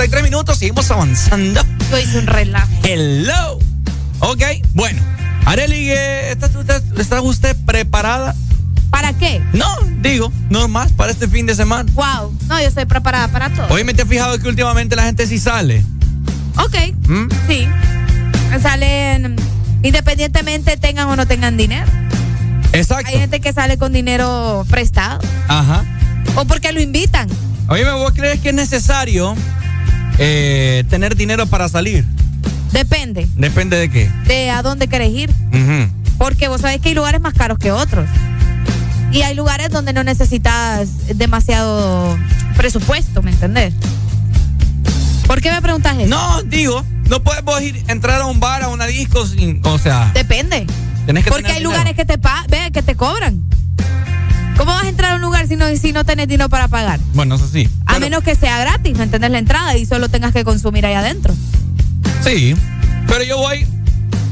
8 con 33 minutos, seguimos avanzando. Yo hice un relajo. Hello. Ok, bueno. Areli, eh, ¿está, está- está usted preparada? ¿Para qué? No, digo, no más para este fin de semana. Wow. No, yo estoy preparada para todo. Hoy me te has fijado que últimamente la gente sí sale. Ok. ¿Mm? Sí. Salen independientemente tengan o no tengan dinero. Exacto. Hay gente que sale con dinero prestado Ajá. o porque lo invitan. Oye, ¿vos crees que es necesario eh, tener dinero para salir? Depende Depende de qué. de a dónde quieres ir. Porque vos sabés que hay lugares más caros que otros. Y hay lugares donde no necesitas demasiado presupuesto, ¿me entendés? ¿Por qué me preguntas eso? No, digo, no puedes vos ir entrar a un bar, a una disco, sin, o sea, Depende. tenés que Porque hay dinero. lugares que te pa ve, que te cobran. ¿Cómo vas a entrar a un lugar si no, si no tenés dinero para pagar? Bueno, eso sí. A menos que sea gratis, ¿me entendés? La entrada y solo tengas que consumir ahí adentro. Sí, pero yo voy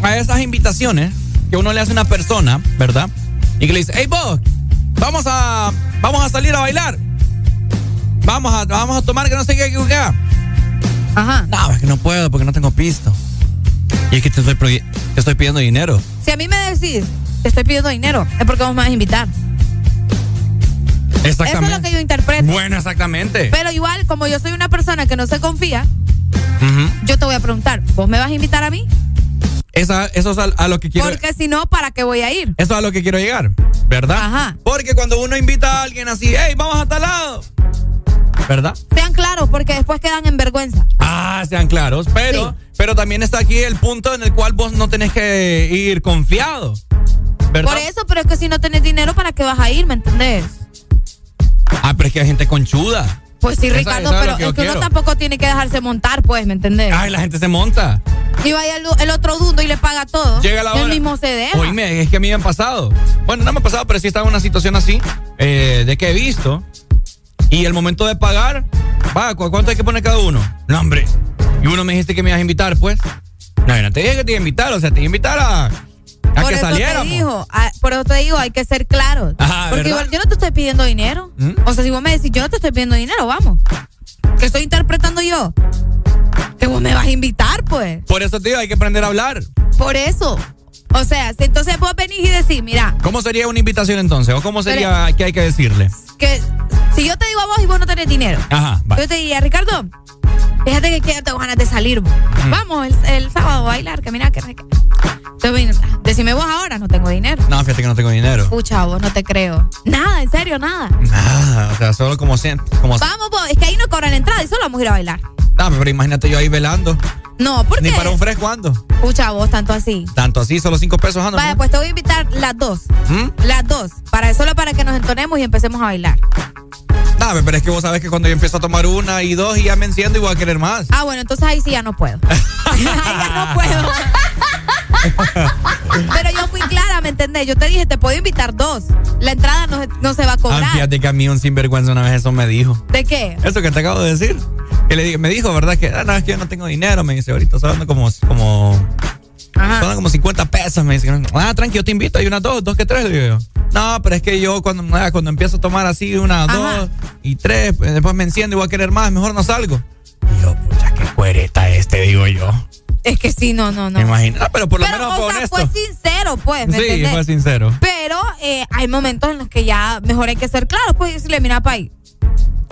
a esas invitaciones que uno le hace a una persona, ¿verdad? Y que le dice, hey vos, vamos a, vamos a salir a bailar. Vamos a, vamos a tomar que no sé qué, qué, qué. Ajá. No, es que no puedo porque no tengo pisto. Y es que te estoy, te estoy pidiendo dinero. Si a mí me decís, te estoy pidiendo dinero, es porque vos me vas a invitar. Eso es lo que yo interpreto. Bueno, exactamente. Pero igual, como yo soy una persona que no se confía, yo te voy a preguntar, ¿vos me vas a invitar a mí? Esa- eso es a, a lo que quiero. Porque si no, ¿para qué voy a ir? Eso es a lo que quiero llegar, ¿verdad? Ajá. Porque cuando uno invita a alguien así, hey, vamos a tal lado. ¿Verdad? Sean claros, porque después quedan en vergüenza. Ah, sean claros, pero, pero también está aquí el punto en el cual vos no tenés que ir confiado. ¿Verdad? Por eso, pero es que si no tenés dinero, ¿para qué vas a ir? ¿Me entendés? Ah, pero es que hay gente conchuda. Pues sí, Esa- Ricardo, es pero que es que uno tampoco tiene que dejarse montar, pues, ¿me entendés? Ay, la gente se monta. Y vaya el, el otro dundo y le paga todo. Llega la hora. él mismo se deja. Oíme, es que a mí me han pasado. Bueno, no me ha pasado, pero sí estaba en una situación así, eh, de que he visto. Y el momento de pagar, va, ¿cu- ¿cuánto hay que poner cada uno? No, hombre. Y uno me dijiste que me ibas a invitar, pues. No, no te dije que te iba a invitar, o sea, te iba a invitar a, a por que eso te digo, ah, por eso te digo, hay que ser claros. Ajá, Porque ¿verdad? igual yo no te estoy pidiendo dinero. ¿Mm? O sea, si vos me decís, yo no te estoy pidiendo dinero, vamos. ¿Qué estoy interpretando yo? Que vos me vas a invitar, pues. Por eso te digo, hay que aprender a hablar. Por eso. O sea, si entonces vos venís y decís, mira, ¿Cómo sería una invitación entonces? ¿O cómo sería que hay que decirle? que si yo te digo a vos y vos no tenés dinero, Ajá, va. yo te diría, Ricardo, fíjate que que tengo ganas de salir. vos. Vamos el, el sábado a bailar, que mira que... que- Entonces, decime vos ahora, no tengo dinero. No, fíjate que no tengo dinero. Pucha, vos no te creo. Nada, en serio, nada. Nada, o sea, solo como siempre. Como Vamos, vos, es que ahí no cobran entrada y solo vamos a ir a bailar. Dame, pero imagínate yo ahí velando. No, ¿por Ni qué? para un fresco ando. Pucha, vos tanto así. Tanto así, solo cinco pesos ando. Vaya, ¿no? pues te voy a invitar las dos. ¿Mm? Las dos. Para, solo para que nos entonemos y empecemos a bailar. Dame, pero es que vos sabes que cuando yo empiezo a tomar una y dos y ya me enciendo y voy a querer más. Ah, bueno, entonces ahí sí ya no puedo. ahí ya no puedo. Pero yo fui clara, ¿me entendés? Yo te dije, te puedo invitar dos. La entrada no, no se va a Ah, cobrar. fíjate que a mí un sinvergüenza una vez eso me dijo. ¿De qué? Eso que te acabo de decir. Que le dije, me dijo, ¿verdad? Que ah, no, es que yo no tengo dinero. Me dice, ahorita son como, como, son como 50 pesos. Me dice, ah, tranqui, yo te invito. Hay unas dos, dos que tres, digo yo. No, pero es que yo cuando, ah, cuando empiezo a tomar así una, dos y tres, pues, después me enciendo y voy a querer más, mejor no salgo. Y yo, pucha, qué cuereta este, digo yo. Es que sí, no, no, no. Me imagino. Ah, pero por lo Pero, menos o fue sea, fue sincero, pues, ¿me Sí, entendés? fue sincero. Pero eh, hay momentos en los que ya mejor hay que ser claro, pues y decirle, mira, Pai,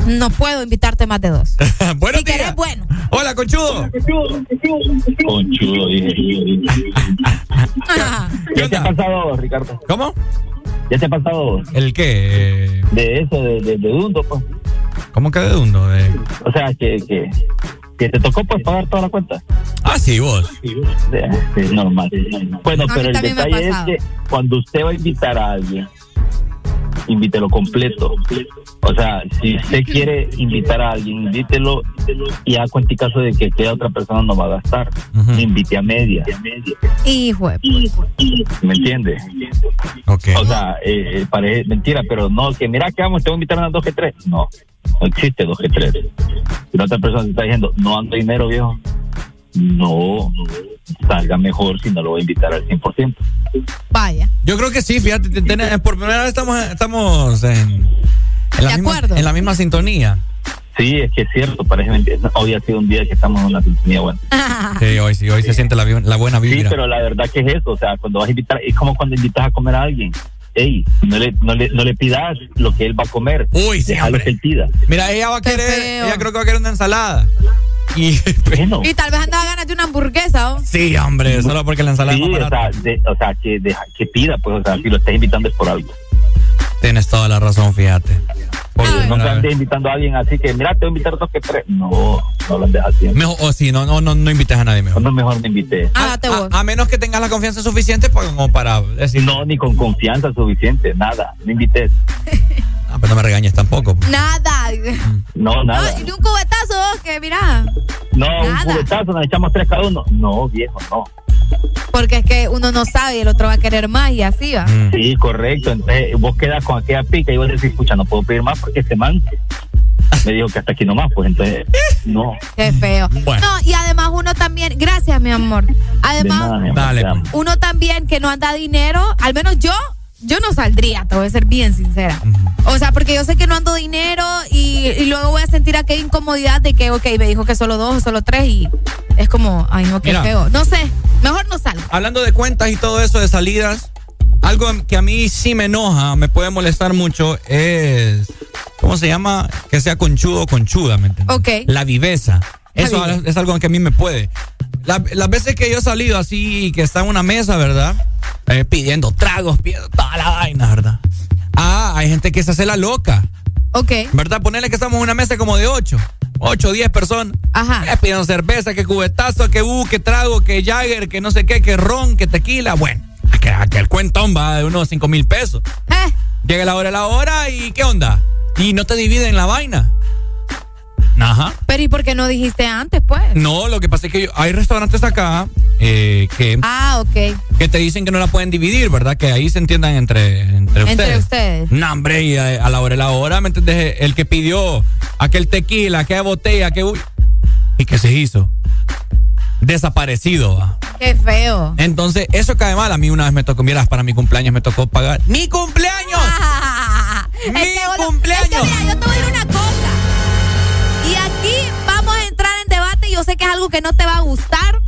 no puedo invitarte más de dos. Buenos si querés, días. bueno. Hola, conchudo. Conchudo, dije. ¿Ya te ha pasado, Ricardo? ¿Cómo? ¿Ya te ha pasado? ¿El qué? De eso, de, de, de Dundo, pues. ¿Cómo que de Dundo? De... O sea, que, que, que te tocó pues pagar toda la cuenta. Ah, sí, vos. Sí, sí, normal. Bueno, A pero el detalle es que cuando usted va a invitar a alguien, invítelo completo. O sea, si usted quiere invitar a alguien, invítelo y haga cuenta y caso de que aquella otra persona no va a gastar. Invite a media. Hijo ¿Me entiende? O sea, eh, eh, parece mentira, pero no, que mira que vamos, te voy a invitar a unas dos que tres. No, no existe dos que tres. Si la otra persona te está diciendo, no ando dinero, viejo, no, salga mejor si no lo voy a invitar al 100%. Vaya. Yo creo que sí, fíjate, te- ten- por primera vez estamos, estamos en, en la De misma, acuerdo. en la misma sintonía. Sí, es que es cierto, parece mentira. Hoy ha sido un día que estamos en una sintonía buena. Sí, hoy sí, hoy se siente la, la buena Sí, vibra. pero la verdad que es eso, o sea, cuando vas a invitar, es como cuando invitas a comer a alguien. Ey, no le, no le, no le pidas lo que él va a comer. Uy, sí, que él pida. Mira, ella va a querer, ella creo que va a querer una ensalada. Y bueno. Y tal vez andaba ganas de una hamburguesa, ¿o? Sí, hombre, solo porque la ensalada Sí, es más o sea, de- o sea, que, que pida, pues, o sea, si lo estás invitando es por algo. Tienes toda la razón, fíjate. Porque no te andes invitando a alguien así que, mira, te voy a invitar a dos que tres. No, no lo andes haciendo. Mejor, o sí, no, no, no, no invites a nadie mejor. No, mejor no invité. Ah, te voy. A, a menos que tengas la confianza suficiente pues, como para decir. No, ni con confianza suficiente, nada. No invites. Ah, pero no me regañes tampoco. Nada. No, nada. No, y un cubetazo, que mira. No, Nada. un cubetazo, nos echamos tres cada uno. No, viejo, no. Porque es que uno no sabe y el otro va a querer más y así va. Mm. Sí, correcto. Entonces vos quedas con aquella pica y vos decís, escucha, no puedo pedir más porque este man me dijo que hasta aquí nomás, pues entonces, no. Qué feo. Bueno. No, y además uno también, gracias mi amor. Además, De nada, mi amor, Dale, amo. uno también que no anda dinero, al menos yo, yo no saldría, te voy a ser bien sincera. O sea, porque yo sé que no ando dinero y, y luego voy a sentir aquella incomodidad de que, ok, me dijo que solo dos o solo tres y es como, ay no, qué Mira. feo. No sé, mejor no salgo. Hablando de cuentas y todo eso de salidas, algo que a mí sí me enoja, me puede molestar mucho es, ¿cómo se llama? Que sea conchudo o conchuda, ¿me entiendes? Ok. La viveza. Eso es algo que a mí me puede. La- las veces que yo he salido así, que está en una mesa, ¿verdad? Eh, pidiendo tragos, pidiendo toda la vaina, ¿verdad? Ah, hay gente que se hace la loca. Ok. ¿Verdad? Ponerle que estamos en una mesa como de ocho. Ocho, diez personas. Ajá. Eh, pidiendo cerveza, que cubetazo, que uh, que trago, que Jagger, que no sé qué, que ron, que tequila. Bueno, que, que el cuentón va de unos cinco mil pesos. Eh, Llega la hora de la hora y ¿qué onda? Y no te dividen la vaina. Ajá. pero ¿y por qué no dijiste antes, pues? No, lo que pasa es que yo- hay restaurantes acá eh, que, Ah, ok. que te dicen que no la pueden dividir, ¿verdad? Que ahí se entiendan entre, entre ustedes. Entre ustedes. No, hombre, y a, a la hora de la hora, ¿me entiendes? El que pidió aquel tequila, aquella botella, que... ¿Y qué se hizo? Desaparecido, va. Qué feo. Entonces, eso cae mal. A mí una vez me tocó, miras, para mi cumpleaños me tocó pagar. ¡Mi cumpleaños! ¡Mi cumpleaños! Es que mira, yo te voy a decir una cosa. Yo sé que es algo que no te va a gustar,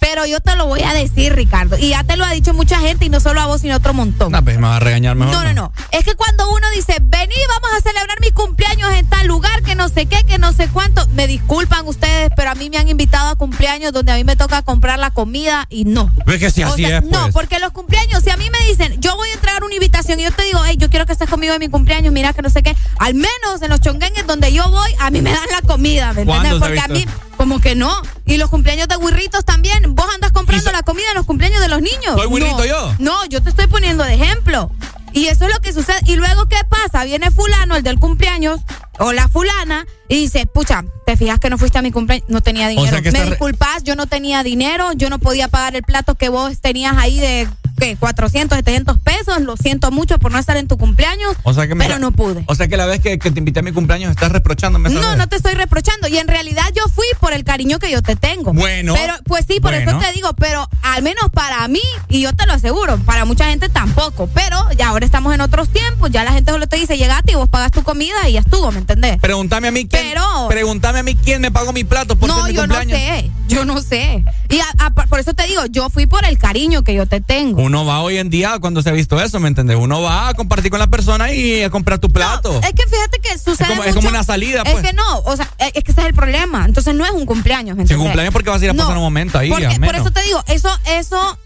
pero yo te lo voy a decir, Ricardo. Y ya te lo ha dicho mucha gente, y no solo a vos, sino a otro montón. No, pues me va a regañar mejor. No, no, no. Es que cuando uno dice, vení, vamos a celebrar mi cumpleaños en tal lugar, que no sé qué, que no sé cuánto. Me disculpan ustedes, pero a mí me han invitado a cumpleaños donde a mí me toca comprar la comida y no. Es que si O así sea, es, pues. No, porque los cumpleaños, si a mí me dicen, yo voy a entregar una invitación y yo te digo, hey, yo quiero que estés conmigo en mi cumpleaños, mira que no sé qué, al menos en los chonguengues donde yo voy, a mí me dan la comida, ¿me entiendes? ¿Cuándo se ha Porque a mí? Como que no. Y los cumpleaños de guirritos también, vos andas comprando la comida en los cumpleaños de los niños. ¿Soy No. yo? No, yo te estoy poniendo de ejemplo. Y eso es lo que sucede. Y luego, ¿qué pasa? Viene fulano, el del cumpleaños, o la fulana, y dice, pucha, ¿te fijas que no fuiste a mi cumpleaños? No tenía dinero. sea que Me re- disculpas, yo no tenía dinero, yo no podía pagar el plato que vos tenías ahí de ¿qué? 400, 700 pesos. Lo siento mucho por no estar en tu cumpleaños, O sea que me- pero no pude. O sea que la vez que, que te invité a mi cumpleaños estás reprochándome. No, no te estoy reprochando. Y en realidad yo fui por el cariño que yo te tengo. Bueno. Pero, pues sí, por Bueno. eso te digo, pero al menos para mí, y yo te lo aseguro, para mucha gente tampoco. Pero ya ahora estamos en otros tiempos, ya la gente solo te dice, llegate y vos pagas tu comida y ya estuvo, ¿me entendés? Pregúntame a mí quién. Pero- Pregúntame a mí quién me pagó mi plato por No, mi yo no sé, yo no sé. Y a- a- por eso te digo, yo fui por el cariño que yo te tengo. Uno va hoy en día cuando se ha visto eso, ¿me entiendes? Uno va a compartir con la persona y a comprar tu plato. Es que fíjate que sucede como- es como una salida, Es pues. que no, o sea, es es que ese es el problema. Entonces no es un cumpleaños, ¿me Sin entendés? cumpleaños porque vas a ir a pasar un momento ahí, porque- por eso te digo, eso, eso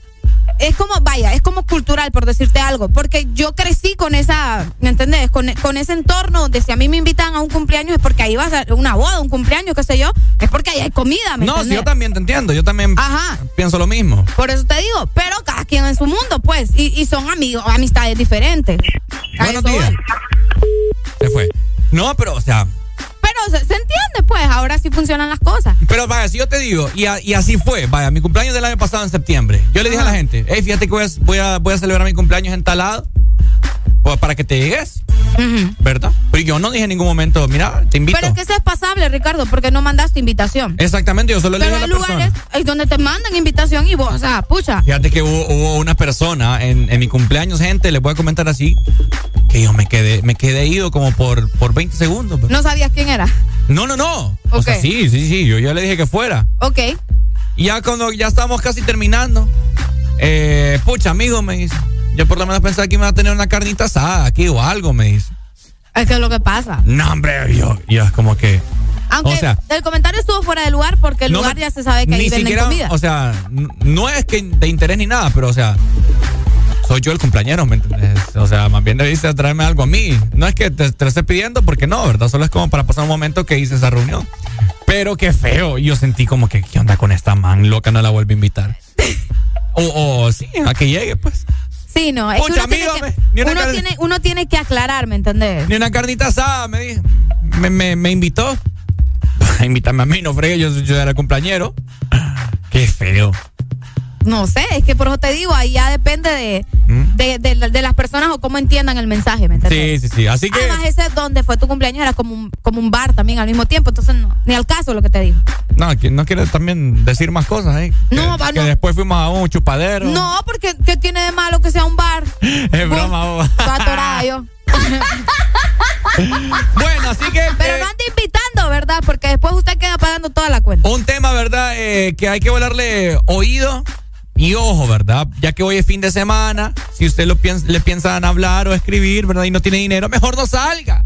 es como, vaya, es como cultural, por decirte algo. Porque yo crecí con esa, ¿me entendés? Con, con ese entorno donde si a mí me invitan a un cumpleaños es porque ahí va a ser una boda, un cumpleaños, qué sé yo, es porque ahí hay comida, ¿me No, entendés? yo también te entiendo. Yo también Ajá. pienso lo mismo. Por eso te digo, pero cada quien en su mundo, pues, y, y son amigos, amistades diferentes. Buenos días. Se fue. No, pero, o sea, Pero se, se entiende, pues, ahora sí funcionan las cosas. pero vaya, si yo te digo, y, a- y así fue, vaya, mi cumpleaños del año pasado en septiembre. Yo le dije a la gente, hey, fíjate que voy a, voy a, voy a celebrar mi cumpleaños en tal lado, pues, para que te llegues, ¿verdad? Pero yo no dije en ningún momento, mira, te invito. Pero es que eso es pasable, Ricardo, porque no mandaste invitación. Exactamente, yo solo le Pero dije a hay la persona. lugares ahí donde te mandan invitación y vos, o sea, pucha. Fíjate que hubo, hubo una persona en, en mi cumpleaños, gente, les voy a comentar así, que yo me quedé, me quedé ido como por, por 20 segundos. pues. No sabías quién era. No, no, no. O sea, sí, sí, sí, yo ya le dije que fuera. Ok. Y ya cuando ya estábamos casi terminando, eh, pucha, amigo, me dice, yo por lo menos pensaba que iba a tener una carnita asada aquí o algo, me dice. Es que es lo que pasa. No, hombre, yo, yo es como que... Aunque O sea, el comentario estuvo fuera de lugar porque el no lugar me- ya se sabe que ahí ni venden siquiera, comida. O sea, no es que de interés ni nada, pero o sea, soy yo el cumpleañero, ¿me entiendes? O sea, más bien debiste traerme algo a mí. No es que te, te lo esté pidiendo porque no, ¿verdad? Solo es como para pasar un momento que hice esa reunión. Pero qué feo. Yo sentí como que, ¿qué onda con esta man loca? No la vuelvo a invitar. o, o sí, a que llegue, pues. Sí, no. Es que Pucha, uno, tiene amigo, que, me- uno, tiene, uno tiene que aclarar, ¿me entendés? Ni una carnita asada, me dijo. Me, me, me invitó. Invítame a mí, no fregué, yo, yo era el cumpleañero. Qué feo. No sé, es que por eso te digo, ahí ya depende de, de, de- de las personas o cómo entiendan el mensaje, ¿me entiendes? Sí, sí, sí. Así que. Además, ese donde fue tu cumpleaños era como un, como un bar también al mismo tiempo, entonces no, ni al caso lo que te digo. No, no quiere también decir más cosas, ¿eh? No, que, va, que no. después fuimos a un chupadero. No, porque ¿qué tiene de malo que sea un bar? Es broma, atorada yo. Bueno, así que. Pero no ande invitando, ¿verdad? Porque después usted queda pagando toda la cuenta. Un tema, ¿verdad? Eh, que hay que volarle oído y ojo, ¿verdad? Ya que hoy es fin de semana, si usted lo piensa, le piensan hablar o escribir, ¿verdad? Y no tiene dinero, mejor no salga.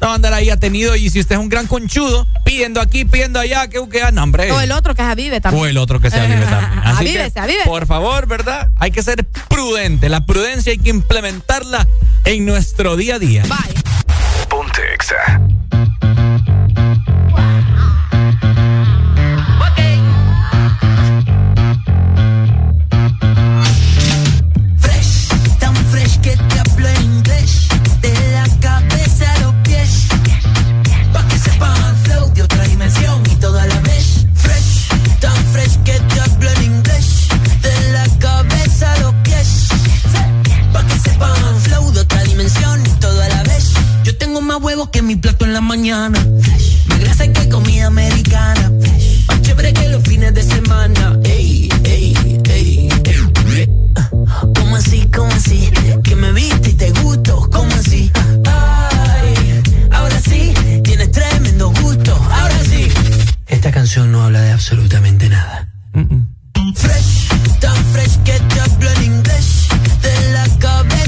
No va a andar ahí atenido y si usted es un gran conchudo, pidiendo aquí, pidiendo allá, que que no, hombre. O el otro que es Avive también. O el otro que se avive también. Así Avívese, que, avívese. Por favor, ¿verdad? Hay que ser prudente. La prudencia hay que implementarla en nuestro día a día. Ponte Exa. Pa' que sepan flow de otra dimensión todo a la vez. Yo tengo más huevos que mi plato en la mañana. Más grasa que comida americana. Más chévere que los fines de semana. Ey, ey, ey, ey. ¿Cómo así, cómo así? Que me viste y te gusto, ¿cómo así? Ay, ahora sí, tienes tremendo gusto, ahora sí. Esta canción no habla de absolutamente nada. Fresh, tan fresh que te hablo en inglés. De la cabeza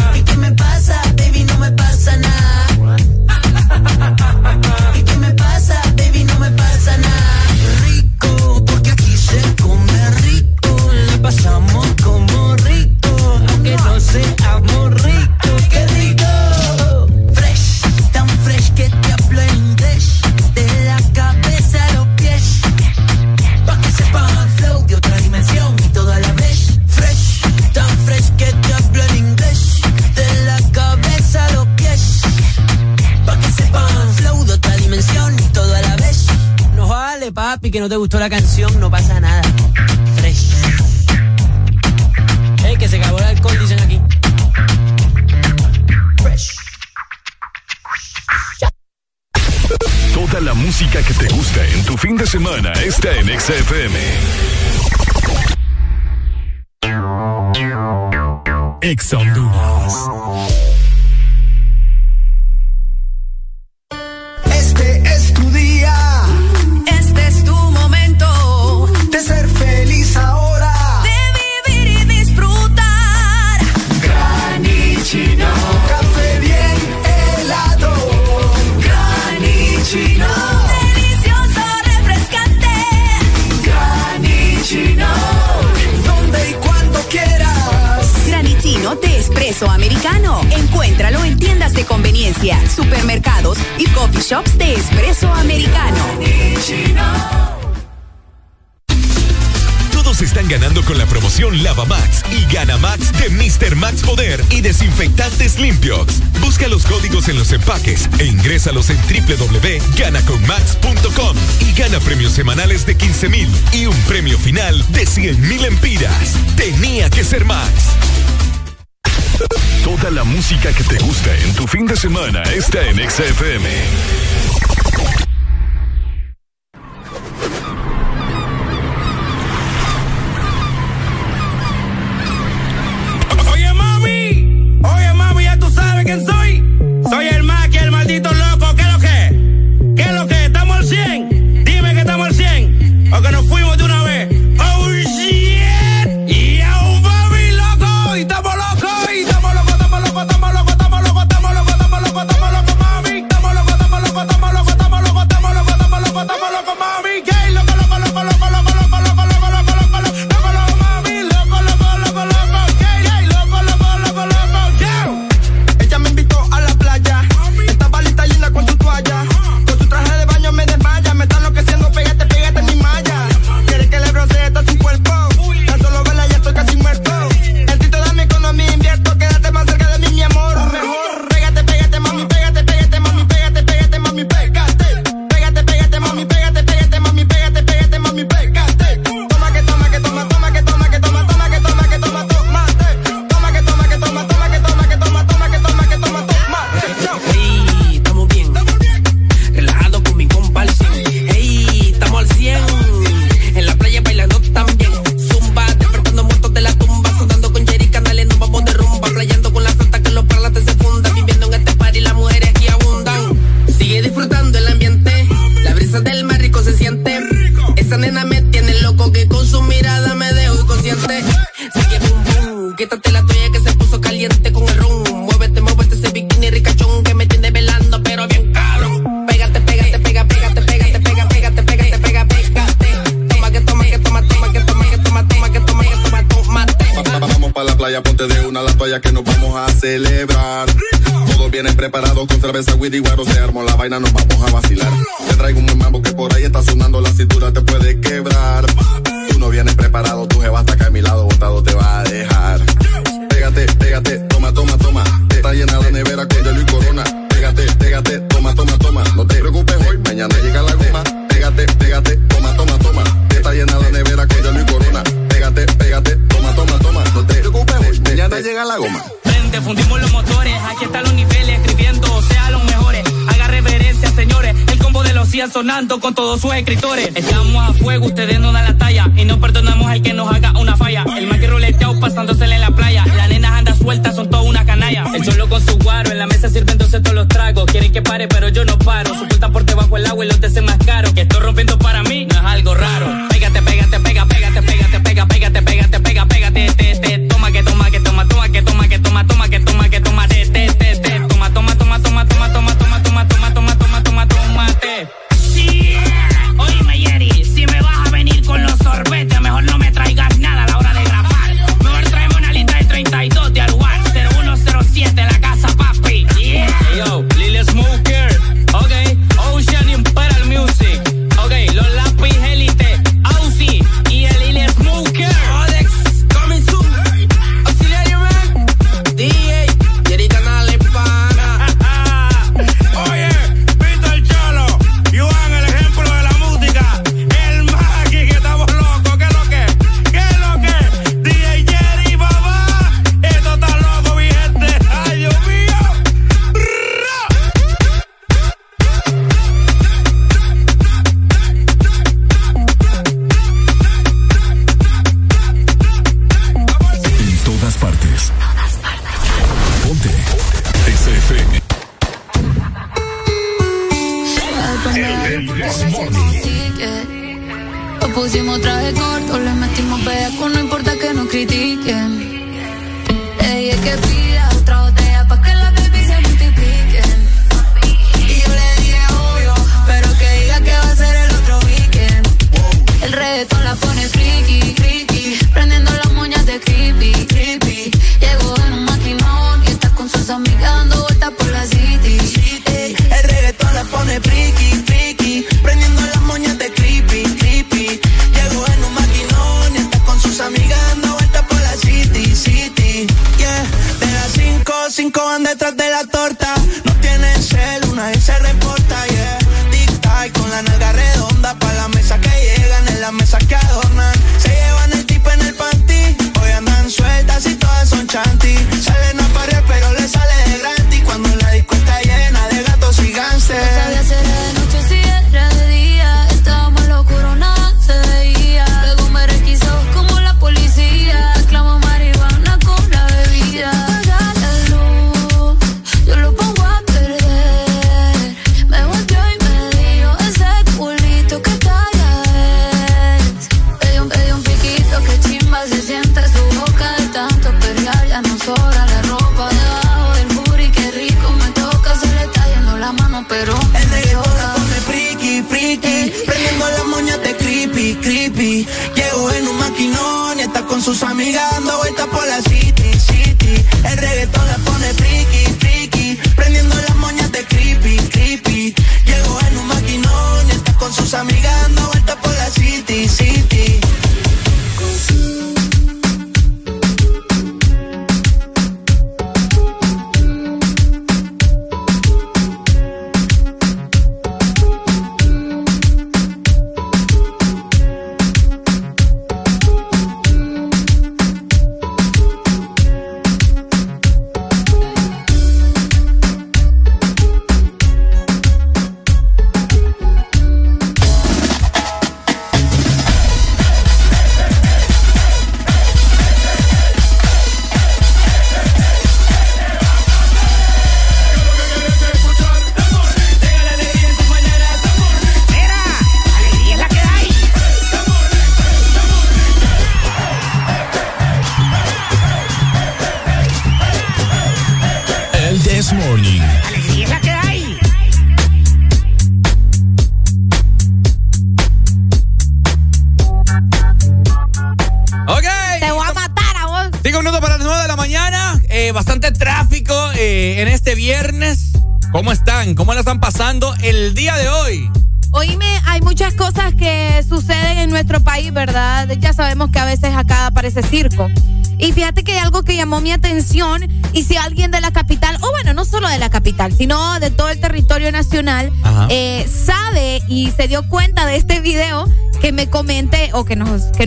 papi, que no te gustó la canción, no pasa nada. Fresh. Ey, que se acabó el alcohol, dicen aquí. Fresh. Toda la música que te gusta en tu fin de semana está en Exa FM. Poder y Desinfectantes Limpiox. Busca los códigos en los empaques e ingrésalos en www.ganaconmax.com y gana premios semanales de 15 mil y un premio final de 100 mil empiras. Tenía que ser Max. Toda la música que te gusta en tu fin de semana está en Exa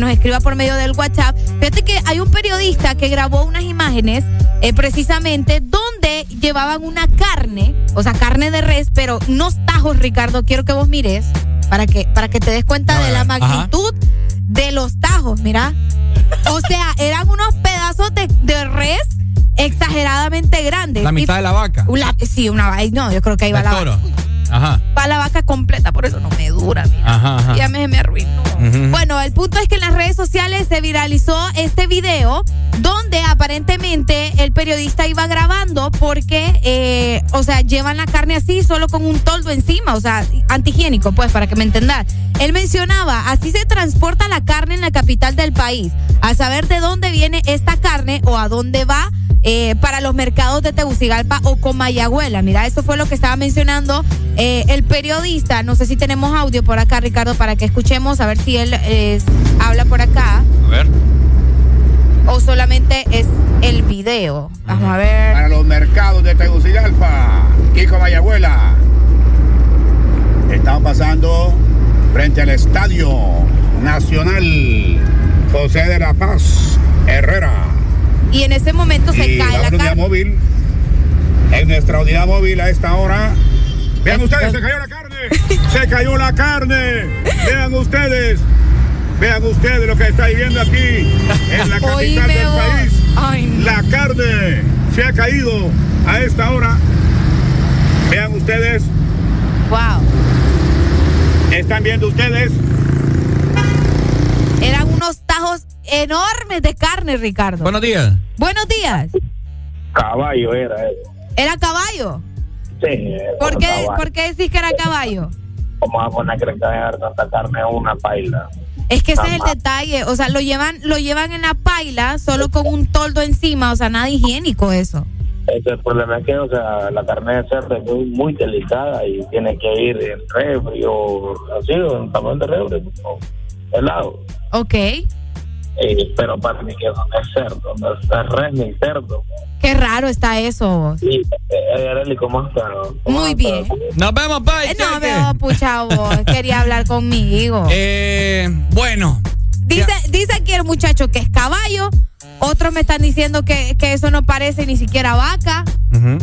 nos, escriba por medio del WhatsApp. Fíjate que hay un periodista que grabó unas imágenes eh, precisamente donde llevaban una carne, o sea, carne de res, pero unos tajos, Ricardo, quiero que vos mires para que, para que te des cuenta de la magnitud de los tajos, mira. O sea, eran unos pedazos de, de res exageradamente grandes. La mitad de la vaca. sí, una no, yo creo que ahí va la vaca. Ajá. Va la vaca completa, por eso no me dura. Ajá, Ya me, me arruinó. Bueno, el punto es que en las redes sociales se viralizó este video donde aparentemente el periodista iba grabando porque, eh, o sea, llevan la carne así, solo con un toldo encima, o sea, antihigiénico, pues, para que me entendas. Él mencionaba, así se transporta la carne en la capital del país. A saber de dónde viene esta carne o a dónde va, eh, para los mercados de Tegucigalpa o Comayagüela. Mira, eso fue lo que estaba mencionando eh, el periodista. No sé si tenemos audio por acá, Ricardo, para que escuchemos, a ver si él eh, habla por acá. A ver. O solamente es el video. Vamos a ver. Para los mercados de Tegucigalpa y Comayagüela. Estamos pasando frente al Estadio Nacional José de la Paz Herrera y en ese momento se cae la, carne. móvil, en nuestra unidad móvil a esta hora. Vean ustedes, se cayó la carne. se cayó la carne. Vean ustedes. Vean ustedes lo que está viviendo aquí en la capital del país. La carne se ha caído a esta hora. Vean ustedes. Wow. Están viendo ustedes. Eran unos tajos enormes de carne, Ricardo. Buenos días. Buenos días. Caballo era ¿Era caballo? Sí. ¿Por qué, ¿Por qué decís que era caballo? ¿Cómo va a poner que dejar tanta carne a una paila? Es que ese es el detalle, o sea, lo llevan, lo llevan en la paila solo con un toldo encima, o sea, nada higiénico eso. el problema es que, o sea, la carne de cerdo es muy, muy delicada y tiene que ir en refri o así, en tamaño de refri, helado. Ok. Eh, pero para mí que no es cerdo, no es res ni cerdo. Qué raro está eso. Sí, eh, ¿cómo está? Muy bien. Nos vemos, bye. Eh, no veo, pucha vos. Quería hablar conmigo. Eh, bueno. Dice, dice aquí el muchacho que es caballo. Otros me están diciendo que, que eso no parece ni siquiera vaca.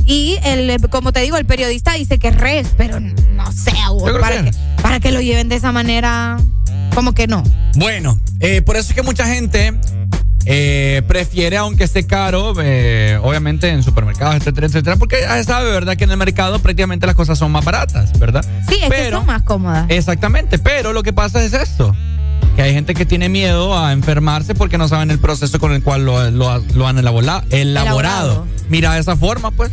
Y el, como te digo, el periodista dice que es res, pero no sé, para que, para que lo lleven de esa manera. ¿Cómo que no? Bueno, eh, por eso es que mucha gente eh, prefiere, aunque esté caro, eh, obviamente en supermercados, etcétera, etcétera, porque ya sabe, ¿verdad? Que en el mercado prácticamente las cosas son más baratas, ¿verdad? Sí, es que son más cómodas. Exactamente, pero lo que pasa es esto. Que hay gente que tiene miedo a enfermarse porque no saben el proceso con el cual lo, han elaborado, elaborado. Mira, de esa forma, pues.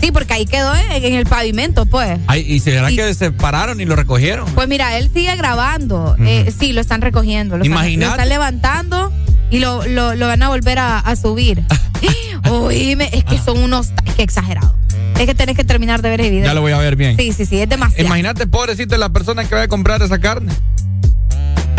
Sí, porque ahí quedó en, el pavimento, pues. ¿Y será que se pararon y lo recogieron? Pues mira, él sigue grabando. Eh, sí, lo están recogiendo. Lo Están, lo están levantando y lo, van a volver a, subir. Oíme, es que son unos. Es que exagerado. Es que tenés que terminar de ver el video. Ya lo voy a ver bien. Sí, sí, sí, es demasiado. Imagínate, pobrecito, la persona que vaya a comprar esa carne.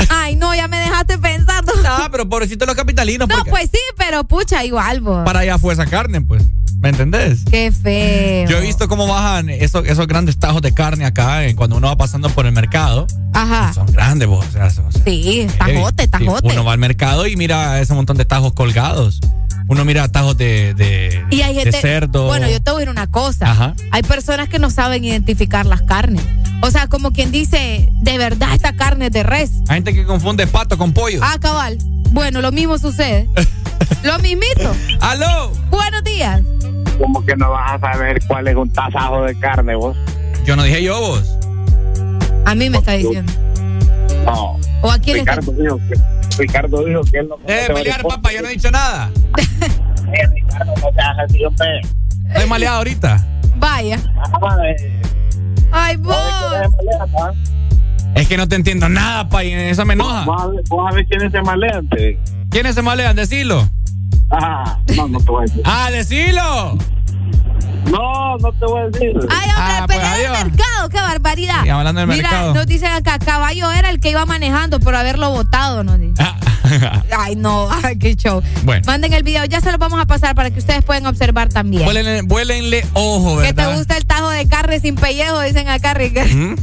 Ay, no, ya me dejaste pensando. No, pero pobrecito los capitalinos. No, pues sí, pero pucha, igual, vos. Para allá fue esa carne, pues. ¿Me entendés? Qué feo. Yo he visto cómo bajan esos, esos grandes tajos de carne acá eh, cuando uno va pasando por el mercado. Ajá. Son grandes, vos. O sea, sí, tajote, tajote. Uno va al mercado y mira ese montón de tajos colgados. Uno mira tajos de, de, y hay gente, cerdo. Bueno, yo te voy a decir una cosa. Ajá. Hay personas que no saben identificar las carnes. O sea, como quien dice, de verdad esta carne es de res. Hay gente que confunde pato con pollo. Ah, cabal. Bueno, lo mismo sucede. lo mismito. ¡Aló! Buenos días. ¿Cómo que no vas a saber cuál es un tasajo de carne vos? Yo no dije yo vos. A mí me está diciendo. No. ¿O a quién Ricardo dijo que Ricardo dijo que él no Debe pelear, papá, yo no he dicho nada. eh, Ricardo, no te hagas así, hombre. Estoy maleado ahorita. Vaya. Ay, vos. Es que no te entiendo nada, pa, y eso me enoja. Vamos a ver, quiénes se malean. ¿Quiénes se malean? Decilo. Ah, no, no te voy a decir. ¡Ah, decilo! No, no te voy a decir. Ay, hombre, Ah, pues, del mercado, qué barbaridad. Sí, hablando del Mira, mercado. nos dicen acá, caballo era el que iba manejando por haberlo votado, nos dicen. Ay, no, qué show. Bueno. Manden el video, ya se lo vamos a pasar para que ustedes puedan observar también. Vuélenle, vuélenle ojo, Que te ¿verdad? gusta el tajo de carne sin pellejo, dicen acá, Ricardo. ¿Mm?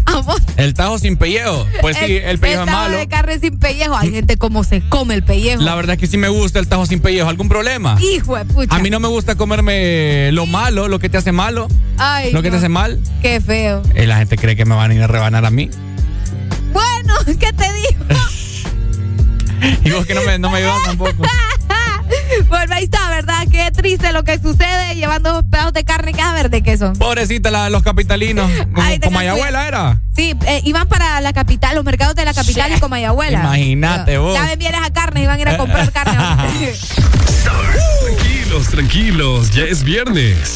El tajo sin pellejo. Pues sí, el pellejo es tajo malo. de carne sin pellejo. Hay gente como se come el pellejo. La verdad es que sí me gusta el tajo sin pellejo. ¿Algún problema? Hijo de pucha. A mí no me gusta comerme lo malo, lo que te hace malo, Ay, lo que te hace mal. Qué feo. Y la gente cree que me van a ir a rebanar a mí. Bueno, ¿qué te digo? Y vos que no me, no me ayudas tampoco. bueno, ahí está, ¿verdad? Qué triste lo que sucede llevando dos pedazos de carne que es verde que son. Pobrecita la, los capitalinos. Como, Ay, como tengan abuela era. Sí, eh, iban para la capital, los mercados de la capital y como abuela. Imagínate vos. Ya ven bien esa carne, iban a ir a comprar carne. Tranquilos, tranquilos, ya es viernes.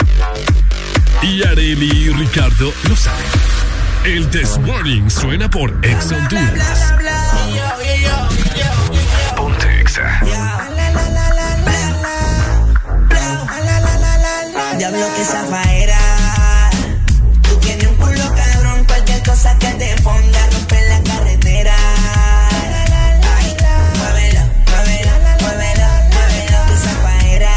Y Areli y Ricardo lo saben. El This Morning suena por Ex Honduras. Diablo que zafaera. Tú tienes un culo cabrón, cualquier cosa que te ponga rompe la carretera. Ay, muévelo, muévelo, muévelo, muévelo, tu zafaera.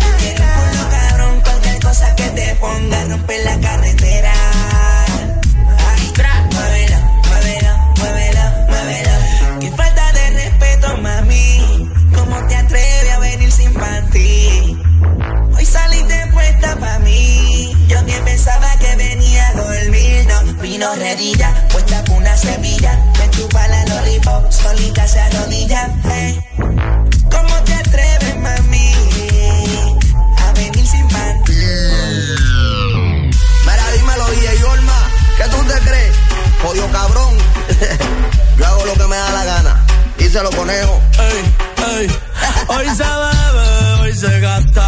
Tú tienes un culo cabrón, cualquier cosa que te ponga rompe la carretera. Vino redilla, puesta con una semilla. Me chupa la lollipop, solita se arrodilla. Hey. ¿Cómo te atreves, mami? A venir sin panty. Mira, dímelo, DJ Olma, ¿qué tú te crees? Jodido cabrón. Yo hago lo que me da la gana. Y se lo conejo. Ey, ey. Hoy se bebe, hoy se gasta,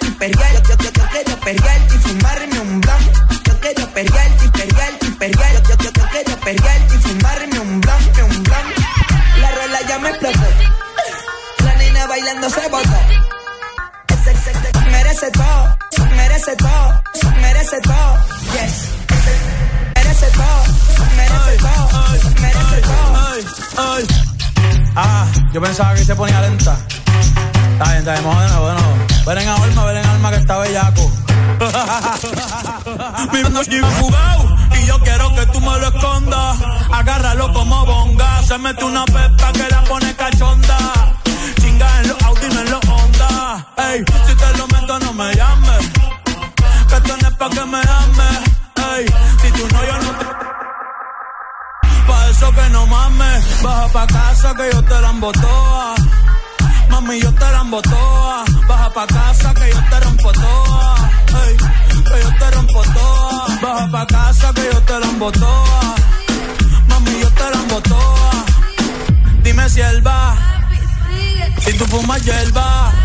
y perrearte. Yo, yo, yo quiero perrearte y fumarme un blon. Yo quiero perrearte y perrearte y perrearte. Yo, yo, yo quiero perrearte y fumarme un blon, un. La rola ya me explotó. La nena bailando se botó. Merece todo, merece todo, merece todo. Yes. Merece todo, merece todo, merece todo. Ay, ay. Ah, yo pensaba que se ponía lenta. Está bien, está bien, de nuevo. Ven en alma, ven en alma que está bellaco. Mi sigue jugado y yo quiero que tú me lo escondas. Agárralo como bonga. Se mete una pepa que la pone cachonda. Chinga en los Audi, no en los Honda. Ey, si te lo meto, no me llames. Que es pa' que me ames. Ey, si tú no, yo no te. Pa' eso que no mames, baja pa' casa que yo te la embotoa. Mami, yo te la embotoa. Baja pa' casa que yo te rompo toa. Ey, que yo te rompo toa. Baja pa' casa que yo te la embotoa. Mami, yo te la embotoa. sierva. Si tú fumas hierba. Yeah,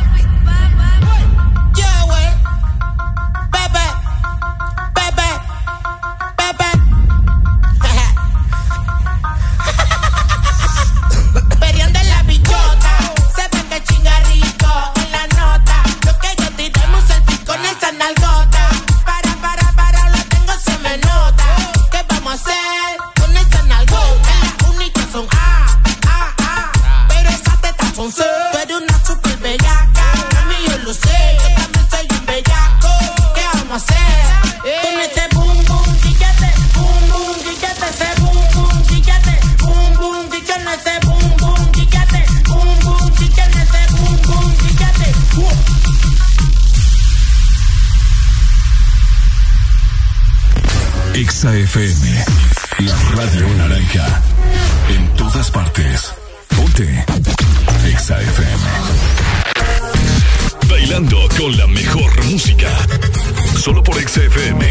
Exa FM, la radio naranja. En todas partes. Ponte. Exa FM. Bailando con la mejor música. Solo por Exa FM.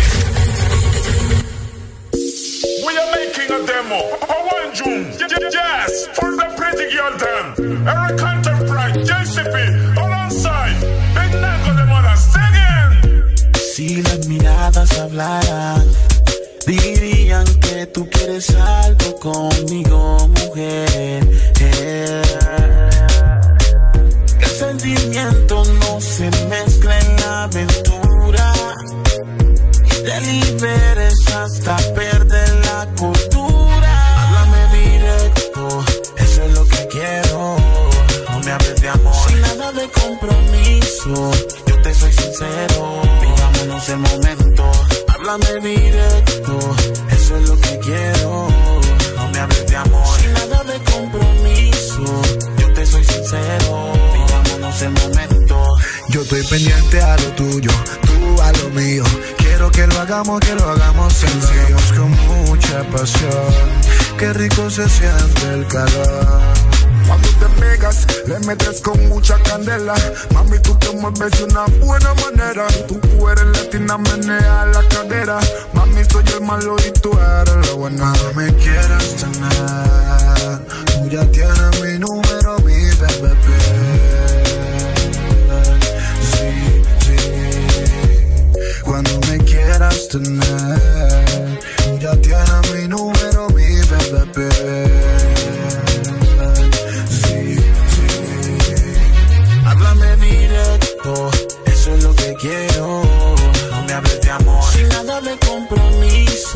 We are making a demo. Hawaii June. Yes, for the pretty girl them. Eric Enterprise, JCP, alongside. Big Nago de Moda, singing. Si las miradas hablaran, dirían que tú quieres algo conmigo, mujer. El sentimiento no se mezcla en la aventura te liberes hasta perder la cultura. Háblame directo, eso es lo que quiero. No me hables de amor, sin nada de compromiso. Yo te soy sincero, vivámonos el momento. Háblame directo, eso es lo que quiero. No me hables de amor, sin nada de compromiso. Yo te soy sincero, vivámonos el momento. Yo estoy pendiente a lo tuyo, tú a lo mío. Quiero que lo hagamos, que lo hagamos sencillos con mucha pasión. Qué rico se siente el calor. Le metes con mucha candela. Mami, tú te mueves de una buena manera. Tú eres latina, menea la cadera. Mami, soy el malo y tú eres la buena. No me quieras tener, tú ya tienes mi número, mi bebé. Sí, sí. Cuando me quieras tener,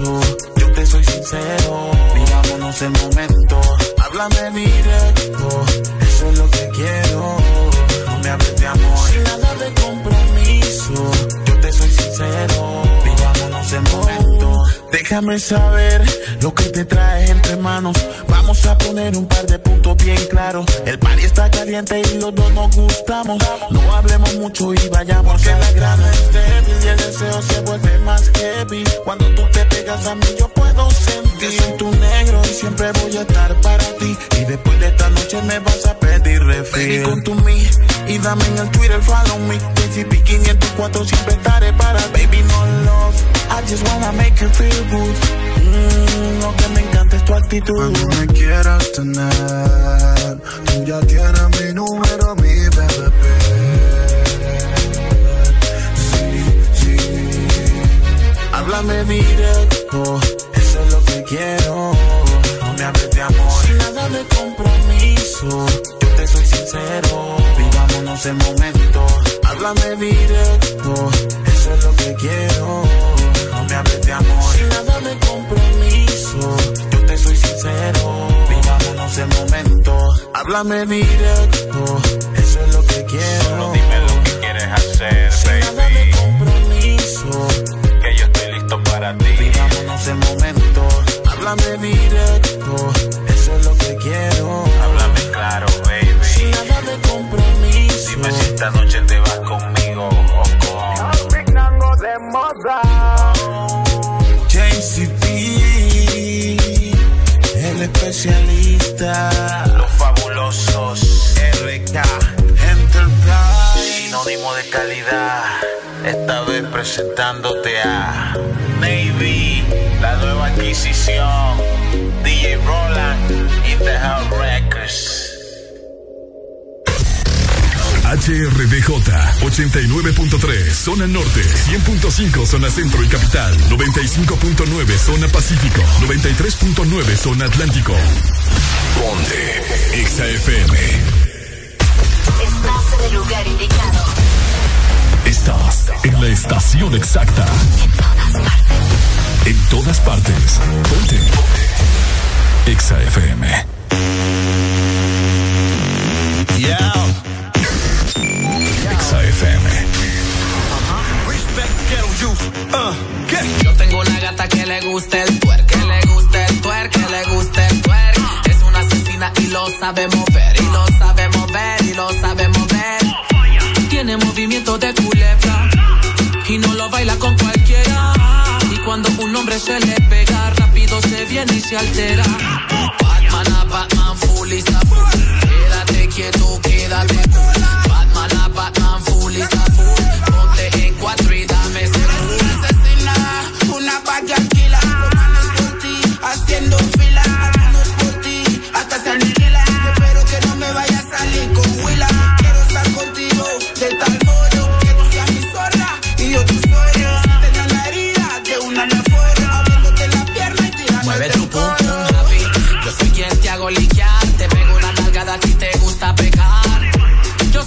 Yo te soy sincero, vivámonos el momento. Háblame directo, Déjame saber lo que te traes entre manos. Vamos a poner un par de puntos bien claros. El party está caliente y los dos nos gustamos. No hablemos mucho y vayamos. Porque la grana es débil y el deseo se vuelve más heavy. Cuando tú te pegas a mí, yo puedo sentir. Que soy tu negro y siempre voy a estar para ti. Y después de esta noche me vas a pedir refil. Con tu me y dame en el Twitter, follow me. JCP 504 siempre estaré para baby, no love. Just wanna make you feel good. Mm, lo que me encanta es tu actitud. Cuando me quieras tener, tú ya tienes mi número, mi bebé. Sí, sí. Háblame directo, eso es lo que quiero. No me hables de amor, sin nada de compromiso. Yo te soy sincero, vivámonos el momento. Háblame directo, eso es lo que quiero. No me hables de amor, sin nada de compromiso. Yo te soy sincero, vivámonos el momento. Háblame directo, eso es lo que quiero. Solo dime lo que quieres hacer, Sin nada de baby. compromiso. Que yo estoy listo para ti. Vivámonos el momento. Háblame directo, eso es lo que quiero. Háblame claro, baby. Sin nada de compromiso. Dime si esta noche te vas conmigo o con. De moda. JCP, el especialista. Los fabulosos. RK Enterprise. Sinónimo de calidad. Esta vez presentándote a Navy, la nueva adquisición. DJ Roland y The House Records. HRDJ 89.3 zona norte, 100.5 zona centro y capital, 95.9 zona pacífico, 93.9 zona atlántico. Ponte XAFM. Estás en el lugar indicado. Estás en la estación exacta. En todas partes. En todas partes. Ponte. Ponte. XAFM. Yeah. Yo tengo una gata que le gusta el twerk, que le gusta el twerk, que le gusta el twerk. Es una asesina y lo sabe mover, y lo sabe mover, y lo sabe mover. Tiene movimiento de culebra y no lo baila con cualquiera. Y cuando un hombre se le pega, rápido se viene y se altera. Batman a Batman, full. Quédate quieto, quédate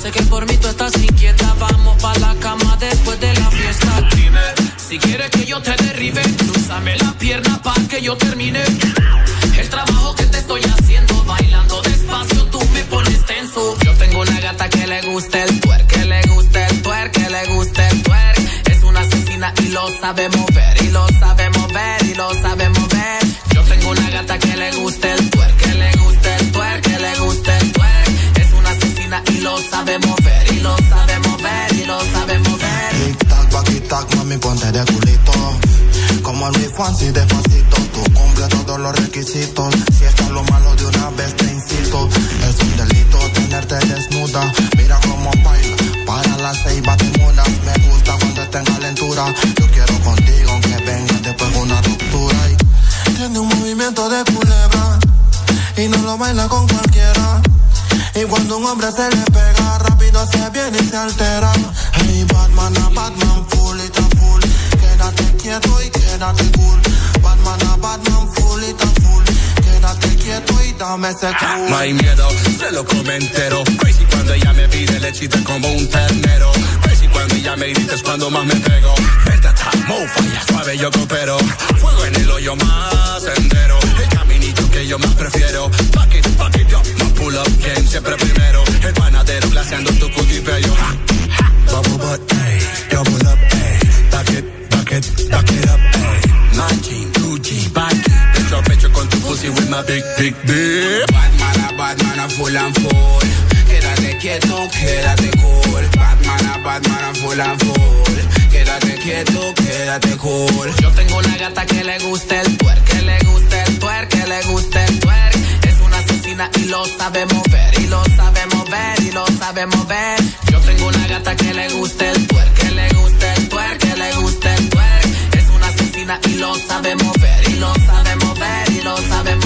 sé que por mí tú estás inquieta. Vamos pa' la cama después de la fiesta. Si quieres que yo te derribe. Cruzame la pierna pa' que yo termine. El trabajo que te estoy haciendo. Bailando despacio, tú me pones tenso. Yo tengo una gata que le gusta el twerk. Que le gusta el twerk, que le gusta el twerk. Es una asesina y lo sabe mover. Y lo sabe fancy despacito, tú cumple todos los requisitos. Si está lo malo de una vez te incito. Es un delito tenerte desnuda. Mira cómo baila, para la ceiba te mudas. Me gusta cuando está en calentura. Yo quiero contigo, aunque venga después una ruptura. Tiene un movimiento de culebra. Y no lo baila con cualquiera. Y cuando un hombre se le pega, rápido se viene y se altera. Quédate cool. A Batman, full full. Quédate quieto y dame ese cool. No hay miedo, se lo come entero. Crazy cuando ella me pide lechita como un ternero. Crazy cuando ella me grita es cuando más me pego. Verdad, mo falla, suave yo coopero. Fuego en el hoyo más sendero. El caminito que yo más prefiero. Back it, back it up, my pull up game siempre primero. El panadero glaseando tu my big, big dick. Batman a Batman a full and full. Quédate quieto, quédate cool. Batman a Batman a full and full. Quédate quieto, quédate cool. Yo tengo una gata que le gusta el twerk, que le gusta el twerk, que le gusta el twerk. Es una asesina y lo sabe mover, y lo sabe mover, y lo sabe mover. Yo tengo una gata que le gusta el twerk, que le gusta el twerk, que le gusta el twerk. Es una asesina y lo sabe mover, y lo sabe mover, y lo sabe mover.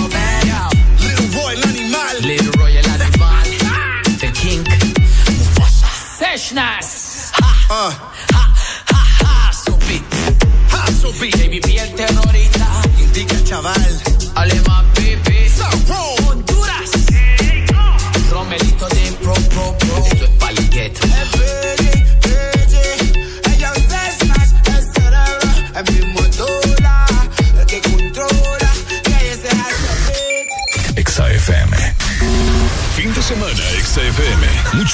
Seshnas. Ha, ha. Baby P el terrorista. Indica chaval.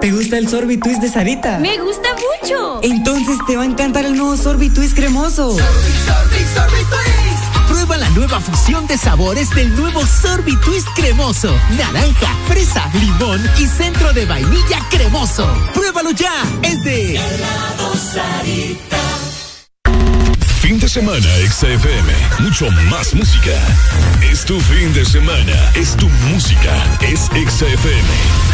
¿Te gusta el sorbitwist de Sarita? Me gusta mucho. Entonces te va a encantar el nuevo sorbitwist cremoso. Prueba la nueva fusión de sabores del nuevo Sorbitwist cremoso. Naranja, fresa, limón y centro de vainilla cremoso. Pruébalo ya. Es de Fin de semana, XFM. Mucho más música. Es tu fin de semana. Es tu música. Es XFM.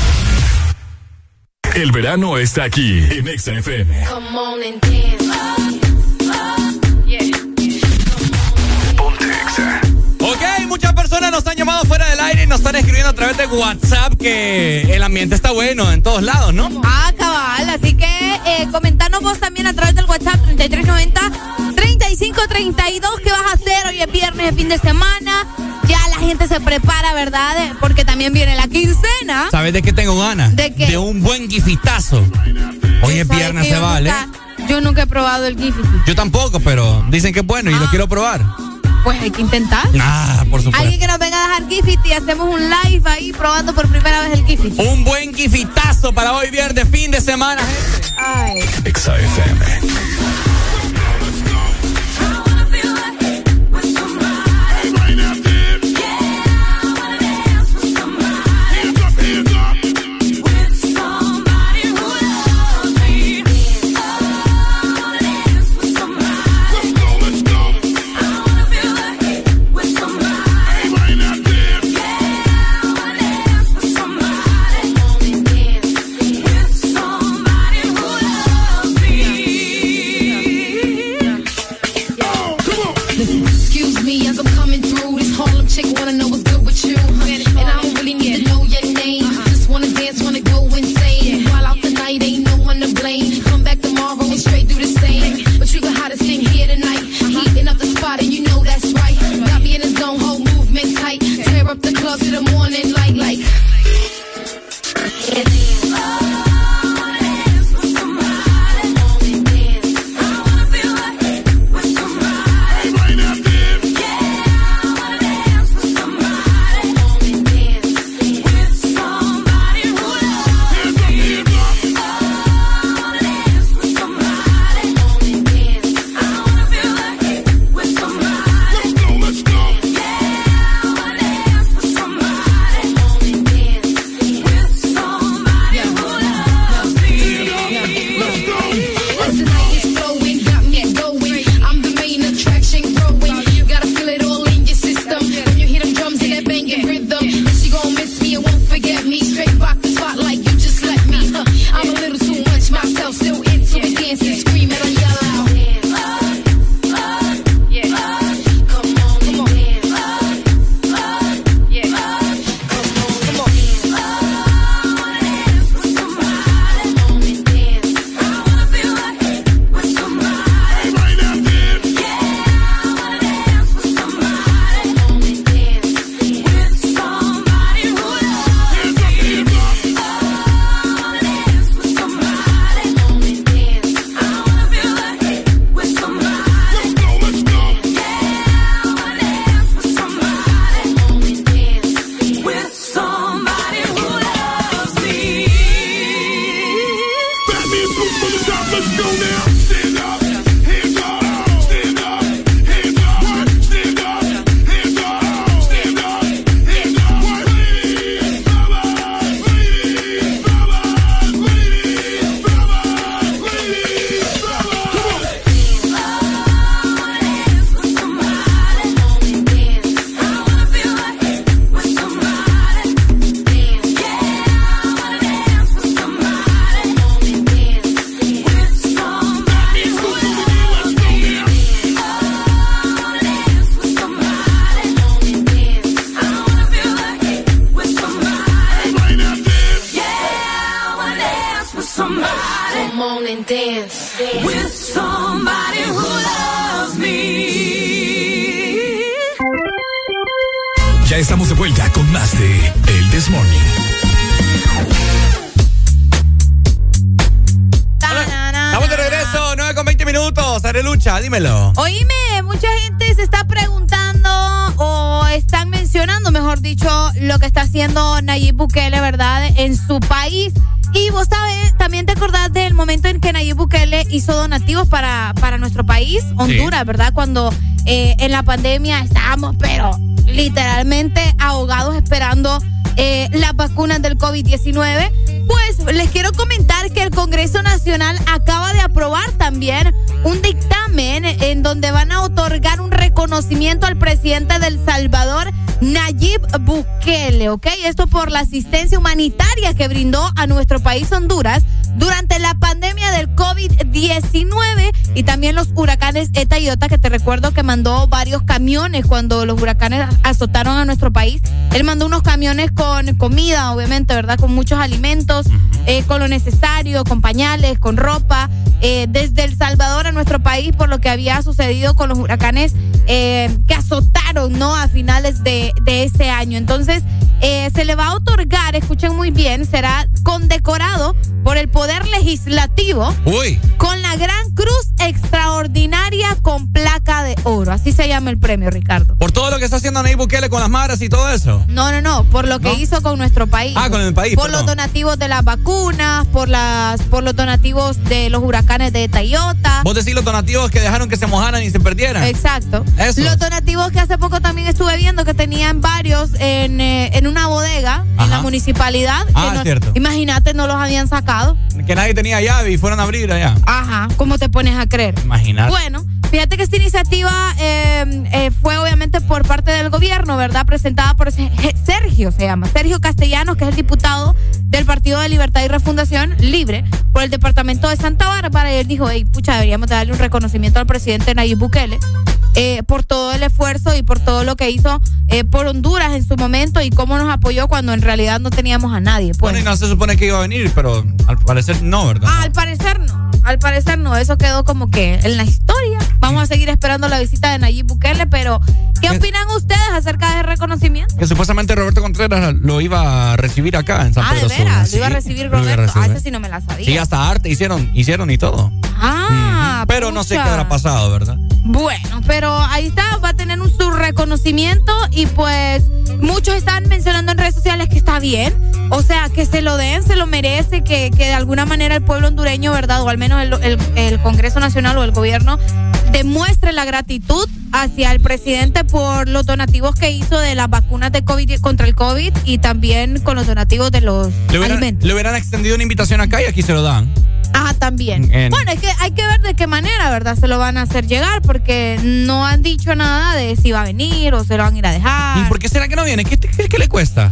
El verano está aquí en XFM. Come on and dance. Ok, muchas personas nos han llamado fuera del aire y nos están escribiendo a través de WhatsApp que el ambiente está bueno en todos lados, ¿no? Ah, cabal, así que eh, comentanos vos también a través del WhatsApp 3390-3532 qué vas a hacer hoy es viernes, es fin de semana. Ya la gente se prepara, ¿verdad? Porque también viene la quincena. ¿Sabes de qué tengo ganas? ¿De qué? De un buen gifitazo. Hoy es ¿Sabes viernes, se vale. nunca- yo nunca he probado el Giphy. Yo tampoco, pero dicen que es bueno y Ah. lo quiero probar. Pues hay que intentar. Ah, por supuesto. Alguien que nos venga a dejar Giphy y hacemos un live ahí probando por primera vez el Giphy. Un buen gifitazo para hoy viernes, fin de semana, gente. Ay. XFM. Cuando eh, en la pandemia estábamos, pero literalmente ahogados esperando eh, las vacunas del COVID-19. Pues les quiero comentar que el Congreso Nacional acaba de aprobar también un dictamen en donde van a otorgar un reconocimiento al presidente del Salvador, Nayib Bukele, ¿ok? Esto por la asistencia humanitaria que brindó a nuestro país Honduras durante la pandemia del COVID-19 y también los huracanes Eta y Ota, que te recuerdo que mandó varios camiones cuando los huracanes azotaron a nuestro país. Él mandó unos camiones con comida, obviamente, ¿verdad? Con muchos alimentos, eh, con lo necesario, con pañales, con ropa, eh, desde El Salvador a nuestro país por lo que había sucedido con los huracanes eh, que azotaron, ¿no? A finales de, de ese año. Entonces, se le va a otorgar, escuchen muy bien, será condecorado por el Poder Legislativo Uy. con la Gran oro. Así se llama el premio, Ricardo. Por todo lo que está haciendo Nayib Bukele con las maras y todo eso. No, no, no, por lo que hizo con nuestro país. Ah, con el país. Por perdón. los donativos de las vacunas, por las, por los donativos de los huracanes de Tayota. Vos decís los donativos que dejaron que se mojaran y se perdieran. Exacto. Eso. Los donativos que hace poco también estuve viendo que tenían varios en, eh, en una bodega en la municipalidad. que Ah, no- cierto. Imagínate, no los habían sacado. Que nadie tenía llave y fueron a abrir allá. Ajá, ¿cómo te pones a creer? Imagínate. Bueno, fíjate que esta iniciativa eh, eh, fue obviamente por parte del gobierno, ¿verdad? Presentada por Sergio, se llama, Sergio Castellanos, que es el diputado del Partido de Libertad y Refundación Libre por el departamento de Santa Bárbara. Y él dijo, hey, pucha, deberíamos darle un reconocimiento al presidente Nayib Bukele. eh, por todo el esfuerzo y por todo lo que hizo eh, por Honduras en su momento y cómo nos apoyó cuando en realidad no teníamos a nadie. Pues. Bueno, y no se supone que iba a venir, pero al parecer no, ¿verdad? Ah, al parecer no. Al parecer no. Eso quedó como que en la historia. Vamos a seguir esperando la visita de Nayib Bukele, pero ¿qué opinan ustedes acerca de ese reconocimiento? Que supuestamente Roberto Contreras lo iba a recibir acá en San Ah, Pedro de Sula. veras, Sí, lo iba a recibir iba a Roberto. Ah, recibir. ese sí no me la sabía. Sí, hasta arte hicieron, hicieron y todo. Ah, Pero no sé qué habrá pasado, ¿verdad? Bueno, pero ahí está, va a tener un su reconocimiento y pues muchos están mencionando en redes sociales que está bien, o sea, que se lo den, se lo merece, que, que de alguna manera el pueblo hondureño, ¿verdad? O al menos el, el- el Congreso Nacional o el gobierno demuestre la gratitud hacia el presidente por los donativos que hizo de las vacunas de COVID contra el COVID y también con los donativos de los Le hubieran, alimentos. le hubieran extendido una invitación acá y aquí se lo dan. Ah, también. En- Bueno, es que hay que ver de qué manera, ¿verdad? Se lo van a hacer llegar porque no han dicho nada de si va a venir o se lo van a ir a dejar. ¿Y por qué será que no viene? ¿Qué, qué- qué le cuesta?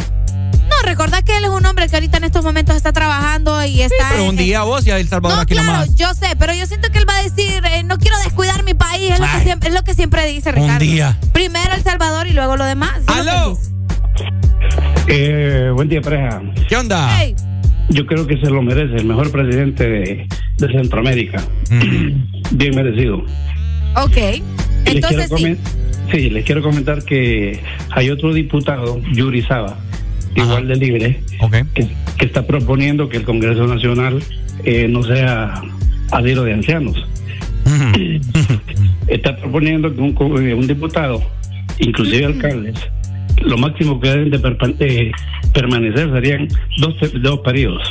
Recordad que él es un hombre que ahorita en estos momentos está trabajando y está. Pero en- un día vos y a El Salvador No, aquí claro, nomás. yo sé, pero yo siento que él va a decir, eh, no quiero descuidar mi país, es lo, que siempre, es lo que siempre dice Ricardo. Un día. Primero El Salvador y luego lo demás. ¡Aló! Eh, buen día, pareja. ¿Qué onda? Hey, Yo creo que se lo merece, el mejor presidente de, de Centroamérica. Bien merecido. ok. Les Entonces quiero sí. sí, les quiero comentar que hay otro diputado, Yuri Saba, igual de libre, que, que está proponiendo que el Congreso Nacional eh, no sea asilo de ancianos. está proponiendo que un, eh, un diputado, inclusive alcaldes, lo máximo que deben de permanecer serían dos, dos periodos.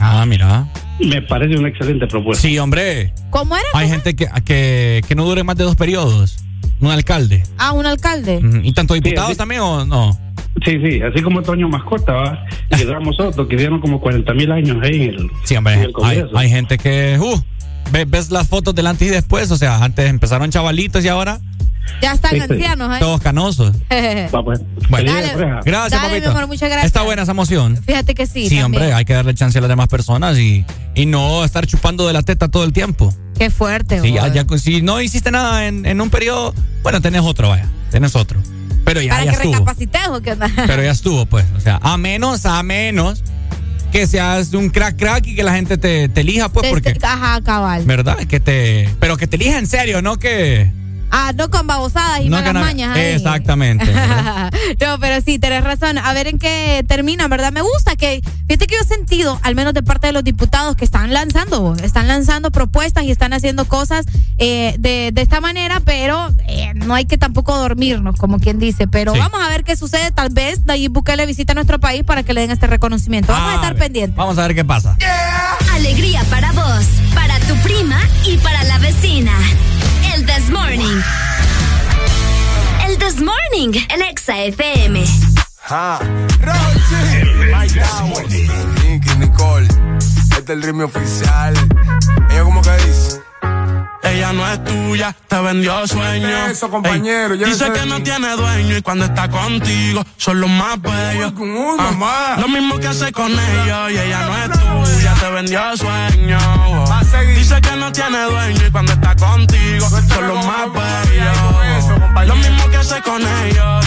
Ah, mira. Me parece una excelente propuesta. Sí, hombre. ¿Cómo era? Hay gente que, que, que no dure más de dos periodos. Un alcalde. Ah, un alcalde. ¿Y tanto diputados sí. también o no? Sí, sí, así como Toño Mascota, ¿va? y Ramos Soto, que dieron como 40 mil años ahí en el, Sí, hombre. en el Hay, gente que. Uh, ves, ves las fotos del antes y después. O sea, antes empezaron chavalitos y ahora Ya están Este, ancianos ahí. todos canosos. Va, pues. Bueno, gracias, Dale, papito. mi amor, muchas gracias. Está buena esa moción. Fíjate que sí. Sí, también. hombre, hay que darle chance a las demás personas y, y no estar chupando de la teta todo el tiempo. Qué fuerte. Sí, ya, ya- si no hiciste nada en, en un periodo, bueno, tenés otro, vaya, tenés otro. Pero ya, Para ya que estuvo. recapacites o qué onda. Pero ya estuvo, pues. O sea, a menos, a menos que seas un crack crack y que la gente te, te elija, pues, Desde- porque. Ajá, cabal. ¿Verdad? Que te. Pero que te elija en serio, no que. Ah, no con babosadas y malas mañas. Exactamente. no, pero sí, tenés razón. A ver en qué termina, ¿verdad? Me gusta que, fíjate que yo he sentido, al menos de parte de los diputados, que están lanzando, están lanzando propuestas y están haciendo cosas eh, de, de, esta manera, pero eh, no hay que tampoco dormirnos, como quien dice. Pero vamos a ver qué sucede. Tal vez Nayib Bukele visita nuestro país para que le den este reconocimiento. Vamos a, estar pendientes. Vamos a ver qué pasa. Alegría para vos, para tu prima y para la vecina. El This Morning. El This Morning, el Exa FM. Ja. Nicky, Nicole. Este es el ritmo oficial. Ella como que dice. Ella no es tuya, te vendió sueño. Eso, compañero. dice que no tiene dueño y cuando está contigo son los más bellos. Ah, lo mismo que hace con ellos y ella no es tuya, te vendió sueño. Dice que no tiene dueño y cuando está contigo son los más bellos. Lo mismo que hace con ellos.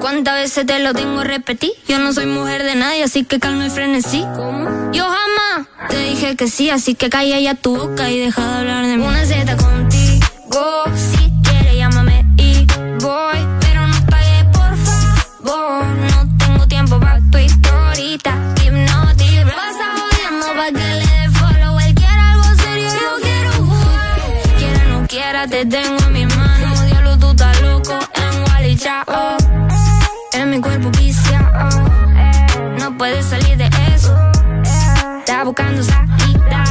¿Cuántas veces te lo tengo repetir? Yo no soy mujer de nadie, así que calma y frenesí. ¿Cómo? Yo jamás te dije que sí, así que calla ya tu boca y deja de hablar de mí. Una Z contigo, si quieres llámame y voy. Pero no pagues, por favor. No tengo tiempo para tu historita. Hipnotic, vas jodiendo pa' que le dé follow. Él quiere algo serio, yo quiero jugar. Quiera no quiera, te tengo en mi mano. Diablo, tú estás loco en Wally Chao. En mi cuerpo viciado. No puedes salir de eso. Está buscando salida.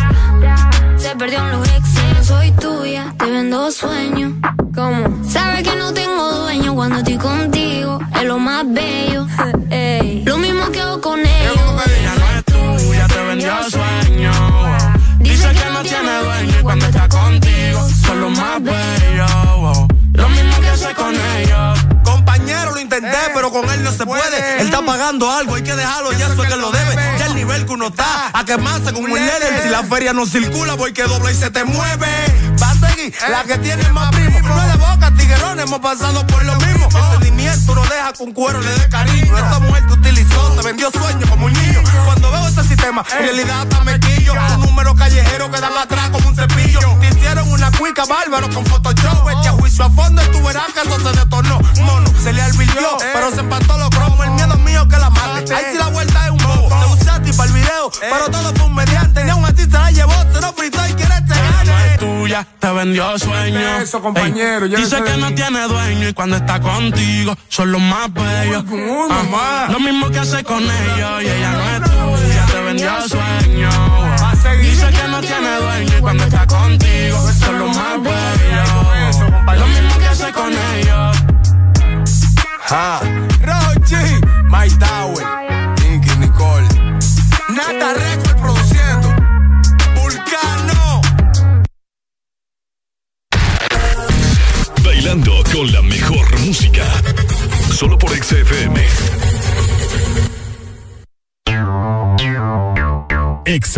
Se perdió en los exes. Soy tuya, te vendo sueños. ¿Cómo? Sabes que no tengo dueño cuando estoy contigo. Es lo más bello. Ey. Lo mismo que hago con ellos. Ella no es tuya, te vendió sueño. Dice que no tiene dueño y cuando está contigo son los más bellos. Lo mismo que hace con ellos. Compañero, lo intenté, pero con él no se puede. Él está pagando algo, hay que dejarlo, y eso es que lo debe. Ya el nivel que uno está, a quemarse como un líder. Si la feria no circula, voy que dobla y se te mueve. Va a seguir la que tiene más primo. No es de boca, tiguerón, hemos pasado por lo mismo. El sentimiento no deja con cuero le dé cariño. Esa mujer te utilizó, te vendió sueños como un niño. Cuando veo ese sistema, en realidad hasta me quillo. Un número callejero que dan atrás como un cepillo. Te hicieron una cuica bárbaro con Photoshop. Echa juicio a fondo y tú verás que eso se detonó. Mono, se alvirtió, pero se empató los cromos. El miedo mío que la mate. Ahí sí la vuelta es un bobo. Te usé a ti para el video, pero todo fue un mediante. Ni aún así se la llevó, se lo fritó y quiere te gane. es tuya, te vendió sueño. Eso, compañero, Dice que no tiene dueño y cuando está contigo son los más bellos. Lo mismo que hace con ellos y ella no es tuya, te vendió sueño. Dice que no tiene dueño y cuando está contigo son los más bellos. Lo mismo que hace con ellos. Ja. Rochi, My Tower, Nicky Nicole. Nata Record produciendo. Vulcano. Bailando con la mejor música. Solo por XFM. Ex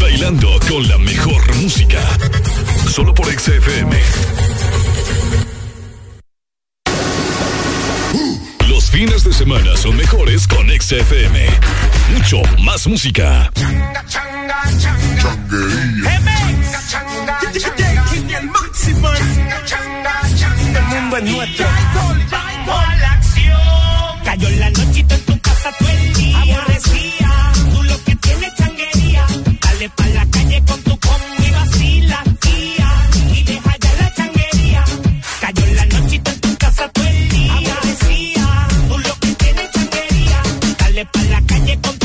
Bailando con la mejor música. Solo por XFM. Los fines de semana son mejores con XFM. Mucho más música. Changa, changa, changa. el máximo. El mundo es nuestro. la acción. Cayó la noche en tu casa todo el día. Aborrecía Pa' la calle con tu combo y vacila, tía. Y deja ya la changuería. Cayó la noche y en tu casa todo el día. Tú lo que tienes changuería. Dale pa' la calle con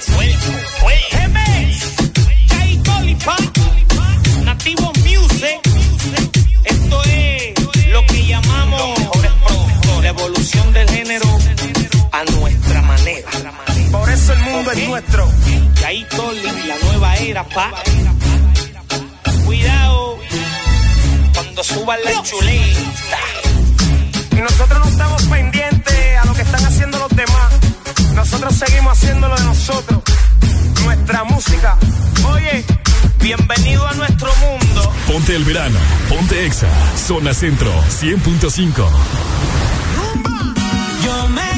prendido fuego. Nativo Music. Esto es lo que llamamos los mejores. La evolución del género a nuestra manera. Por eso el mundo es nuestro. Yaito y la nueva era, pa. Cuidado cuando suban la chuleta. Y nosotros no estamos pendientes a lo que están haciendo los demás nosotros seguimos haciendo lo de nosotros. Nuestra música. Oye, bienvenido a nuestro mundo. Ponte el verano. Ponte Exa. Zona Centro 100.5. Yo me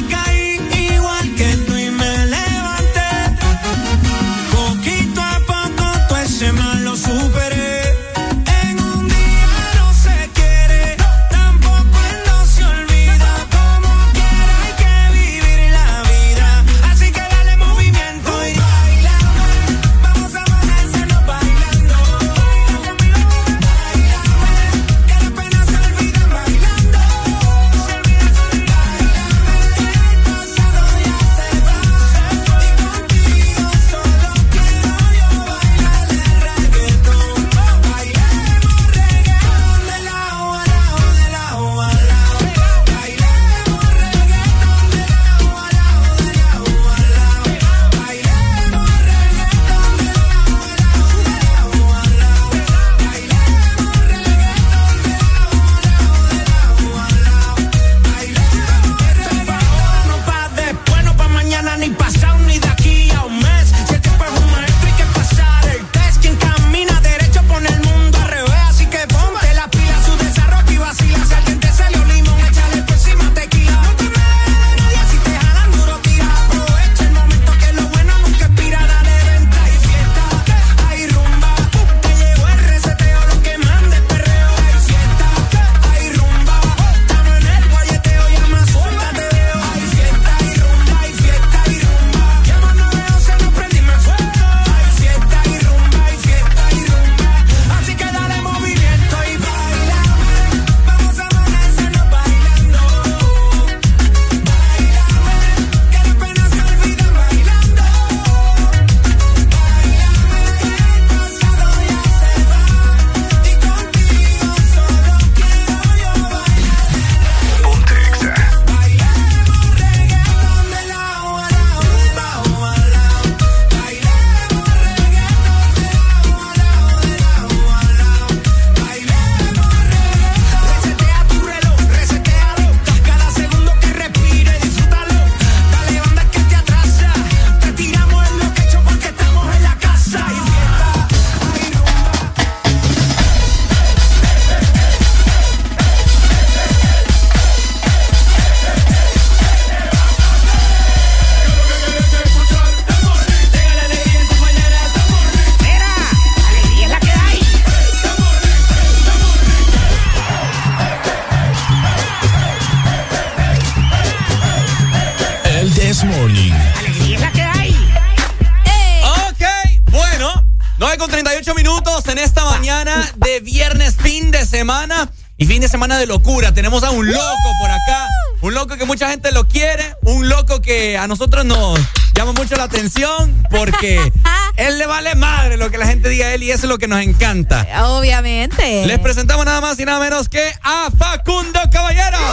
de locura. Tenemos a un loco por acá. Un loco que mucha gente lo quiere. Un loco que a nosotros nos llama mucho la atención porque él le vale madre lo que la gente diga a él y eso es lo que nos encanta. Obviamente. Les presentamos nada más y nada menos que a Facundo Caballero.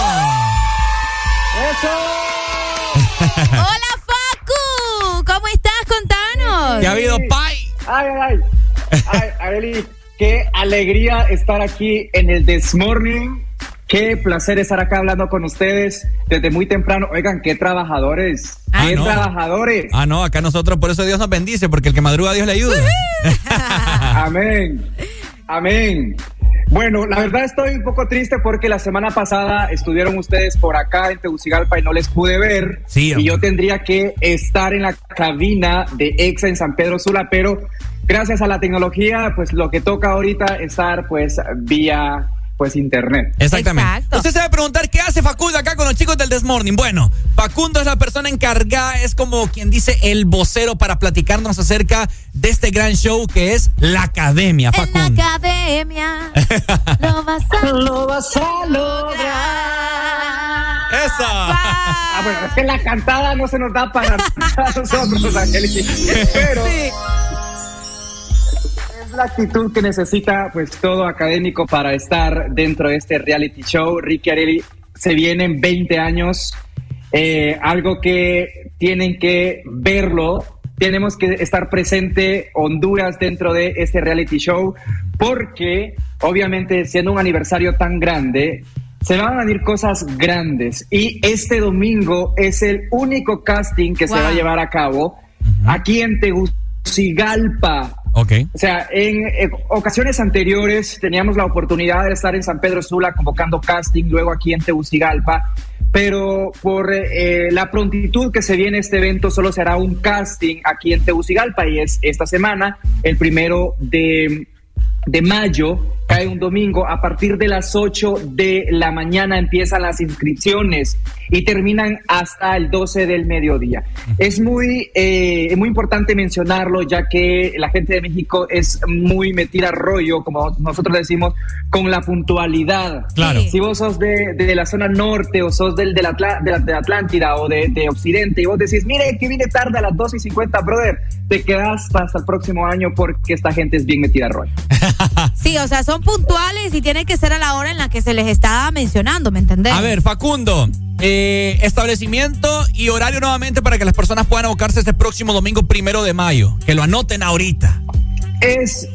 Hola Facu, ¿cómo estás? Contanos. ¿Qué ha habido, Pai? Ay, ay, ay. Ay, qué alegría estar aquí en el This Morning Qué placer estar acá hablando con ustedes desde muy temprano. Oigan, qué trabajadores. Ah, qué trabajadores. Ah, no, acá nosotros, por eso Dios nos bendice, porque el que madruga Dios le ayuda. Amén. Amén. Bueno, la verdad estoy un poco triste porque la semana pasada estuvieron ustedes por acá en Tegucigalpa y no les pude ver. Sí, y yo tendría que estar en la cabina de EXA en San Pedro Sula, pero gracias a la tecnología, pues lo que toca ahorita es estar pues vía pues internet. Exactamente. Usted se va a preguntar qué hace Facundo acá con los chicos del Desmorning. Bueno, Facundo es la persona encargada, es como quien dice el vocero para platicarnos acerca de este gran show que es la Academia. Facundo. En la Academia lo vas a, lo vas a lograr. Esa. Ah, bueno, es que la cantada no se nos da para nosotros, Angélica. Pero la actitud que necesita pues todo académico para estar dentro de este reality show. Ricky Arelli se vienen 20 años, eh, algo que tienen que verlo. Tenemos que estar presente Honduras dentro de este reality show porque obviamente siendo un aniversario tan grande, se van a venir cosas grandes y este domingo es el único casting que se va a llevar a cabo aquí en Tegucigalpa Ok. O sea, en, en ocasiones anteriores teníamos la oportunidad de estar en San Pedro Sula convocando casting, luego aquí en Tegucigalpa, pero por eh, la prontitud que se viene este evento solo será un casting aquí en Tegucigalpa y es esta semana, el primero de, de mayo, cae un domingo, a partir de las 8 de la mañana empiezan las inscripciones y terminan hasta el 12 del mediodía. Es muy, eh, muy importante mencionarlo ya que la gente de México es muy metida rollo, como nosotros decimos, con la puntualidad. Claro. Si vos sos de, de la zona norte o sos del, de, la, de Atlántida o de, de Occidente y vos decís, mire que vine tarde a las 12 y 50, brother, te quedas hasta el próximo año porque esta gente es bien metida rollo. Sí, o sea, son puntuales y tiene que ser a la hora en la que se les está mencionando, ¿me entendés? A ver, Facundo, eh, establecimiento y horario nuevamente para que las personas puedan abocarse este próximo domingo primero de mayo. Que lo anoten ahorita. Es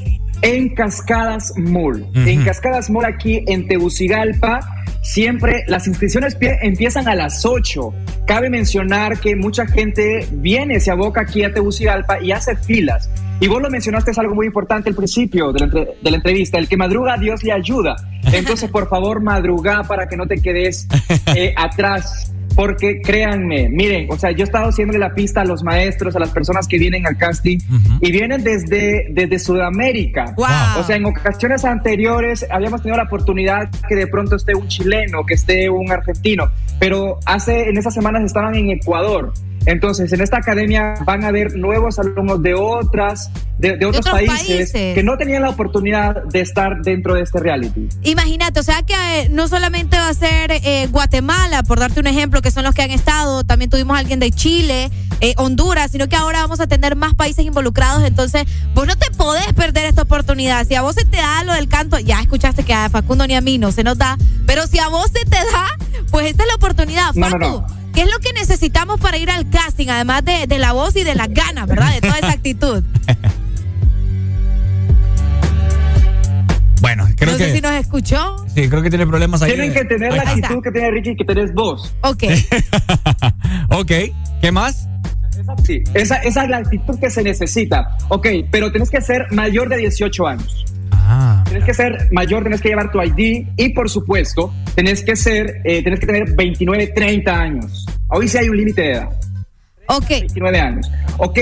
en Cascadas Mall. En Cascadas Mall aquí en Tegucigalpa. Siempre las inscripciones pie- empiezan a las 8. Cabe mencionar que mucha gente viene, se aboca aquí a Tegucigalpa y hace filas. Y vos lo mencionaste, es algo muy importante al principio de la, entre- de la entrevista. El que madruga, Dios le ayuda. Entonces, por favor, madruga para que no te quedes eh, atrás. Porque créanme, miren, o sea, yo he estado haciéndole la pista a los maestros, a las personas que vienen al casting y vienen desde, desde Sudamérica. O sea, en ocasiones anteriores habíamos tenido la oportunidad que de pronto esté un chileno, que esté un argentino, pero hace, en esas semanas estaban en Ecuador. Entonces, en esta academia van a haber nuevos alumnos de otras, de, de otros, otros países, países. que no tenían la oportunidad de estar dentro de este reality. Imagínate, o sea que eh, no solamente va a ser eh, Guatemala, por darte un ejemplo, que son los que han estado, también tuvimos a alguien de Chile, eh, Honduras, sino que ahora vamos a tener más países involucrados, entonces vos no te podés perder esta oportunidad. Si a vos se te da lo del canto, ya escuchaste que a Facundo ni a mí no se nos da, pero si a vos se te da, pues esta es la oportunidad. No, no, Facu, no. ¿Qué es lo que necesitamos para ir al casting, además de, de la voz y de las ganas, verdad? De toda esa actitud. Bueno, creo no que. sé si nos escuchó. Sí, creo que tiene problemas ahí. Tienen que tener Ahí la está. actitud que tiene Ricky y que tenés vos. Ok. Ok, ¿qué más? Sí, esa, esa es la actitud que se necesita. Ok, pero tenés que ser mayor de 18 años. Ah. Tenés que ser mayor, tenés que llevar tu ID y por supuesto, tenés que ser, eh, tenés que tener 29, 30 años. Hoy sí hay un límite de edad. Ok. 29 años. Ok,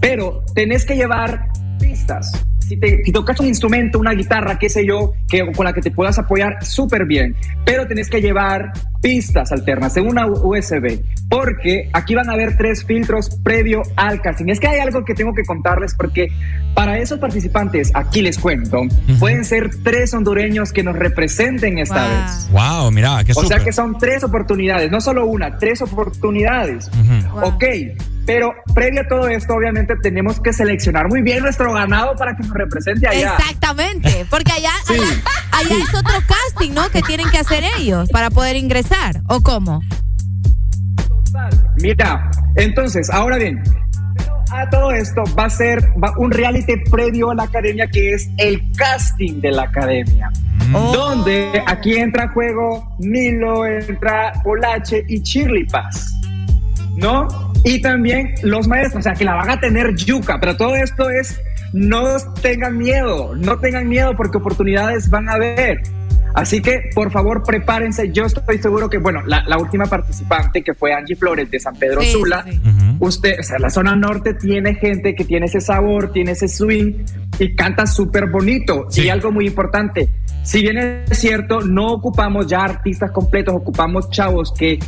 pero tenés que llevar pistas. Si, te, si tocas un instrumento, una guitarra, qué sé yo, que, con la que te puedas apoyar súper bien, pero tenés que llevar pistas alternas en una USB, porque aquí van a haber tres filtros previo al casting. Es que hay algo que tengo que contarles, porque para esos participantes, aquí les cuento, pueden ser tres hondureños que nos representen esta vez. Wow, mira, qué O sea súper. que son tres oportunidades, no solo una, tres oportunidades. Ok, pero previo a todo esto, obviamente tenemos que seleccionar muy bien nuestro ganado para que nos represente allá. Exactamente, porque allá, allá, allá es otro casting, ¿no? Que tienen que hacer ellos para poder ingresar, ¿o cómo? Mira, entonces, ahora bien, a todo esto va a ser va- un reality previo a la academia que es el casting de la academia. Donde aquí entra en juego Milo, entra Polache y Shirley Paz. ¿No? Y también los maestros, o sea, que la van a tener yuca, pero todo esto es, no tengan miedo, no tengan miedo porque oportunidades van a haber. Así que, por favor, prepárense. Yo estoy seguro que, bueno, la, la última participante, que fue Angie Flores de San Pedro Sí, Sula, usted, o sea, la zona norte tiene gente que tiene ese sabor, tiene ese swing y canta súper bonito. Y algo muy importante, si bien es cierto, no ocupamos ya artistas completos, ocupamos chavos que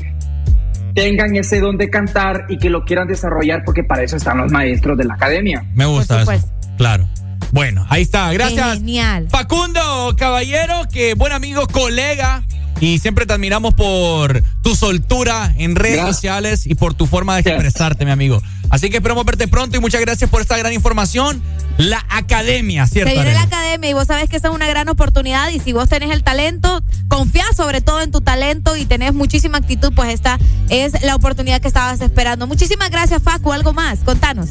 tengan ese don de cantar y que lo quieran desarrollar porque para eso están los maestros de la academia. Me gusta eso. Claro. Bueno, ahí está. Gracias. Genial. Facundo Caballero, que buen amigo, colega. Y siempre te admiramos por tu soltura en redes sociales y por tu forma de expresarte, mi amigo. Así que esperamos verte pronto y muchas gracias por esta gran información. La academia, ¿cierto? Se viene la academia y vos sabés que esa es una gran oportunidad y si vos tenés el talento, confía sobre todo en tu talento y tenés muchísima actitud, pues esta es la oportunidad que estabas esperando. Muchísimas gracias, Facu. ¿Algo más? Contanos.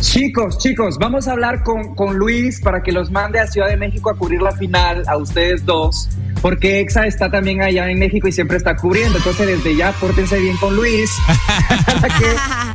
Chicos, chicos, vamos a hablar con, con Luis para que los mande a Ciudad de México a cubrir la final, a ustedes dos, porque Exa está también allá en México y siempre está cubriendo. Entonces, desde ya, pórtense bien con Luis para que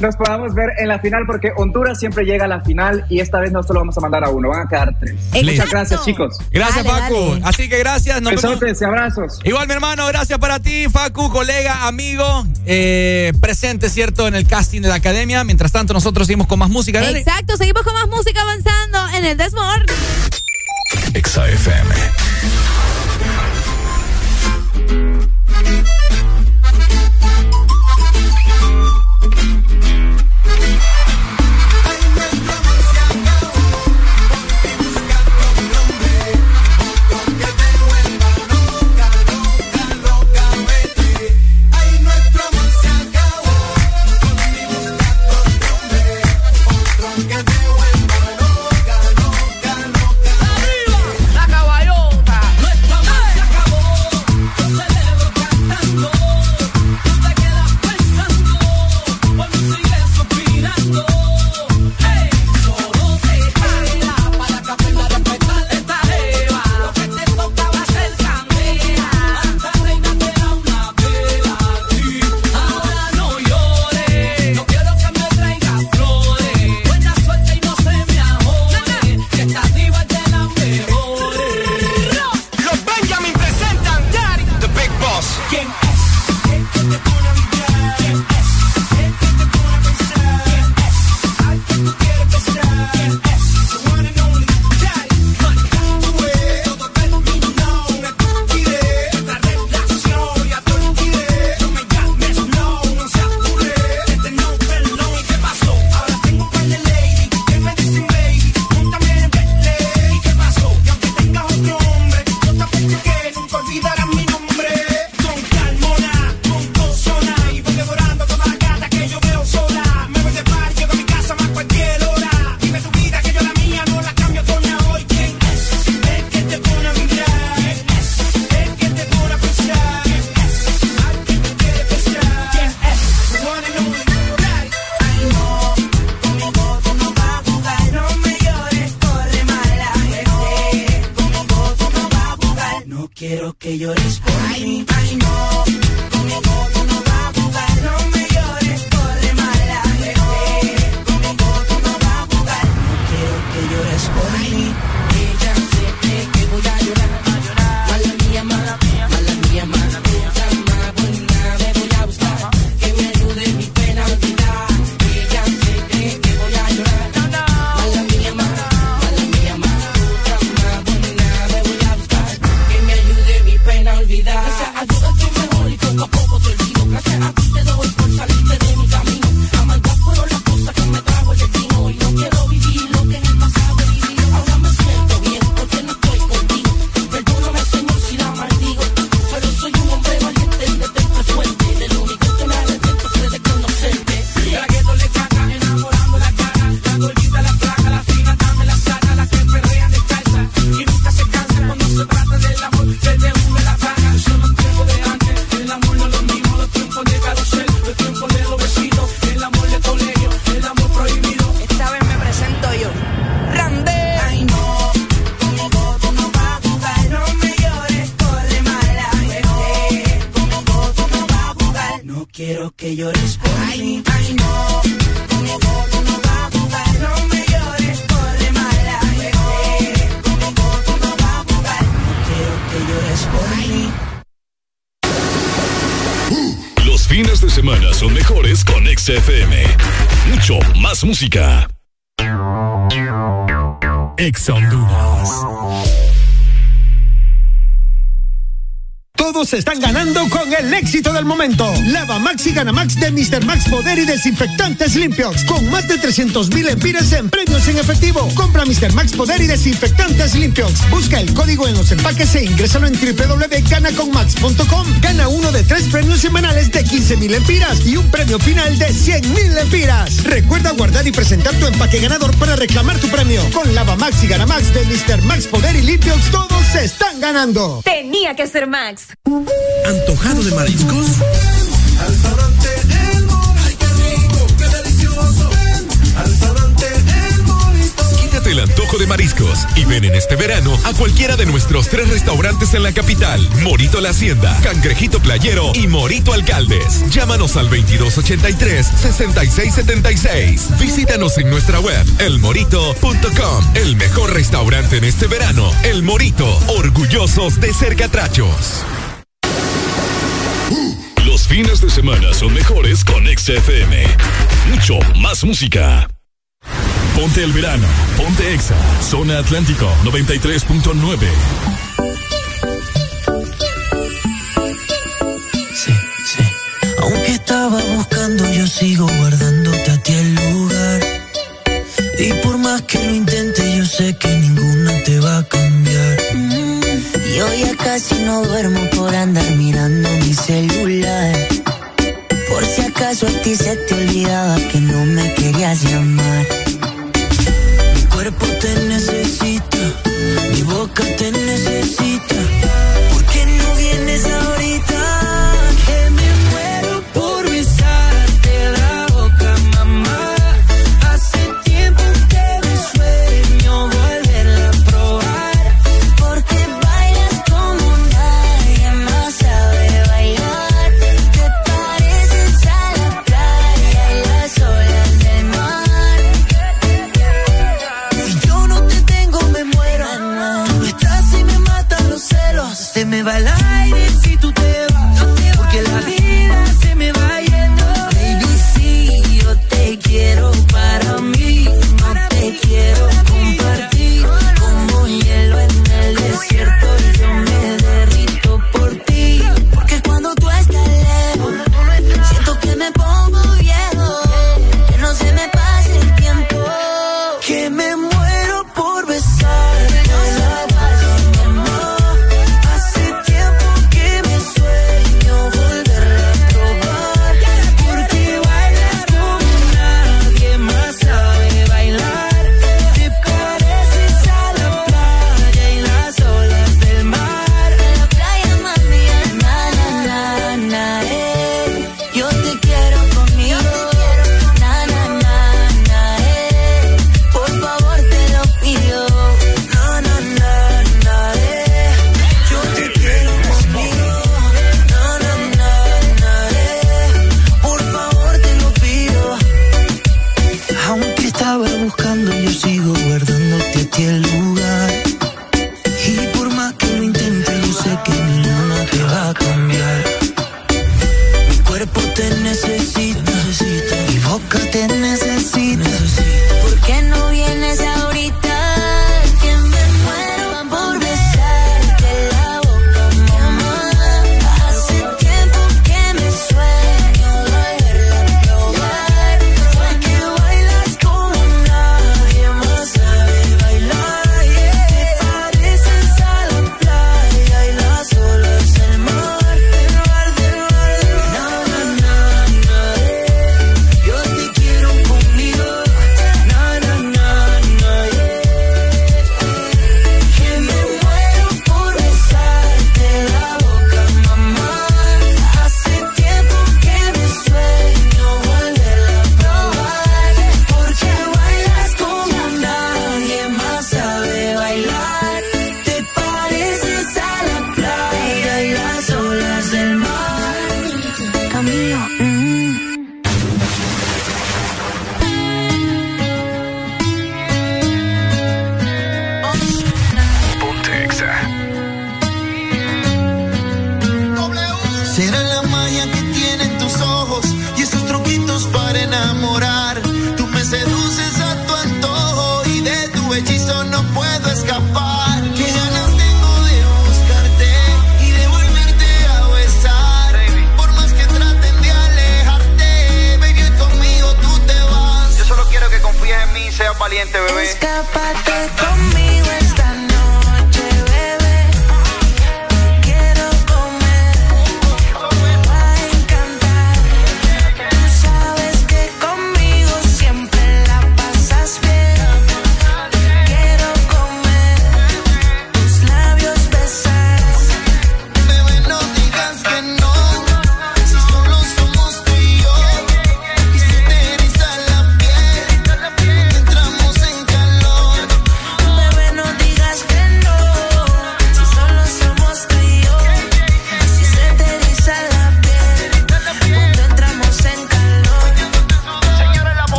nos podamos ver en la final, porque Honduras siempre llega a la final y esta vez no solo vamos a mandar a uno, van a quedar tres. Muchas gracias, chicos. Gracias, Facu. Así que gracias. Nos Besotes abrazos. Igual, mi hermano, gracias para ti, Facu, colega, amigo, eh, presente, ¿cierto?, en el casting de la academia. Mientras tanto, nosotros seguimos con más música. Exacto, seguimos con más música avanzando en el Desmord. XAFM. Max y Gana Max de Mr. Max Poder y Desinfectantes Limpios. Con más de 300 mil empiras en premios en efectivo. Compra Mr. Max Poder y Desinfectantes Limpios. Busca el código en los empaques e ingrésalo en www.ganaconmax.com. Gana uno de tres premios semanales de 15 mil empiras y un premio final de 100 mil empiras. Recuerda guardar y presentar tu empaque ganador para reclamar tu premio. Con Lava Max y Gana Max de Mr. Max Poder y Limpios, todos se están ganando. Tenía que ser Max. ¿Antojado de mariscos? De Mariscos y ven en este verano a cualquiera de nuestros tres restaurantes en la capital, Morito La Hacienda, Cangrejito Playero y Morito Alcaldes. Llámanos al 2283-6676. Visítanos en nuestra web, elmorito.com. El mejor restaurante en este verano, El Morito, orgullosos de ser catrachos. Los fines de semana son mejores con XFM. Mucho más música. Ponte el verano. Ponte Exa. Zona Atlántico 93.9. Sí, sí. Aunque estaba buscando, yo sigo guardándote a ti el lugar. Y por más que lo intente, yo sé que ninguna te va a cambiar. Mm. Y hoy ya casi no duermo por andar mirando mi celular. Por si acaso a ti se te olvidaba que no me querías llamar. te necesito.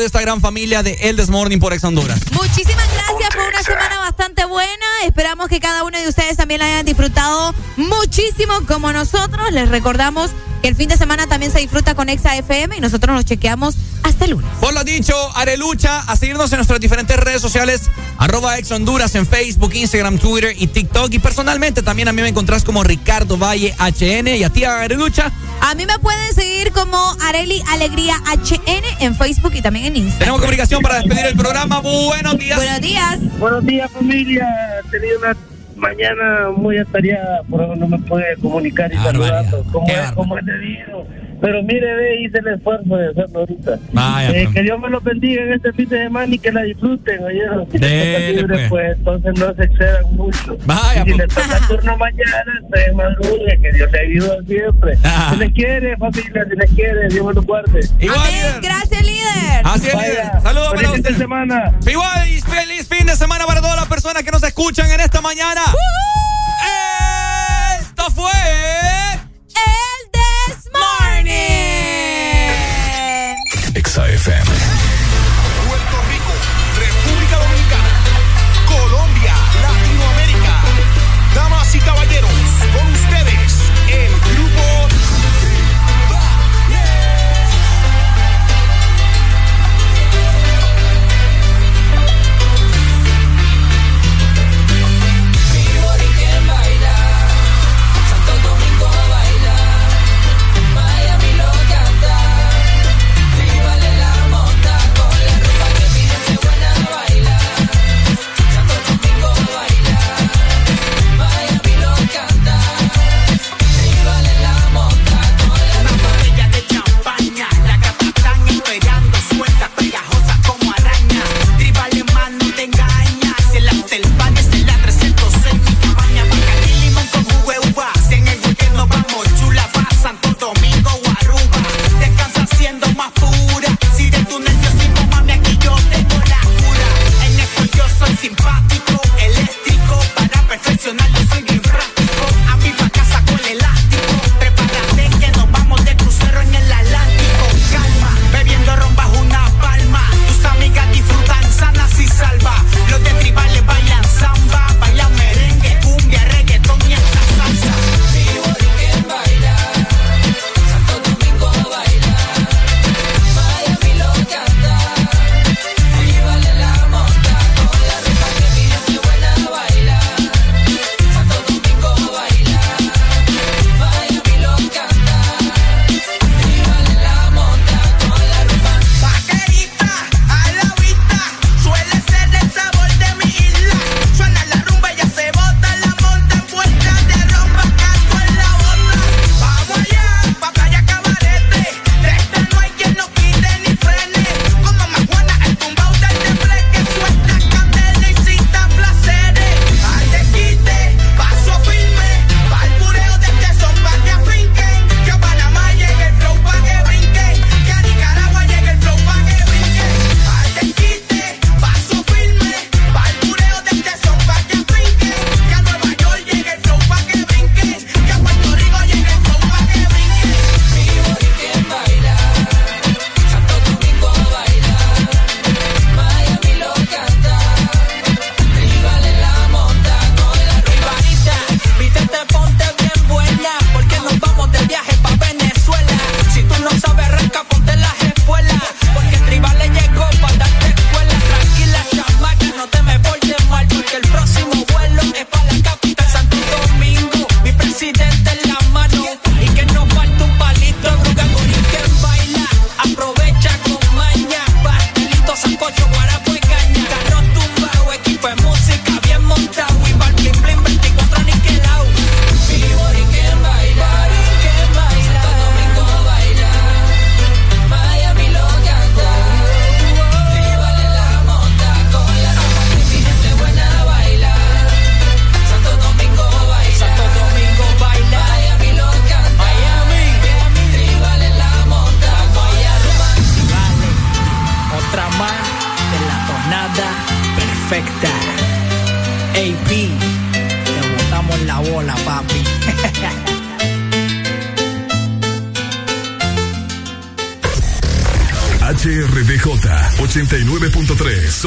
De esta gran familia de El Morning por Ex Honduras. Muchísimas gracias por una semana bastante buena. Esperamos que cada uno de ustedes también la hayan disfrutado muchísimo como nosotros. Les recordamos que el fin de semana también se disfruta con Exa FM y nosotros nos chequeamos hasta el lunes. Por lo dicho, Arelucha, a seguirnos en nuestras diferentes redes sociales, arroba ex Honduras en Facebook, Instagram, Twitter y TikTok. Y personalmente también a mí me encontrás como Ricardo Valle HN y a ti, Arelucha. A mí me pueden seguir como Areli Alegría HN en Facebook y también en Instagram. Tenemos comunicación para despedir el programa. Buenos días. Buenos días. Buenos días, familia. He tenido una mañana muy atareada, por eso no me puede comunicar y saludando como es, como es debido. Pero mire, ve, hice el esfuerzo de hacerlo ahorita. Eh, que Dios me lo bendiga en este fin de semana y que la disfruten, oyeron. Si libre, pues. entonces no se excedan mucho. Vaya, y si les toca turno mañana, se madrugue, que Dios le ayuda siempre. Si les quiere, familia, si les quiere, Dios me lo guarde. Igual, Gracias, líder. Así es, líder. Saludos para usted. semana. Igual, feliz fin de semana para todas las personas que nos escuchan en esta mañana. Esto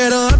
Yo quiero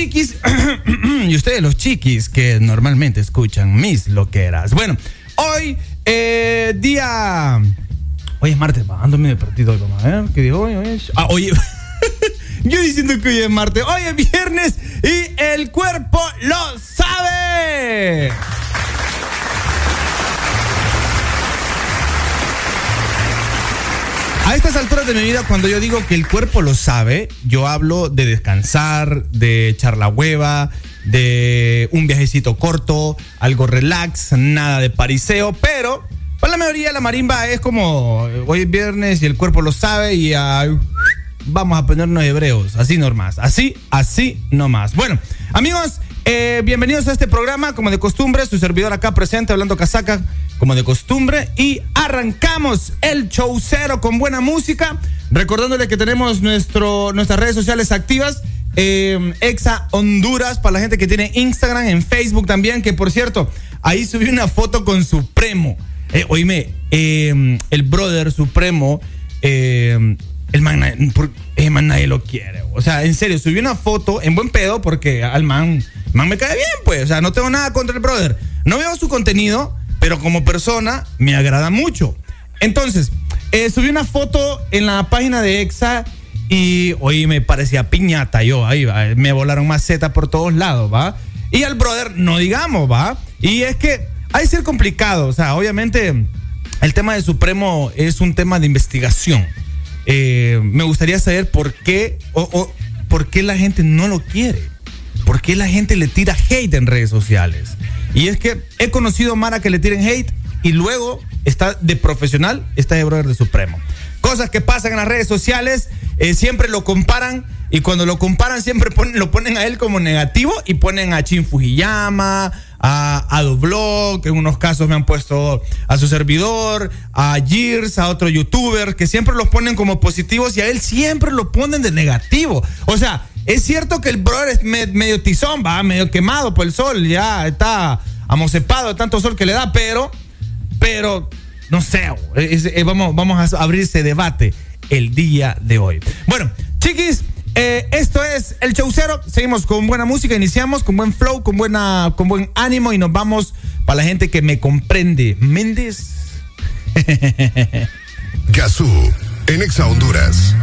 chiquis, y ustedes los chiquis que normalmente escuchan mis loqueras. Bueno, hoy, eh, día. Hoy es martes, va, ando medio partido hoy, vamos a ver. ¿Qué digo hoy? Hoy es- Ah, oye. Yo diciendo que hoy es martes. Hoy es viernes y el cuerpo de mi vida, cuando yo digo que el cuerpo lo sabe, yo hablo de descansar, de echar la hueva, de un viajecito corto, algo relax, nada de pariseo, pero para la mayoría la marimba es como hoy es viernes y el cuerpo lo sabe y vamos a ponernos hebreos, así nomás, así, así nomás. Bueno, amigos, eh, bienvenidos a este programa, como de costumbre, su servidor acá presente hablando casaca, como de costumbre, y arrancamos el show cero con buena música, recordándole que tenemos nuestro, nuestras redes sociales activas. eh, Exa Honduras para la gente que tiene Instagram, en Facebook también, que por cierto, ahí subí una foto con Supremo. Eh, oíme, eh, el brother Supremo, eh, el man, por- nadie lo quiere. O sea, en serio, subí una foto en buen pedo porque al man, man me cae bien, pues. O sea, no tengo nada contra el brother. No veo su contenido, pero como persona me agrada mucho. Entonces, eh, subí una foto en la página de EXA y hoy me parecía piñata yo, ahí me volaron maceta por todos lados, ¿va? Y al brother, no digamos, ¿va? Y es que hay que ser complicado, o sea, obviamente el tema de Supremo es un tema de investigación. Eh, me gustaría saber por qué o, por qué la gente no lo quiere. ¿Por qué la gente le tira hate en redes sociales? Y es que he conocido a Mara que le tiren hate y luego está de profesional, está de brother de Supremo. Cosas que pasan en las redes sociales, eh, siempre lo comparan y cuando lo comparan siempre lo ponen a él como negativo y ponen a Chin Fujiyama, a Adoblog, que en unos casos me han puesto a su servidor, a Gears, a otro youtuber, que siempre los ponen como positivos y a él siempre lo ponen de negativo. O sea, es cierto que el brother es medio tizón, va, medio quemado por el sol, ya está amocepado de tanto sol que le da, pero, pero, no sé, vamos, vamos a abrir ese debate el día de hoy. Bueno, chiquis. Eh, esto es el Chaucero. Seguimos con buena música. Iniciamos con buen flow, con, buena, con buen ánimo y nos vamos para la gente que me comprende. Méndez. Gazú, en Exa Honduras.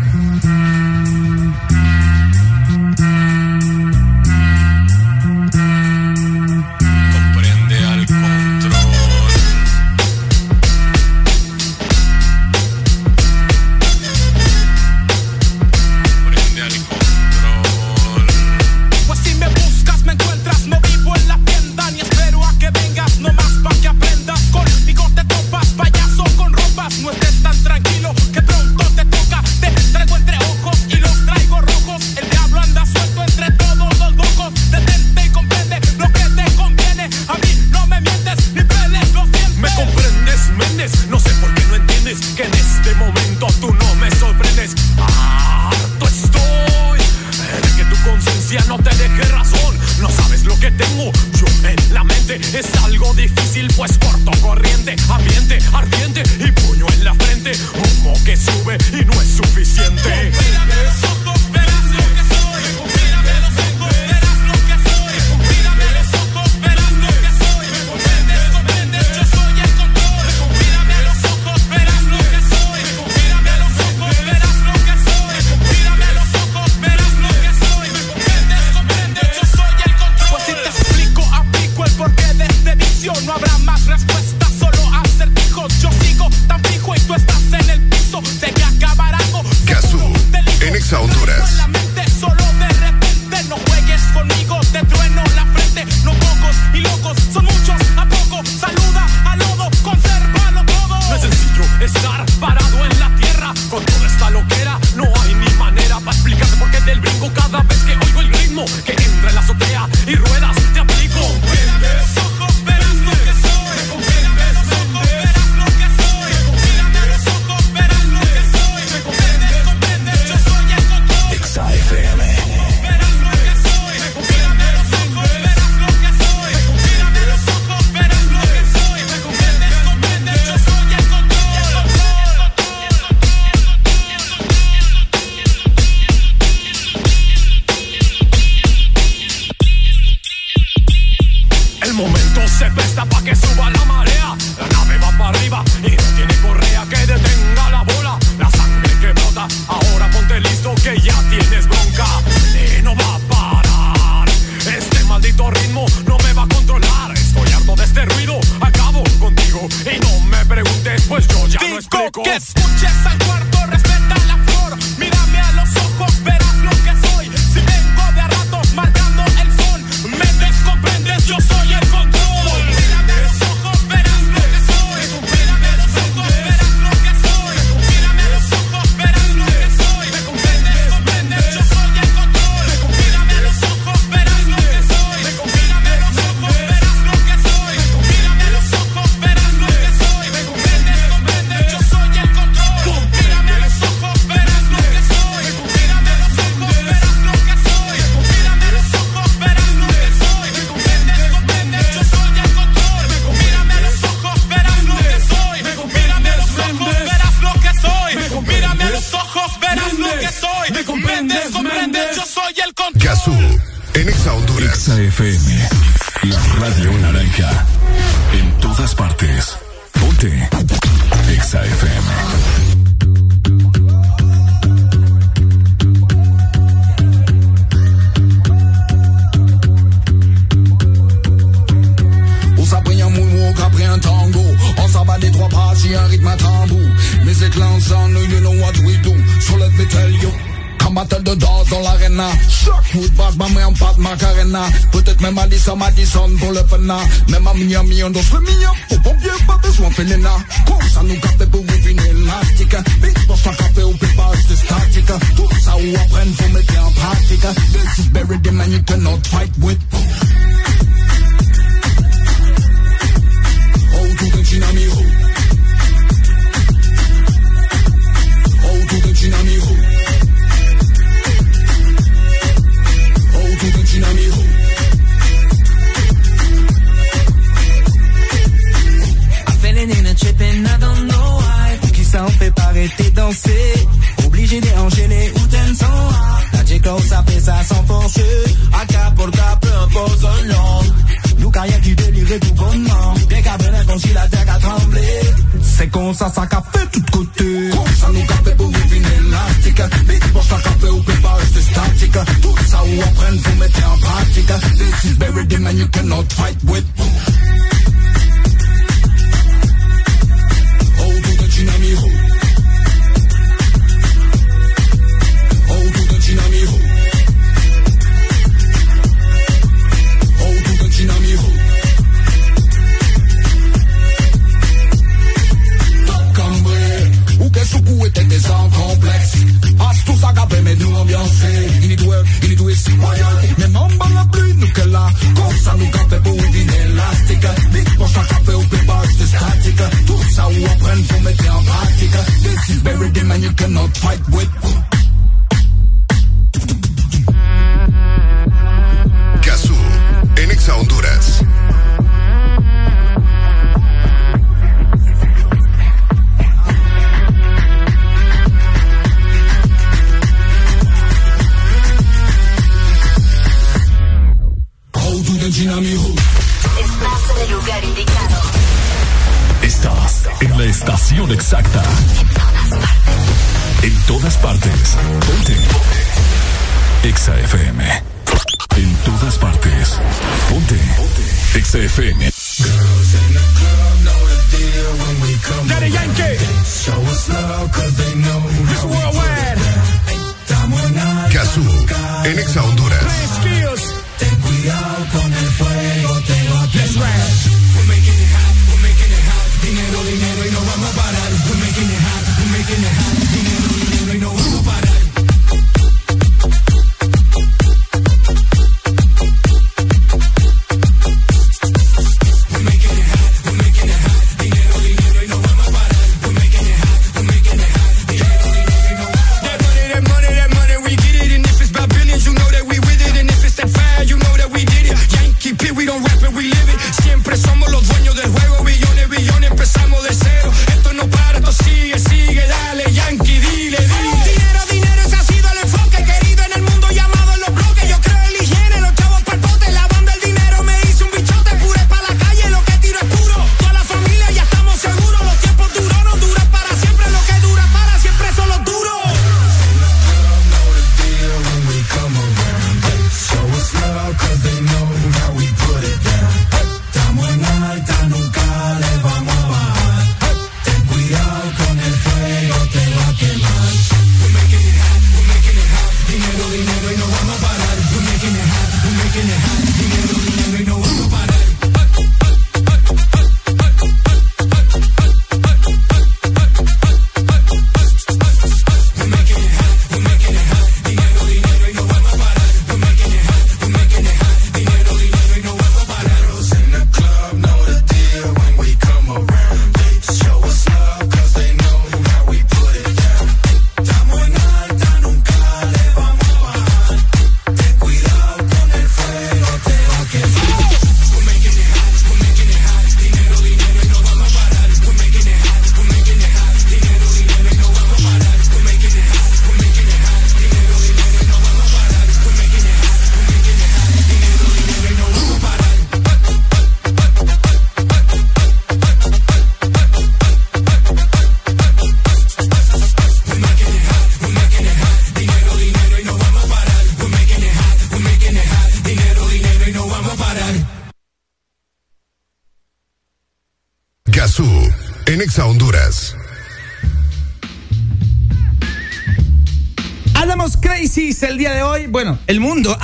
Pour le fena Même à Miami on danse le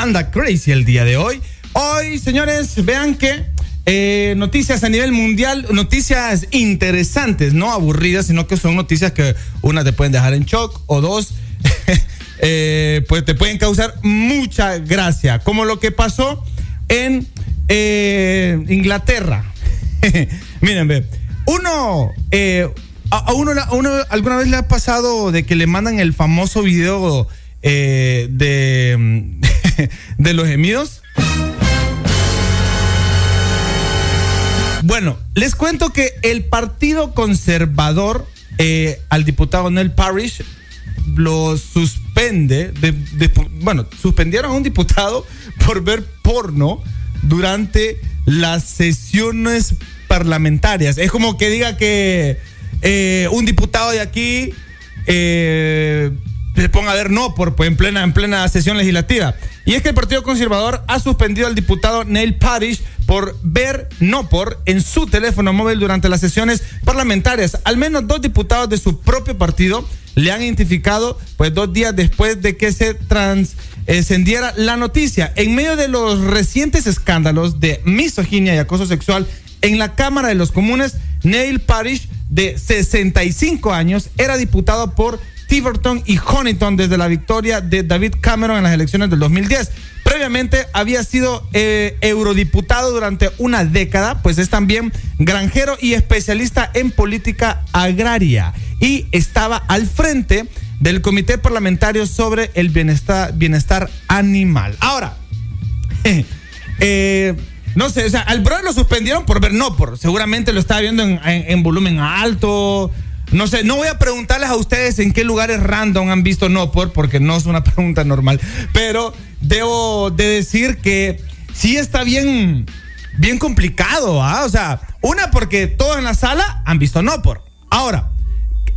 anda crazy el día de hoy. Hoy, señores, vean que eh, noticias a nivel mundial, noticias interesantes, no aburridas, sino que son noticias que una te pueden dejar en shock o dos, eh, pues te pueden causar mucha gracia, como lo que pasó en eh, Inglaterra. Miren, ve, uno, a, uno, a uno alguna vez le ha pasado de que le mandan el famoso video de, de los gemidos. Bueno, les cuento que el Partido Conservador eh, al diputado Neil Parrish lo suspende, bueno, suspendieron a un diputado por ver porno durante las sesiones parlamentarias. Es como que diga que eh, un diputado de aquí eh, se ponga a ver no por pues, en plena en plena sesión legislativa. Y es que el Partido Conservador ha suspendido al diputado Neil Parish por ver no por en su teléfono móvil durante las sesiones parlamentarias. Al menos dos diputados de su propio partido le han identificado pues dos días después de que se trascendiera la noticia. En medio de los recientes escándalos de misoginia y acoso sexual en la Cámara de los Comunes, Neil Parish, de 65 años, era diputado por Tiverton y Huntington desde la victoria de David Cameron en las elecciones del 2010. Previamente había sido eh, eurodiputado durante una década, pues es también granjero y especialista en política agraria y estaba al frente del Comité Parlamentario sobre el Bienestar, bienestar Animal. Ahora, eh, no sé, o sea, al brother lo suspendieron por ver no por, seguramente lo estaba viendo en volumen alto no sé, no voy a preguntarles a ustedes en qué lugares random han visto no por, porque no es una pregunta normal. Pero debo de decir que sí está bien, bien complicado, ¿ah? O sea, una porque todos en la sala han visto no por. Ahora,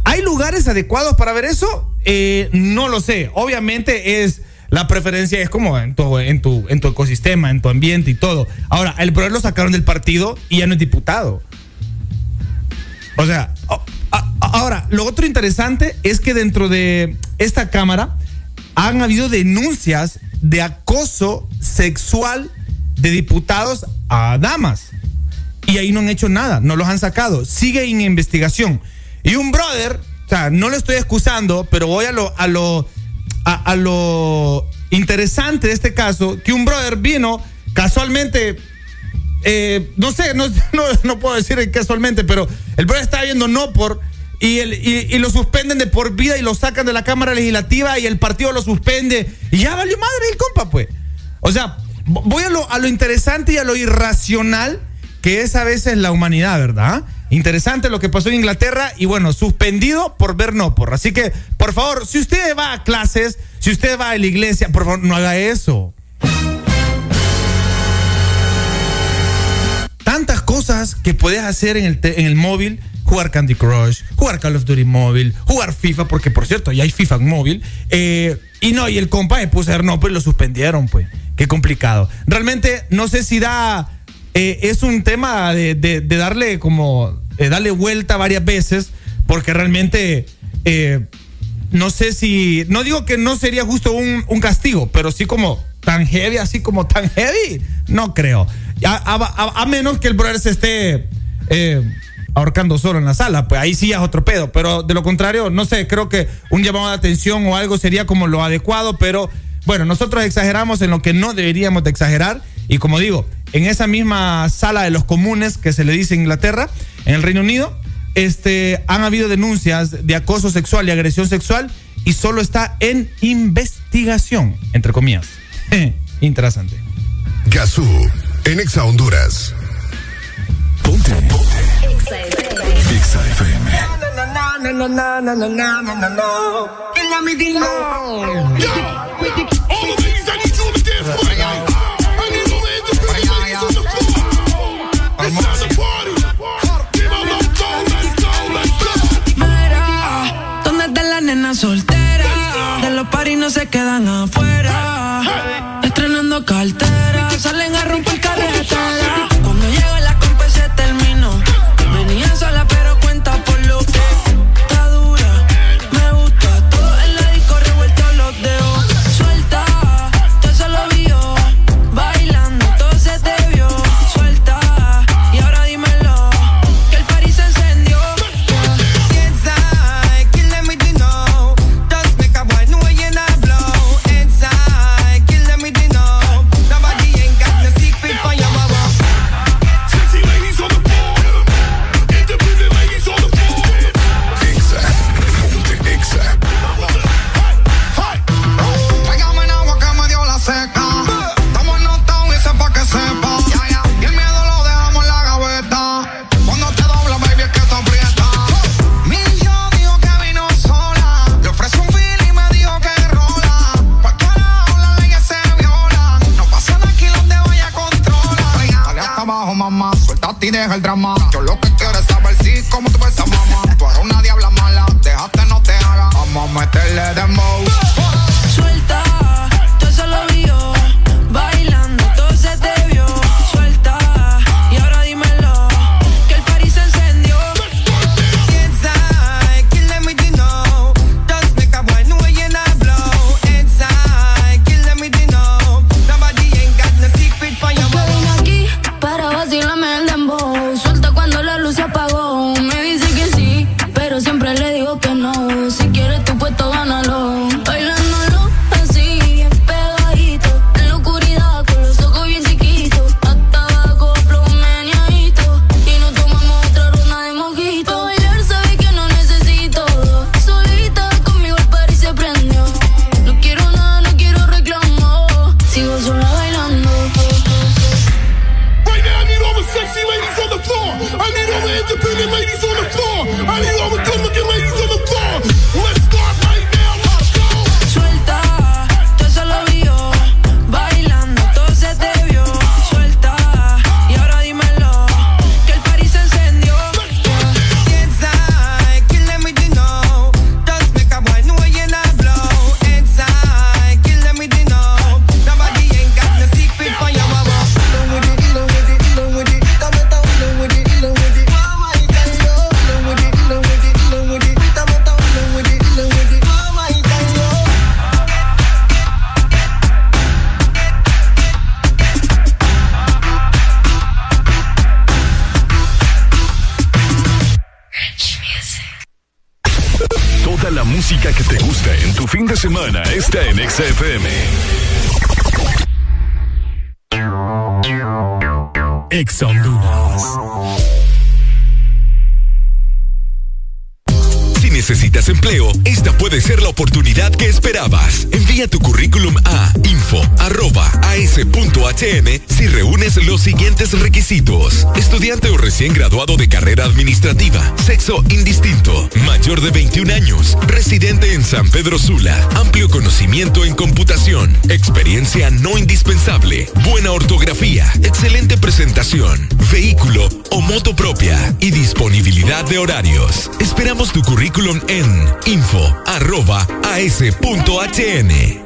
¿hay lugares adecuados para ver eso? Eh, no lo sé. Obviamente es. La preferencia es como en tu, en tu, en tu ecosistema, en tu ambiente y todo. Ahora, el brother lo sacaron del partido y ya no es diputado. O sea, ahora, lo otro interesante es que dentro de esta Cámara han habido denuncias de acoso sexual de diputados a damas. Y ahí no han hecho nada, no los han sacado. Sigue en investigación. Y un brother, o sea, no lo estoy excusando, pero voy a lo, a lo, a, lo interesante de este caso, que un brother vino casualmente eh, no sé, no, no, puedo decir casualmente, pero el brother está viendo no por y, el, y, lo suspenden de por vida y lo sacan de la Cámara Legislativa y el partido lo suspende y ya valió madre el compa, pues. O sea, voy a lo, a lo interesante y a lo irracional que es a veces la humanidad, ¿verdad? Interesante lo que pasó en Inglaterra y bueno, suspendido por ver no por. Así que, por favor, si usted va a clases, si usted va a la iglesia, por favor, no haga eso. Cosas que puedes hacer en el, en el móvil jugar Candy Crush, jugar Call of Duty móvil, jugar FIFA, porque por cierto, ya hay FIFA móvil. Eh, y no, y el compa me puso a no, pues lo suspendieron, pues. Qué complicado. Realmente no sé si da. Eh, es un tema de, de, darle como. darle vuelta varias veces, porque realmente. Eh, no sé si. No digo que no sería justo un, un, castigo, pero sí como tan heavy, así como tan heavy. No creo. A, menos que el brother se esté ahorcando solo en la sala, pues ahí sí es otro pedo, pero de lo contrario, no sé, creo que un llamado de atención o algo sería como lo adecuado, pero bueno, nosotros exageramos en lo que no deberíamos de exagerar y como digo, en esa misma sala de los comunes que se le dice en Inglaterra, en el Reino Unido, este, han habido denuncias de acoso sexual y agresión sexual y solo está en investigación, entre comillas. Interesante. Gazú, en Exa Honduras. Ponte. Exa FM. ¿dónde está la nena soltera? De los paris no se quedan afuera. El drama. Yo lo que quiero es saber si, cómo tú ves a mamá. Tú eres una diabla mala, déjate no te haga. Vamos a meterle dembow. Suelta, fin de semana está en XFM. Ex. Si necesitas empleo, puede ser la oportunidad que esperabas. Envía tu currículum a info.as.hn si reúnes los siguientes requisitos. Estudiante o recién graduado de carrera administrativa, sexo indistinto, mayor de 21 años, residente en San Pedro Sula, amplio conocimiento en computación, experiencia no indispensable, buena ortografía, excelente presentación, vehículo o moto propia. Y disponibilidad de horarios. Esperamos tu currículum en info.as.hn.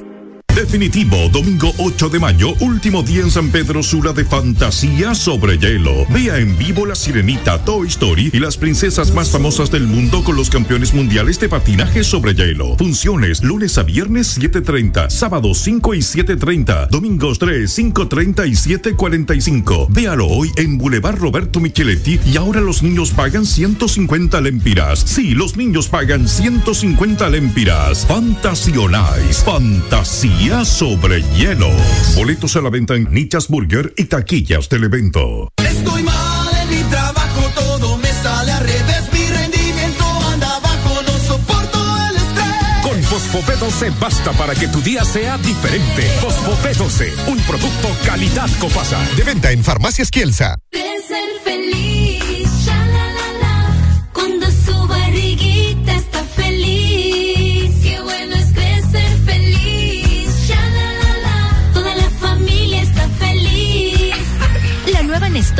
Definitivo, domingo 8 de mayo, último día en San Pedro Sula de fantasía sobre hielo. Vea en vivo la sirenita Toy Story y las princesas más famosas del mundo con los campeones mundiales de patinaje sobre hielo. Funciones lunes a viernes 7.30, sábados 5 y 7.30, domingos 3, 5.30 y 7.45. Véalo hoy en Boulevard Roberto Micheletti y ahora los niños pagan 150 lempiras. Sí, los niños pagan 150 lempiras. Fantasionais, fantasía sobre hielo. Boletos a la venta en Nichas Burger y taquillas del evento. Estoy mal en mi trabajo, todo me sale al revés. Mi rendimiento anda bajo, no soporto el estrés. Con Fosfopé 12 basta para que tu día sea diferente. Fosfopé 12, un producto calidad Copasa. De venta en Farmacias Kielsa.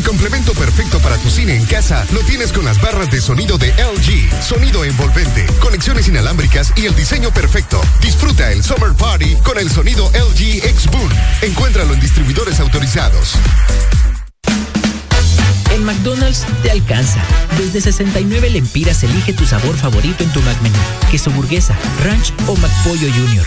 El complemento perfecto para tu cine en casa lo tienes con las barras de sonido de LG. Sonido envolvente, conexiones inalámbricas y el diseño perfecto. Disfruta el Summer Party con el sonido LG X Boom. Encuéntralo en distribuidores autorizados. En McDonald's te alcanza. Desde 69 lempiras elige tu sabor favorito en tu McMenú. Queso burguesa, ranch o McPollo Junior.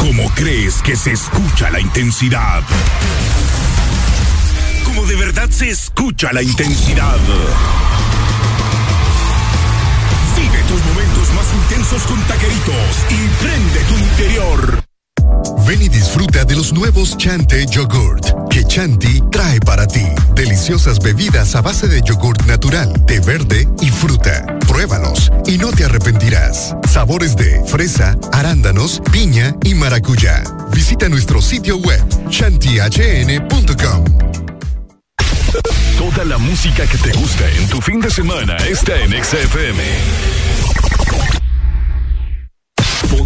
¿Cómo crees que se escucha la intensidad? ¿Cómo de verdad se escucha la intensidad? Vive tus momentos más intensos con taqueritos y prende tu interior. Ven y disfruta de los nuevos Chante Yogurt que Chanti trae para ti. Deliciosas bebidas a base de yogurt natural, té verde y fruta. Pruébalos y no te arrepentirás. Sabores de fresa, arándanos, piña y maracuyá. Visita nuestro sitio web chantihn.com. Toda la música que te gusta en tu fin de semana está en XFM.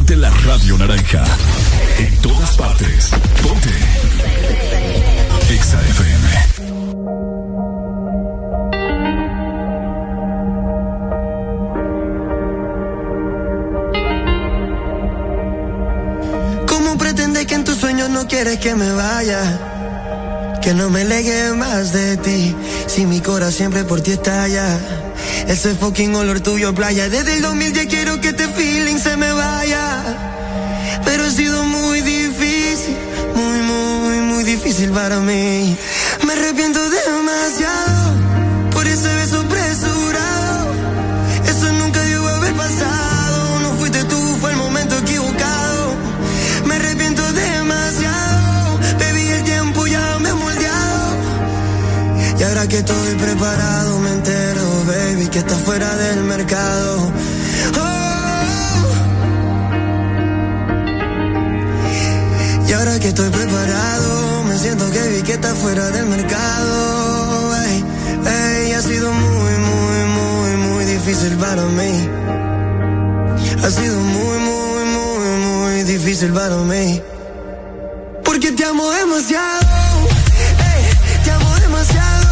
Ponte la radio naranja. En todas partes. Ponte. XFM. ¿Cómo pretendes que en tus sueños no quieres que me vaya? Que no me legue más de ti, si mi corazón siempre por ti estalla. Ese fucking olor tuyo playa, desde el 2010 quiero que este feeling se me vaya. Pero ha sido muy difícil, muy, muy, muy difícil para mí. Me arrepiento demasiado que estoy preparado, me entero, baby, que estás fuera del mercado. Oh. Y ahora que estoy preparado, me siento que vi que estás fuera del mercado. Ey, ha sido muy, muy, muy, muy difícil para mí. Ha sido muy, muy, muy, muy difícil para mí. Porque te amo demasiado. te amo demasiado.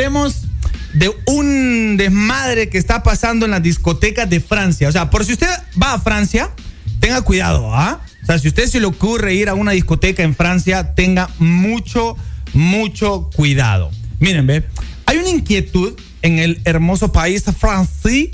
Hablemos de un desmadre que está pasando en las discotecas de Francia. O sea, por si usted va a Francia, tenga cuidado, ¿ah? O sea, si usted se le ocurre ir a una discoteca en Francia, tenga mucho, mucho cuidado. Miren, ve, hay una inquietud en el hermoso país francés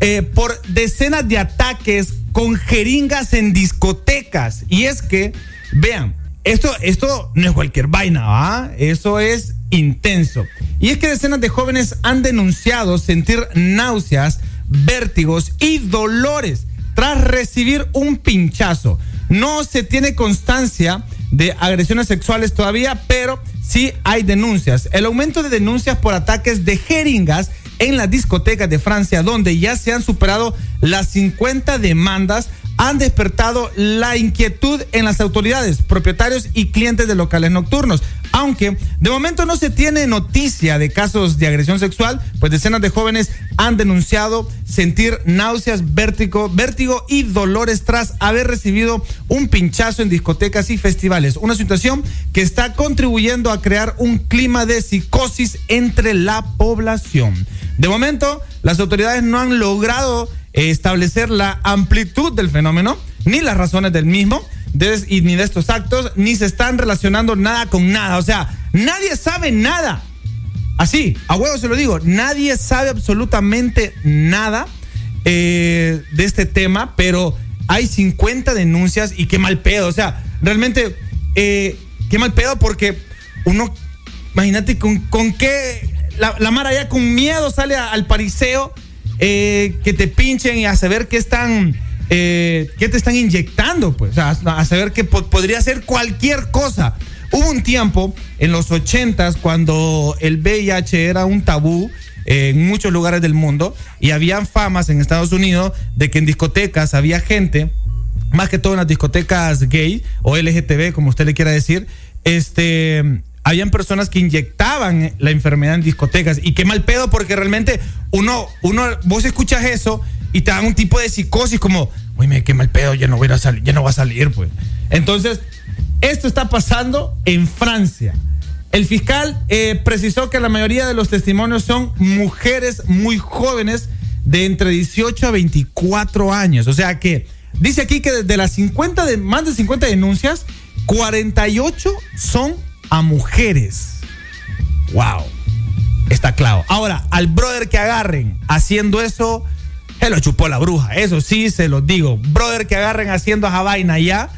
eh, por decenas de ataques con jeringas en discotecas. Y es que, vean, esto, esto no es cualquier vaina, ¿va? Eso es intenso. Y es que decenas de jóvenes han denunciado sentir náuseas, vértigos y dolores tras recibir un pinchazo. No se tiene constancia de agresiones sexuales todavía, pero sí hay denuncias. El aumento de denuncias por ataques de jeringas en las discotecas de Francia, donde ya se han superado las 50 demandas, han despertado la inquietud en las autoridades, propietarios y clientes de locales nocturnos. Aunque de momento no se tiene noticia de casos de agresión sexual, pues decenas de jóvenes han denunciado sentir náuseas, vértigo, vértigo y dolores tras haber recibido un pinchazo en discotecas y festivales. Una situación que está contribuyendo a crear un clima de psicosis entre la población. De momento, las autoridades no han logrado establecer la amplitud del fenómeno, ni las razones del mismo, y ni de estos actos, ni se están relacionando nada con nada. O sea, nadie sabe nada. Así, a huevo se lo digo, nadie sabe absolutamente nada eh, de este tema, pero hay 50 denuncias y qué mal pedo. O sea, realmente, eh, qué mal pedo porque uno, imagínate con, con qué, la, la Mara ya con miedo sale al pariseo, eh, que te pinchen y a saber qué están, eh, qué te están inyectando, pues, a, saber que po- podría ser cualquier cosa. Hubo un tiempo en los ochentas cuando el VIH era un tabú eh, en muchos lugares del mundo y habían famas en Estados Unidos de que en discotecas había gente, más que todo en las discotecas gay o LGTB, como usted le quiera decir, este, habían personas que inyectaban la enfermedad en discotecas y qué mal pedo porque realmente uno, uno, vos escuchas eso y te dan un tipo de psicosis como, uy, me qué mal pedo, ya no voy a salir, ya no va a salir, pues. Entonces, esto está pasando en Francia. El fiscal eh, precisó que la mayoría de los testimonios son mujeres muy jóvenes de entre 18 a 24 años. O sea que dice aquí que de las 50 de más de 50 denuncias, 48 son a mujeres. Wow. Está claro. Ahora, al brother que agarren haciendo eso, se lo chupó la bruja. Eso sí, se los digo. Brother que agarren haciendo esa vaina ya,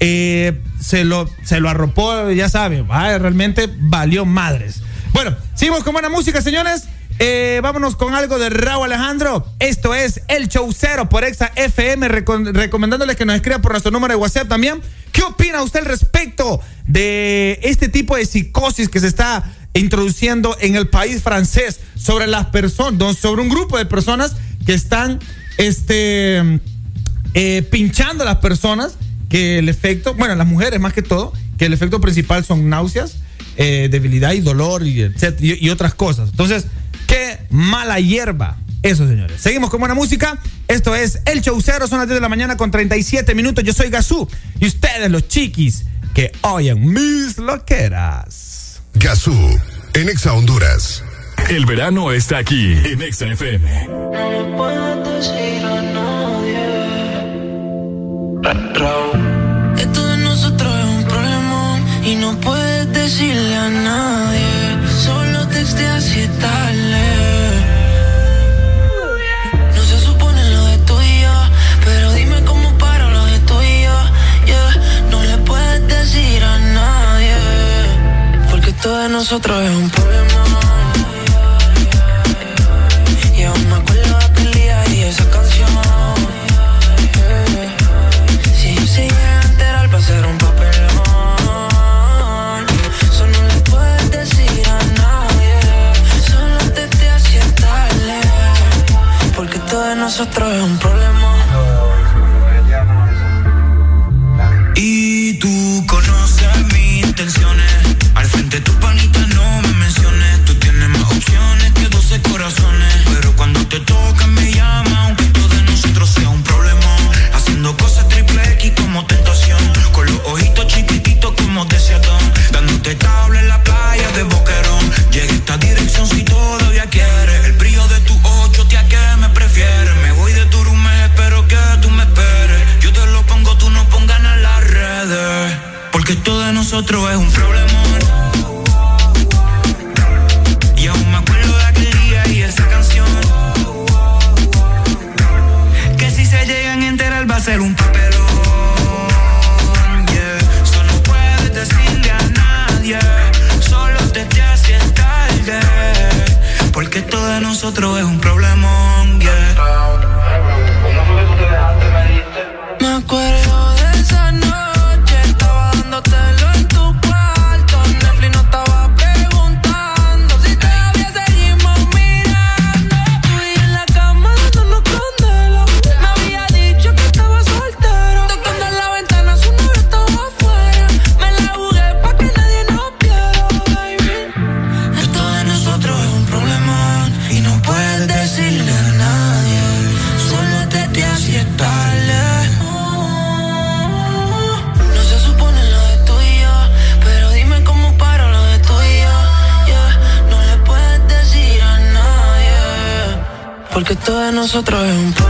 eh, se, lo, se lo arropó, ya saben, realmente valió madres. Bueno, seguimos con buena música, señores. Eh, vámonos con algo de Raúl Alejandro. Esto es El Show por Exa FM, recom- recomendándoles que nos escriba por nuestro número de WhatsApp también. ¿Qué opina usted al respecto de este tipo de psicosis que se está introduciendo en el país francés sobre las personas, sobre un grupo de personas que están este, eh, pinchando a las personas? Que el efecto, bueno, las mujeres más que todo, que el efecto principal son náuseas, eh, debilidad y dolor y, y, y otras cosas. Entonces, qué mala hierba. Eso, señores. Seguimos con buena música. Esto es El Show Cero. Son las 10 de la mañana con 37 minutos. Yo soy Gazú. Y ustedes, los chiquis, que oyen mis loqueras. Gazú, en Exa Honduras. El verano está aquí en Exa FM. No puedes decir a nadie. Esto de nosotros es un problemón y no puedes decirle a nadie. Solo texteas si es esto de nosotros es un problema. Y aún me acuerdo de aquel día y esa canción. Si yo a enterar va a un papelón. Eso no le puedes decir a nadie. Solo te te. Porque todo de nosotros es un problema. Porque esto de nosotros es un problema. Y aún me acuerdo de aquel día y esa canción. Que si se llegan a enterar va a ser un papelón. Eso puedes decirle a nadie. Solo te te haces tarde. Porque esto de nosotros es un problemón. Nosotros es un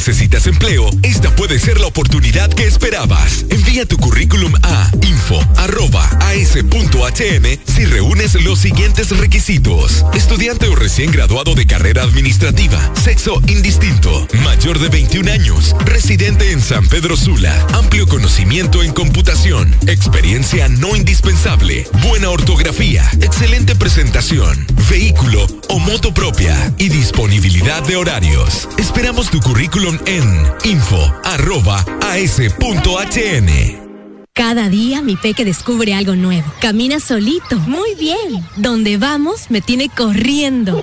necesitas empleo, esta puede ser la oportunidad que esperabas. Envía tu currículum a info.as.hn si reúnes los siguientes requisitos. Estudiante o recién graduado de carrera administrativa, sexo indistinto, mayor de 21 años, residente en San Pedro Sula, amplio conocimiento en computación, experiencia no indispensable, buena ortografía, excelente presentación, vehículo o moto propia y disponibilidad de horarios. Esperamos tu currículum en info.as.hn. Cada día mi peque descubre algo nuevo. Camina solito, muy bien. Donde vamos me tiene corriendo.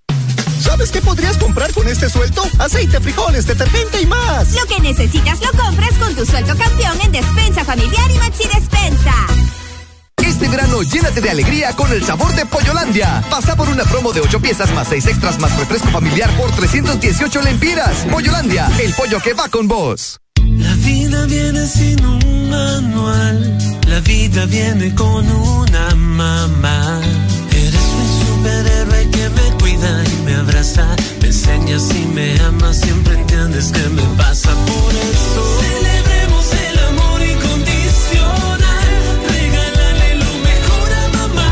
¿Sabes qué podrías comprar con este suelto? Aceite, frijoles, detergente y más. Lo que necesitas lo compras con tu suelto campeón en Despensa Familiar y Maxi Despensa. Este verano llénate de alegría con el sabor de Pollolandia. Pasa por una promo de 8 piezas más 6 extras más refresco familiar por 318 lempiras. Pollolandia, el pollo que va con vos. La vida viene sin un manual, la vida viene con una mamá. Eres mi superhéroe que me y me abraza, me enseñas y me amas, siempre entiendes que me pasa por eso. Celebremos el amor incondicional, regálale lo mejor a mamá.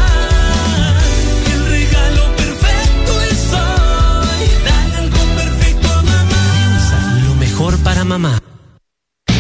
El regalo perfecto es hoy, dale algo perfecto a mamá. Lo mejor para mamá.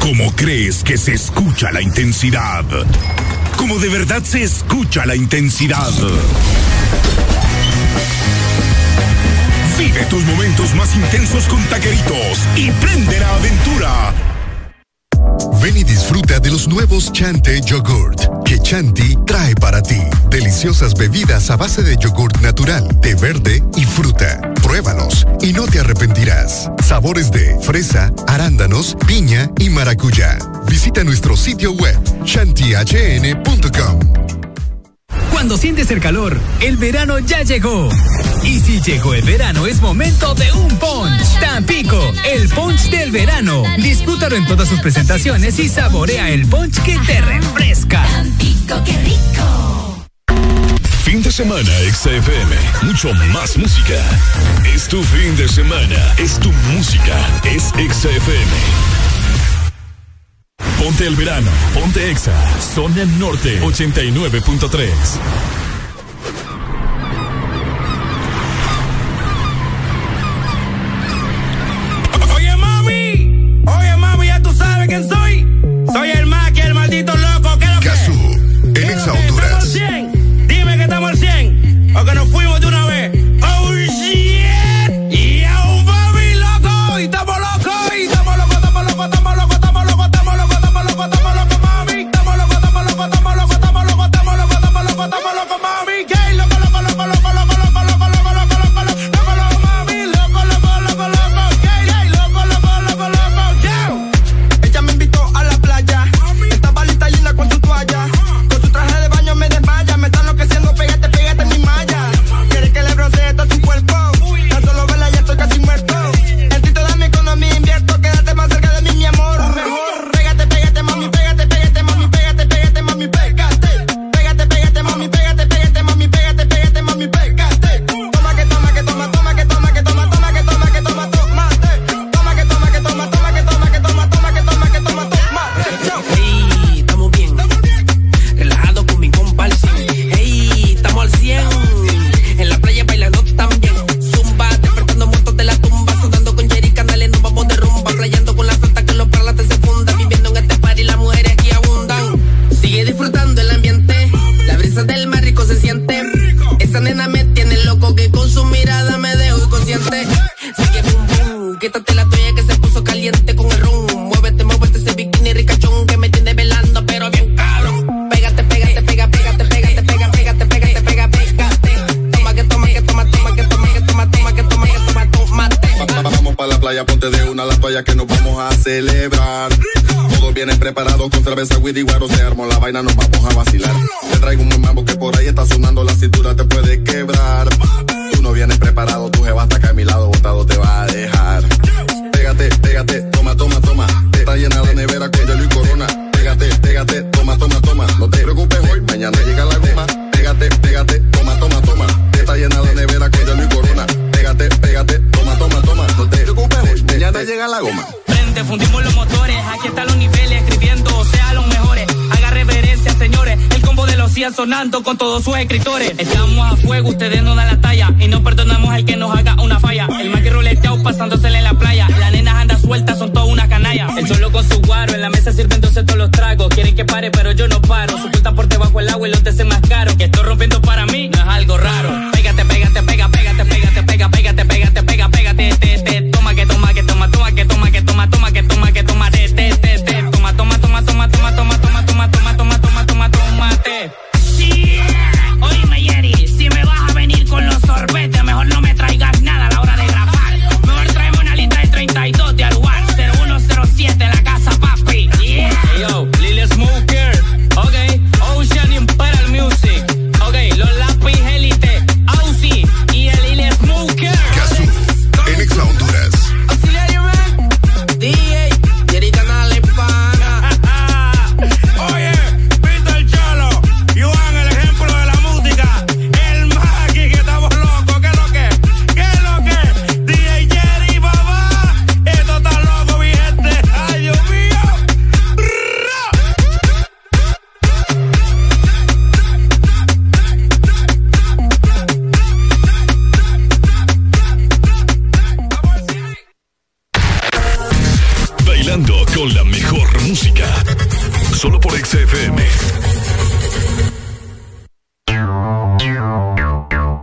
¿Cómo crees que se escucha la intensidad? ¿Cómo de verdad se escucha la intensidad? Vive tus momentos más intensos con taqueritos y prende la aventura. Ven y disfruta de los nuevos Chante Yogurt que Chanti trae para ti. Deliciosas bebidas a base de yogurt natural, té verde y fruta. Pruébalos y no te arrepentirás. Sabores de fresa, arándanos, piña y maracuyá. Visita nuestro sitio web chantihn.com. Cuando sientes el calor, el verano ya llegó. Y si llegó el verano, es momento de un punch. Tampico, el punch del verano. Disfrútalo en todas sus presentaciones y saborea el punch que te refresca. Tampico, qué rico. Fin de semana, XFM. Mucho más música. Es tu fin de semana. Es tu música. Es XFM. Ponte el verano. Ponte Exa. Zona Norte 89.3. cabeza, Witty Guaro se armó la vaina, nos vamos a vacilar. Te traigo un mambo que por ahí está sonando, la cintura te puede quebrar. Tú no vienes preparado, tu combo de los 100 sonando con todos sus escritores. Estamos a fuego, ustedes no dan la talla y no perdonamos al que nos haga una falla. El más que roleteado pasándosele en la playa, las nenas andan sueltas, son todas una canalla. El solo con su guaro, en la mesa sirviéndose todos los tragos. Quieren que pare, pero yo no paro. Su por debajo el agua y los deseos más caros. Que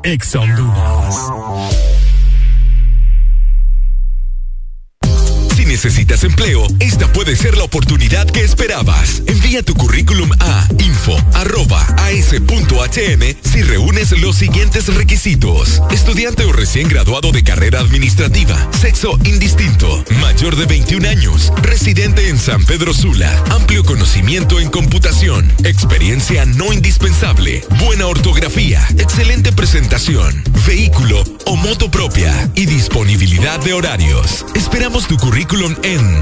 Ex. Si necesitas empleo, puede ser la oportunidad que esperabas. Envía tu currículum a info.as.hn si reúnes los siguientes requisitos. Estudiante o recién graduado de carrera administrativa, sexo indistinto, mayor de 21 años, residente en San Pedro Sula, amplio conocimiento en computación, experiencia no indispensable, buena ortografía, excelente presentación, vehículo o moto propia. Y disponibilidad de horarios. Esperamos tu currículum en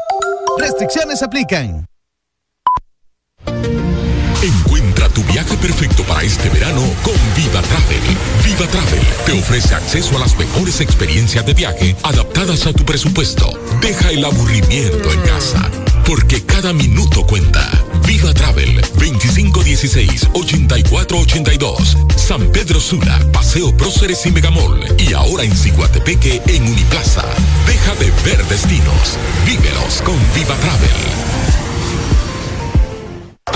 Restricciones aplican. Encuentra tu viaje perfecto para este verano con Viva Travel. Viva Travel te ofrece acceso a las mejores experiencias de viaje adaptadas a tu presupuesto. Deja el aburrimiento en casa, porque cada minuto cuenta. Viva Travel 2516-8482. San Pedro Sula, Paseo Próceres y Megamall. Y ahora en Ciguatepeque en Uniplaza. Deja de ver destinos. Vívelos con Viva Travel.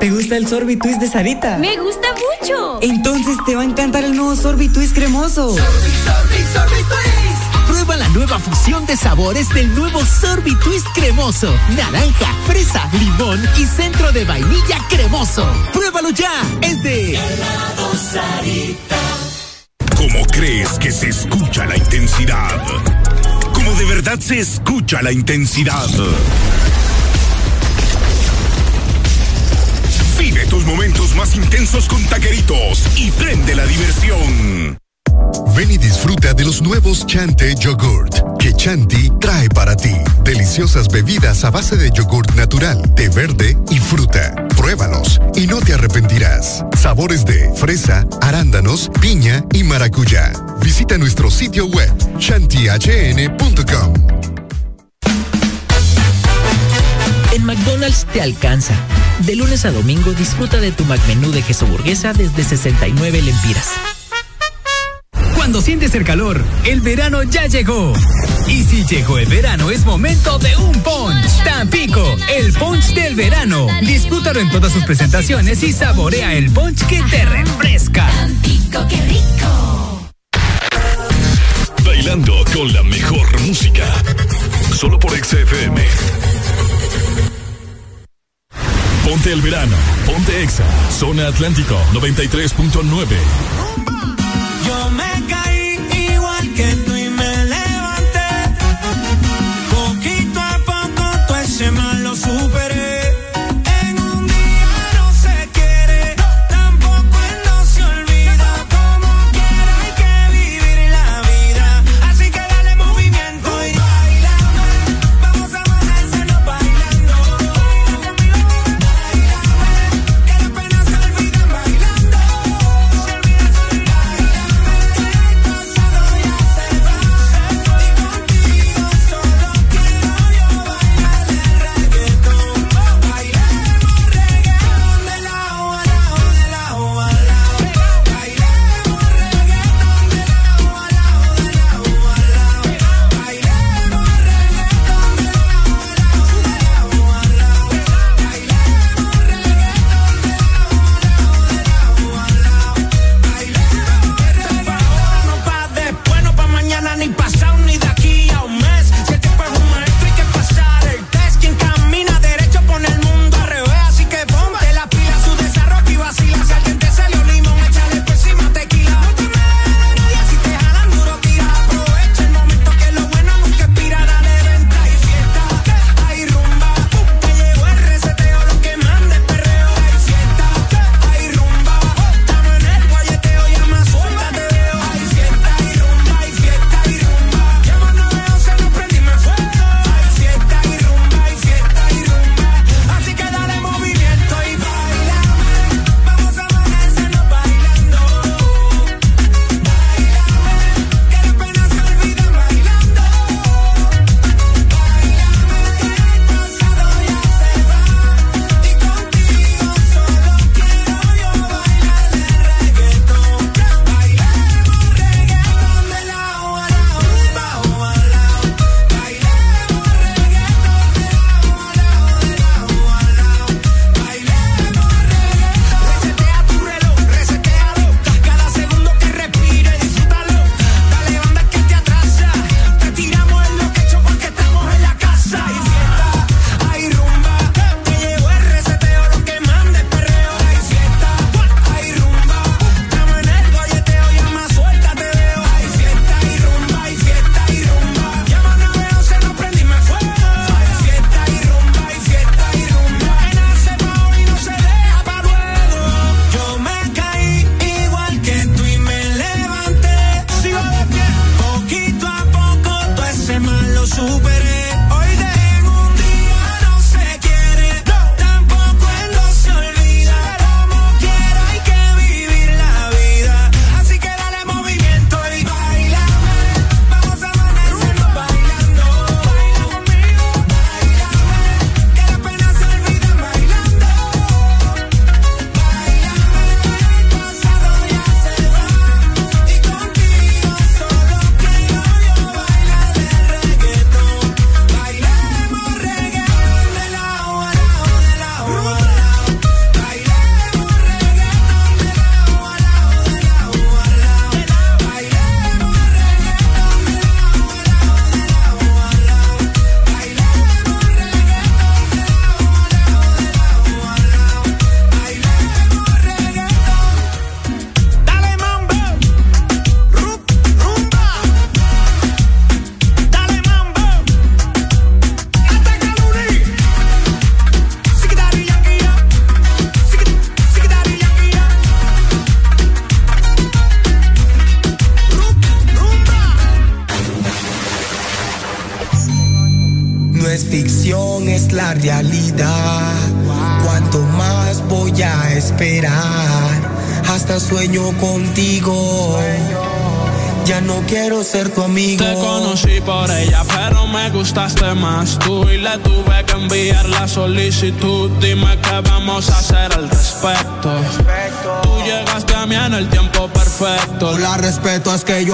¿Te gusta el Sorbitwist de Sarita? Me gusta mucho. Entonces te va a encantar el nuevo Sorbitwist cremoso. Prueba la nueva fusión de sabores del nuevo Sorbitwist cremoso. Naranja, fresa, limón y centro de vainilla cremoso. Pruébalo ya. Es de ¿Cómo crees que se escucha la intensidad? ¿Cómo de verdad se escucha la intensidad? Momentos más intensos con taqueritos y prende la diversión. Ven y disfruta de los nuevos Chante Yogurt que Chanti trae para ti. Deliciosas bebidas a base de yogurt natural, de verde y fruta. Pruébalos y no te arrepentirás. Sabores de fresa, arándanos, piña y maracuyá. Visita nuestro sitio web chantihn.com. En McDonald's te alcanza. De lunes a domingo disfruta de tu McMenú de queso burguesa desde 69 lempiras. Cuando sientes el calor, el verano ya llegó. Y si llegó el verano, es momento de un punch. Tampico, el punch del verano. Disfrútalo en todas sus presentaciones y saborea el punch que te refresca. Tampico, qué rico. Bailando con la mejor música. Solo por XFM. Ponte el verano. Ponte Exa. Zona Atlántico 93.9.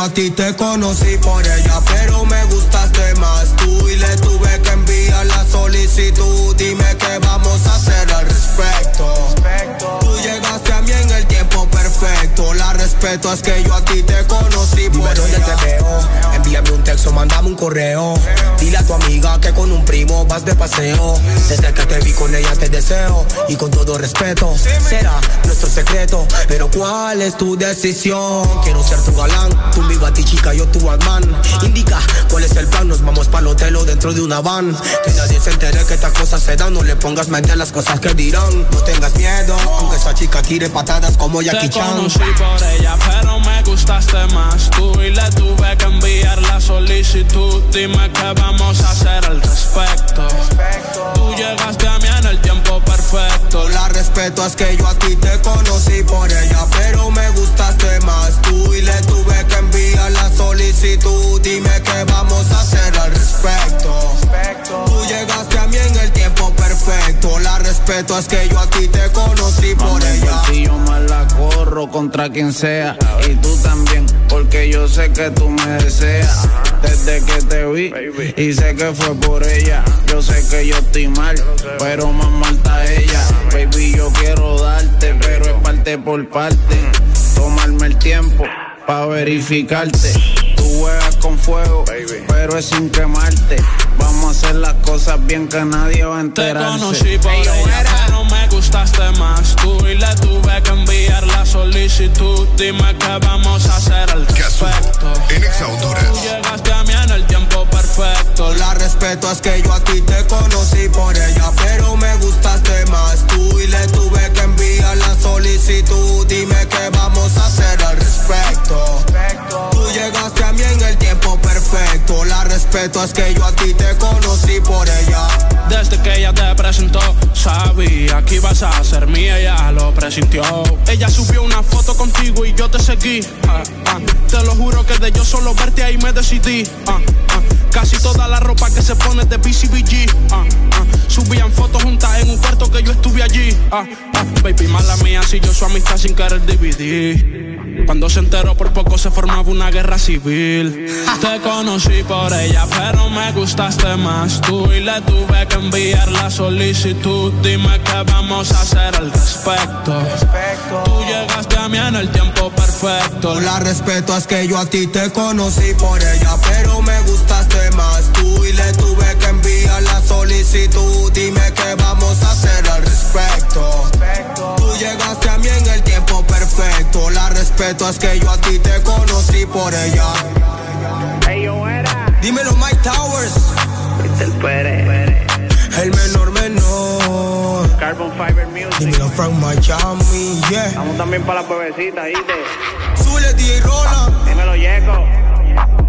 a ti te conocí por ella, pero me gustaste más tú. Y le tuve que enviar la solicitud. Dime qué vamos a hacer al respecto. Tú llegaste a mí en el tiempo perfecto. La respeto es que yo a ti te conocí por Dime dónde te veo. Envíame un texto, mandame un correo. Dile a tu amiga que con un primo vas de paseo. Desde que te vi con ella te deseo. Y con todo respeto, será secreto. Pero ¿cuál es tu decisión? Quiero ser tu galán. Tú mi ti chica, yo tu Batman. Indica cuál es el plan. Nos vamos para el hotel o dentro de una van. Que nadie se entere que estas cosas se dan. No le pongas mente a las cosas que dirán. No tengas miedo, aunque esa chica tire patadas como Jackie Te Chan. conocí por ella, pero me gustaste más tú. Y le tuve que enviar la solicitud. Dime qué vamos a hacer al respecto. Tú llegaste a mí en el tiempo perfecto. La respeto es que yo a ti te conocí por ella, pero me gustaste más tú y le tuve que enviar la solicitud. Dime qué vamos a hacer al respecto. Tú llegaste a mí en el tiempo perfecto. La respeto es que yo a ti te conocí por ella. Y yo me la corro contra quien sea. Y tú también, porque yo sé que tú me deseas. Desde que te vi, y sé que fue por ella. Yo sé que yo estoy mal, pero más mal está ella. Baby, yo quiero darte, pero es parte por parte. Tomarme el tiempo pa' verificarte. Tú juegas con fuego, pero es sin quemarte. Vamos a hacer las cosas bien que nadie va a Te enterarse. conocí por ella, pero me gustaste más tú. Y le tuve que enviar la solicitud. Dime qué vamos a hacer al respecto. En Exa Honduras. Tú llegaste a mí en el tiempo perfecto. La respeto es que yo a ti te conocí por ella, pero me gustaste más tú y le tuve que enviar la solicitud. Dime qué vamos a hacer al respecto. Llegaste a mí en el tiempo perfecto. La respeto es que yo a ti te conocí por ella. Desde que ella te presentó, sabía que ibas a ser mía, ella lo presintió. Ella subió una foto contigo y yo te seguí. ah, ah. Te lo juro que de yo solo verte ahí me decidí. ah. Casi toda la ropa que se pone de BCBG. Subían fotos juntas en un cuarto que yo estuve allí. Baby, mala mía, si yo su amistad sin querer dividir. Cuando se enteró por poco se formaba una guerra civil. Te conocí por ella, pero me gustaste más tú y le tuve que enviar la solicitud. Dime qué vamos a hacer al respecto. Tú llegaste a mí en el tiempo perfecto. La respeto es que yo a ti te conocí por ella, pero me gustaste más tú y le tuve que enviar la solicitud. Dime qué vamos a hacer al respecto. Tú llegaste a mí en el tiempo perfecto. La respeto es que yo a ti te conocí por ella. Dímelo Mike Towers. El menor menor. Carbon Fiber Music. Dímelo from Miami, yeah. Vamos también para la bebecita, ¿viste? Sule DJ Roland. Dímelo, Yeco.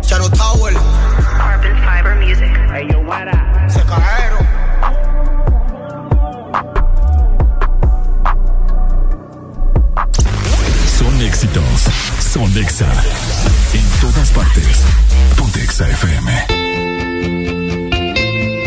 Shadow Tower. Carbon Fiber Music. Ey, yo, muera. Se cajeron. éxitos. Son Exa. En todas partes. Ponte Exa FM.